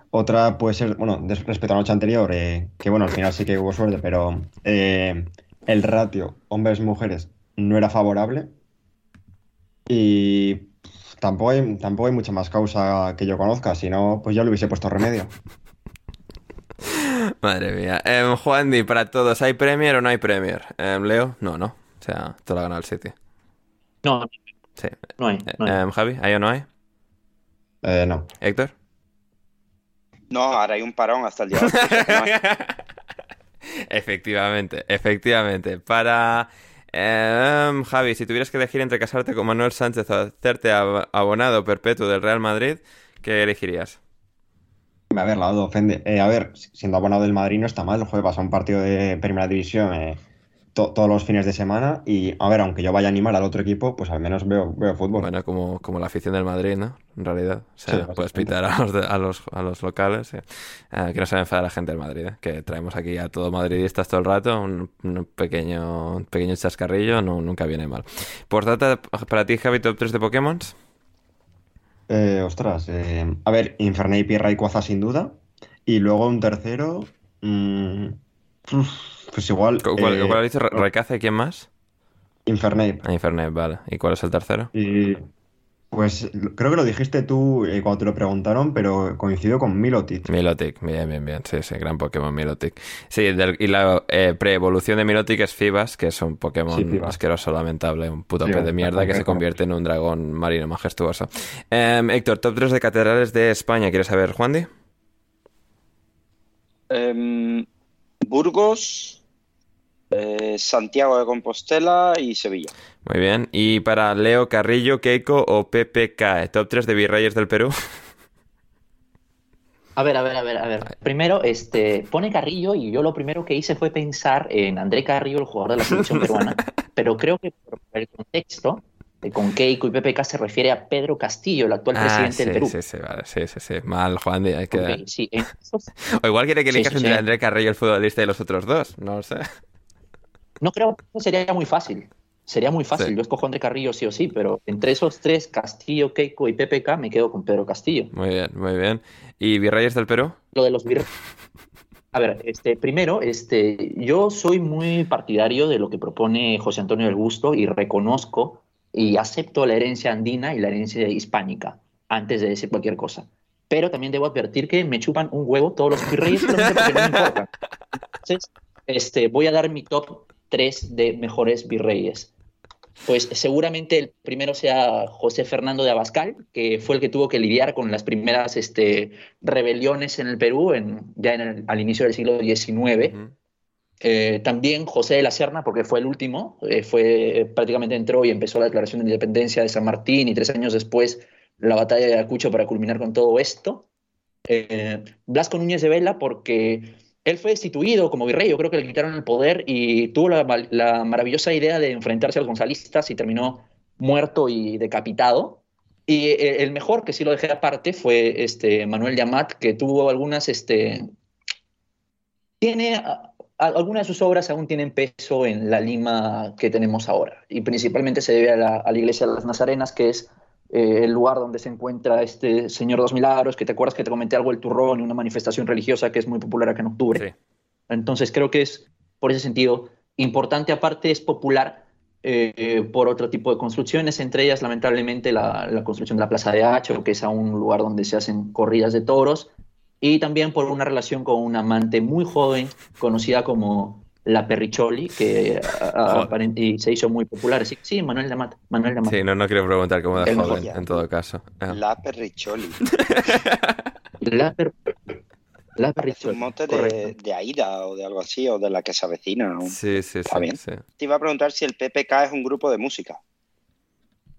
otra puede ser, bueno, respecto a la noche anterior, eh, que bueno, al final sí que hubo suerte, pero eh, el ratio hombres-mujeres no era favorable. Y pff, tampoco hay, tampoco hay mucha más causa que yo conozca, si no, pues ya le hubiese puesto remedio. Madre mía. Em, Juan Di, para todos, ¿hay Premier o no hay Premier? Em, Leo, no, no. O sea, todo lo ha ganado el City. No, Sí. no hay. No hay. Em, Javi, ¿hay o no hay? Eh, no. Héctor. No, ahora hay un parón hasta el día 8. efectivamente, efectivamente. Para em, Javi, si tuvieras que elegir entre casarte con Manuel Sánchez o hacerte ab- abonado perpetuo del Real Madrid, ¿qué elegirías? A ver, la duda ofende. Eh, a ver, siendo abonado del Madrid no está mal, joder, pasa un partido de Primera División eh, to- todos los fines de semana y, a ver, aunque yo vaya a animar al otro equipo, pues al menos veo, veo fútbol. Bueno, como, como la afición del Madrid, ¿no? En realidad. O sea, Sí, puedes pitar a los, a los, a los locales. sí. Ah, que no se me enfada la gente del Madrid, ¿eh? Que traemos aquí a todos madridistas todo el rato. Un, un pequeño, un pequeño chascarrillo no, nunca viene mal. Por data, para ti, Javi, top 3 de Pokémon. Eh, ostras, eh, a ver, Infernape y Rayquaza sin duda. Y luego un tercero, mm, uf, pues igual, ¿Cu- ¿Cuál, eh, cuál has dicho? ¿Ra- ¿Raycaza y quién más? Infernape. Ah, Infernet, vale. ¿Y cuál es el tercero? Y Pues creo que lo dijiste tú eh, cuando te lo preguntaron, pero coincido con Milotic. Milotic, bien, bien, bien. Sí, sí, gran Pokémon Milotic. Sí, y la eh, pre-evolución de Milotic es Fibas, que es un Pokémon asqueroso, lamentable, un puto pez de mierda que se convierte en un dragón marino majestuoso. Em, Héctor, top 3 de catedrales de España. ¿Quieres saber, Juan Di? Em, Burgos, eh, Santiago de Compostela y Sevilla. Muy bien. Y para Leo Carrillo, Keiko o PPK, top 3 de virreyes del Perú. A ver, a ver, a ver, a ver. Primero, este, pone Carrillo y yo lo primero que hice fue pensar en André Carrillo, el jugador de la selección peruana, pero creo que por el contexto, con Keiko y PPK se refiere a Pedro Castillo, el actual ah, presidente del Perú. Sí, sí, vale, sí, sí, sí. Mal, Juan. Hay que... O igual quiere que elijas entre André Carrillo, el futbolista, y los otros dos, no lo sé. No creo que sería muy fácil. Sería muy fácil. Yo escojo André Carrillo sí o sí, pero entre esos tres, Castillo, Keiko y PPK, me quedo con Pedro Castillo. Muy bien, muy bien. ¿Y Virreyes del Perú? Lo de los Virreyes. A ver, este, primero, este, yo soy muy partidario de lo que propone José Antonio del Gusto y reconozco y acepto la herencia andina y la herencia hispánica antes de decir cualquier cosa. Pero también debo advertir que me chupan un huevo todos los virreyes, porque no me importa. Entonces, este, voy a dar mi top tres de mejores virreyes. Pues seguramente el primero sea José Fernando de Abascal, que fue el que tuvo que lidiar con las primeras este, rebeliones en el Perú, en, ya en al inicio del siglo XIX. Eh, también José de la Serna, porque fue el último, eh, fue, prácticamente entró y empezó la declaración de independencia de San Martín y tres años después la batalla de Ayacucho para culminar con todo esto. Eh, Blasco Núñez de Vela, porque él fue destituido como virrey, yo creo que le quitaron el poder y tuvo la, maravillosa idea de enfrentarse a los gonzalistas y terminó muerto y decapitado. Y eh, el mejor, que sí lo dejé aparte, fue este Manuel Yamat, que tuvo algunas, este, tiene, algunas de sus obras aún tienen peso en la Lima que tenemos ahora, y principalmente se debe a la, a la Iglesia de las Nazarenas, que es eh, el lugar donde se encuentra este Señor Dos Milagros, que te acuerdas que te comenté algo el turrón y una manifestación religiosa que es muy popular acá en octubre. Entonces creo que es, por ese sentido, importante. Aparte es popular eh, por otro tipo de construcciones, entre ellas lamentablemente la, la, construcción de la Plaza de Hacho, que es a un lugar donde se hacen corridas de toros, y también por una relación con una amante muy joven conocida como la Perricholi, que y se hizo muy popular. Sí, sí Manuel Lamat. Manuel Sí, no, no quiero preguntar cómo de joven, en todo caso. Ah. La Perricholi. la, per... la Perricholi. Un mote de, de, Aida o de algo así, o de la que se avecina. Sí, sí, sí, Te iba a preguntar si el PPK es un grupo de música.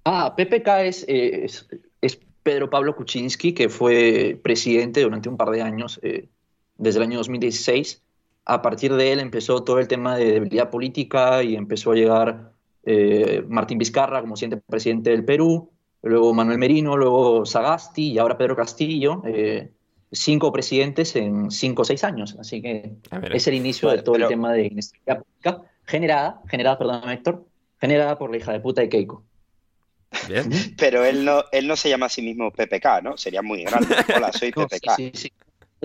Ah, PPK es, es, es Pedro Pablo Kuczynski, que fue presidente durante un par de años, eh, desde el año 2016 a partir de él empezó todo el tema de debilidad política y empezó a llegar eh, Martín Vizcarra como siguiente presidente del Perú, luego Manuel Merino, luego Sagasti y ahora Pedro Castillo. Eh, cinco presidentes en cinco o seis años. Así que es el inicio de todo el tema de inestabilidad política generada, generada, perdón, Héctor, generada por la hija de puta de Keiko. Bien. Pero él no, él no se llama a sí mismo PPK, ¿no? Sería muy grande. Hola, soy PPK. sí, sí.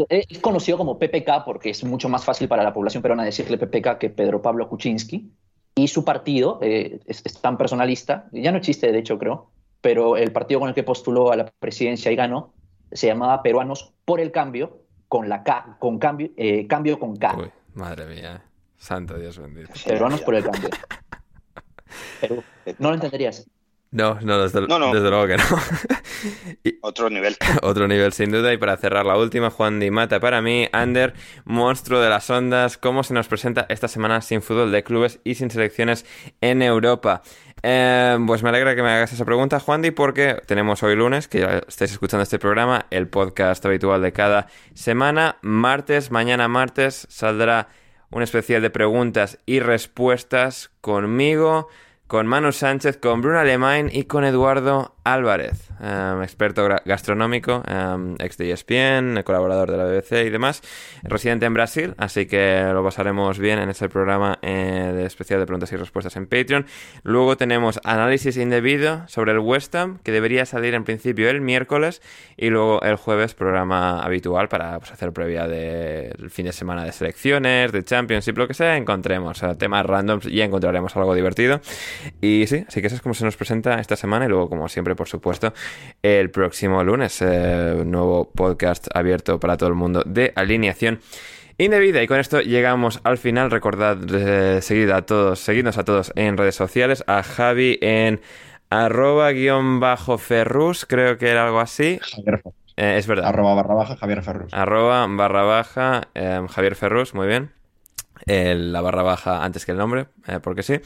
Es conocido como PPK porque es mucho más fácil para la población peruana decirle PPK que Pedro Pablo Kuczynski. Y su partido eh, es, tan personalista, ya no existe de hecho creo, pero el partido con el que postuló a la presidencia y ganó se llamaba Peruanos por el Cambio, con la K, con cambio, eh, cambio con K. Uy, madre mía, santo Dios bendito. Peruanos por el Cambio. no lo entenderías. No, no, desde, luego que no. otro nivel. otro nivel, sin duda. Y para cerrar la última, Juan Di Mata para mí, Ander, monstruo de las ondas. ¿Cómo se nos presenta esta semana sin fútbol de clubes y sin selecciones en Europa? Eh, pues me alegra que me hagas esa pregunta, Juan Di, porque tenemos hoy lunes, que ya estáis escuchando este programa, el podcast habitual de cada semana. Martes, mañana martes, saldrá un especial de preguntas y respuestas conmigo con Manu Sánchez, con Bruno Alemán y con Eduardo Álvarez, em, experto gastronómico, um, ex de ESPN, colaborador de la BBC y demás, residente en Brasil, así que lo pasaremos bien en este programa eh, de especial de preguntas y respuestas en Patreon. Luego tenemos análisis indebido sobre el West Ham, que debería salir en principio el miércoles, y luego el jueves programa habitual para pues, hacer previa del fin de semana de selecciones, de Championship, lo que sea, encontremos temas randoms y encontraremos algo divertido. Y sí, así que eso es como se nos presenta esta semana y luego como siempre siempre, por supuesto, el próximo lunes. Eh, nuevo podcast abierto para todo el mundo de alineación indebida. Y con esto llegamos al final. Recordad eh, seguid a todos, seguidnos a todos en redes sociales, a Javi en arroba guion bajo ferrus, creo que era algo así. Eh, es verdad. Arroba barra baja Javier Ferrus. Arroba barra baja em, Javier Ferrus, muy bien. la barra baja antes que el nombre, eh, porque sí.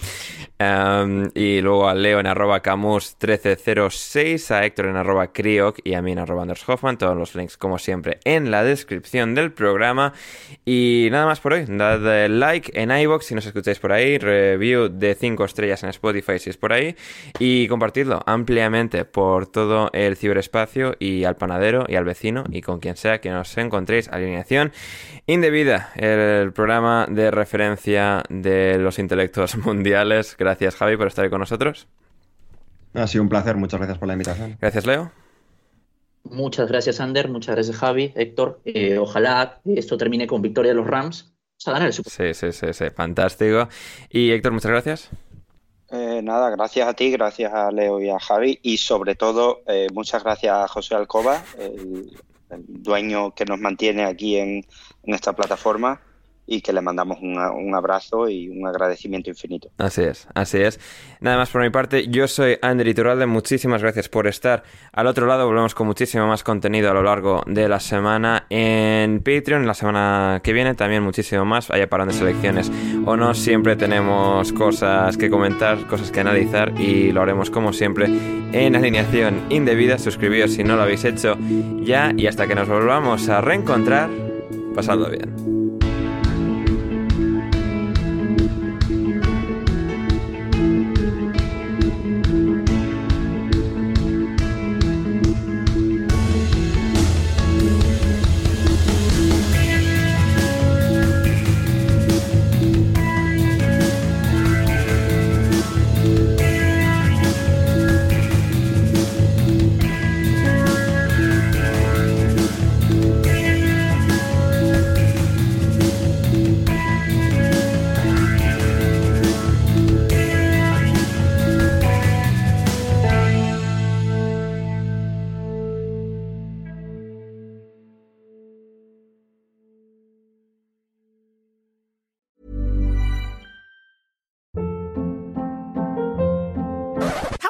Em, y luego a Leo en arroba camus1306, a Héctor en arroba crioc y a mí en arroba Anders Hoffman. Todos los links, como siempre, en la descripción del programa. Y nada más por hoy. Dad like en iBox si nos escucháis por ahí. Review de 5 estrellas en Spotify si es por ahí. Y compartidlo ampliamente por todo el ciberespacio y al panadero y al vecino y con quien sea que nos encontréis. Alineación indebida, el programa de referencia de los intelectos mundiales. Javi, por estar ahí con nosotros. Ha sido un placer, muchas gracias por la invitación. Gracias, Leo. Muchas gracias, Ander. Muchas gracias, Javi, Héctor. Eh, ojalá esto termine con victoria de los Rams. A ganar el Super Sí, sí, sí, sí, fantástico. Y Héctor, muchas gracias. Eh, nada, gracias a ti, gracias a Leo y a Javi y sobre todo eh, muchas gracias a José Alcoba, el, el dueño que nos mantiene aquí en, en esta plataforma y que le mandamos una- un abrazo y un agradecimiento infinito. Así es, así es. Nada más por mi parte, yo soy Ander Iturralde, muchísimas gracias por estar al otro lado, volvemos con muchísimo más contenido a lo largo de la semana en Patreon, la semana que viene también muchísimo más, haya parón de selecciones o no, siempre tenemos cosas que comentar, cosas que analizar y lo haremos como siempre en alineación indebida, suscribíos si no lo habéis hecho ya y hasta que nos volvamos a reencontrar, pasadlo bien.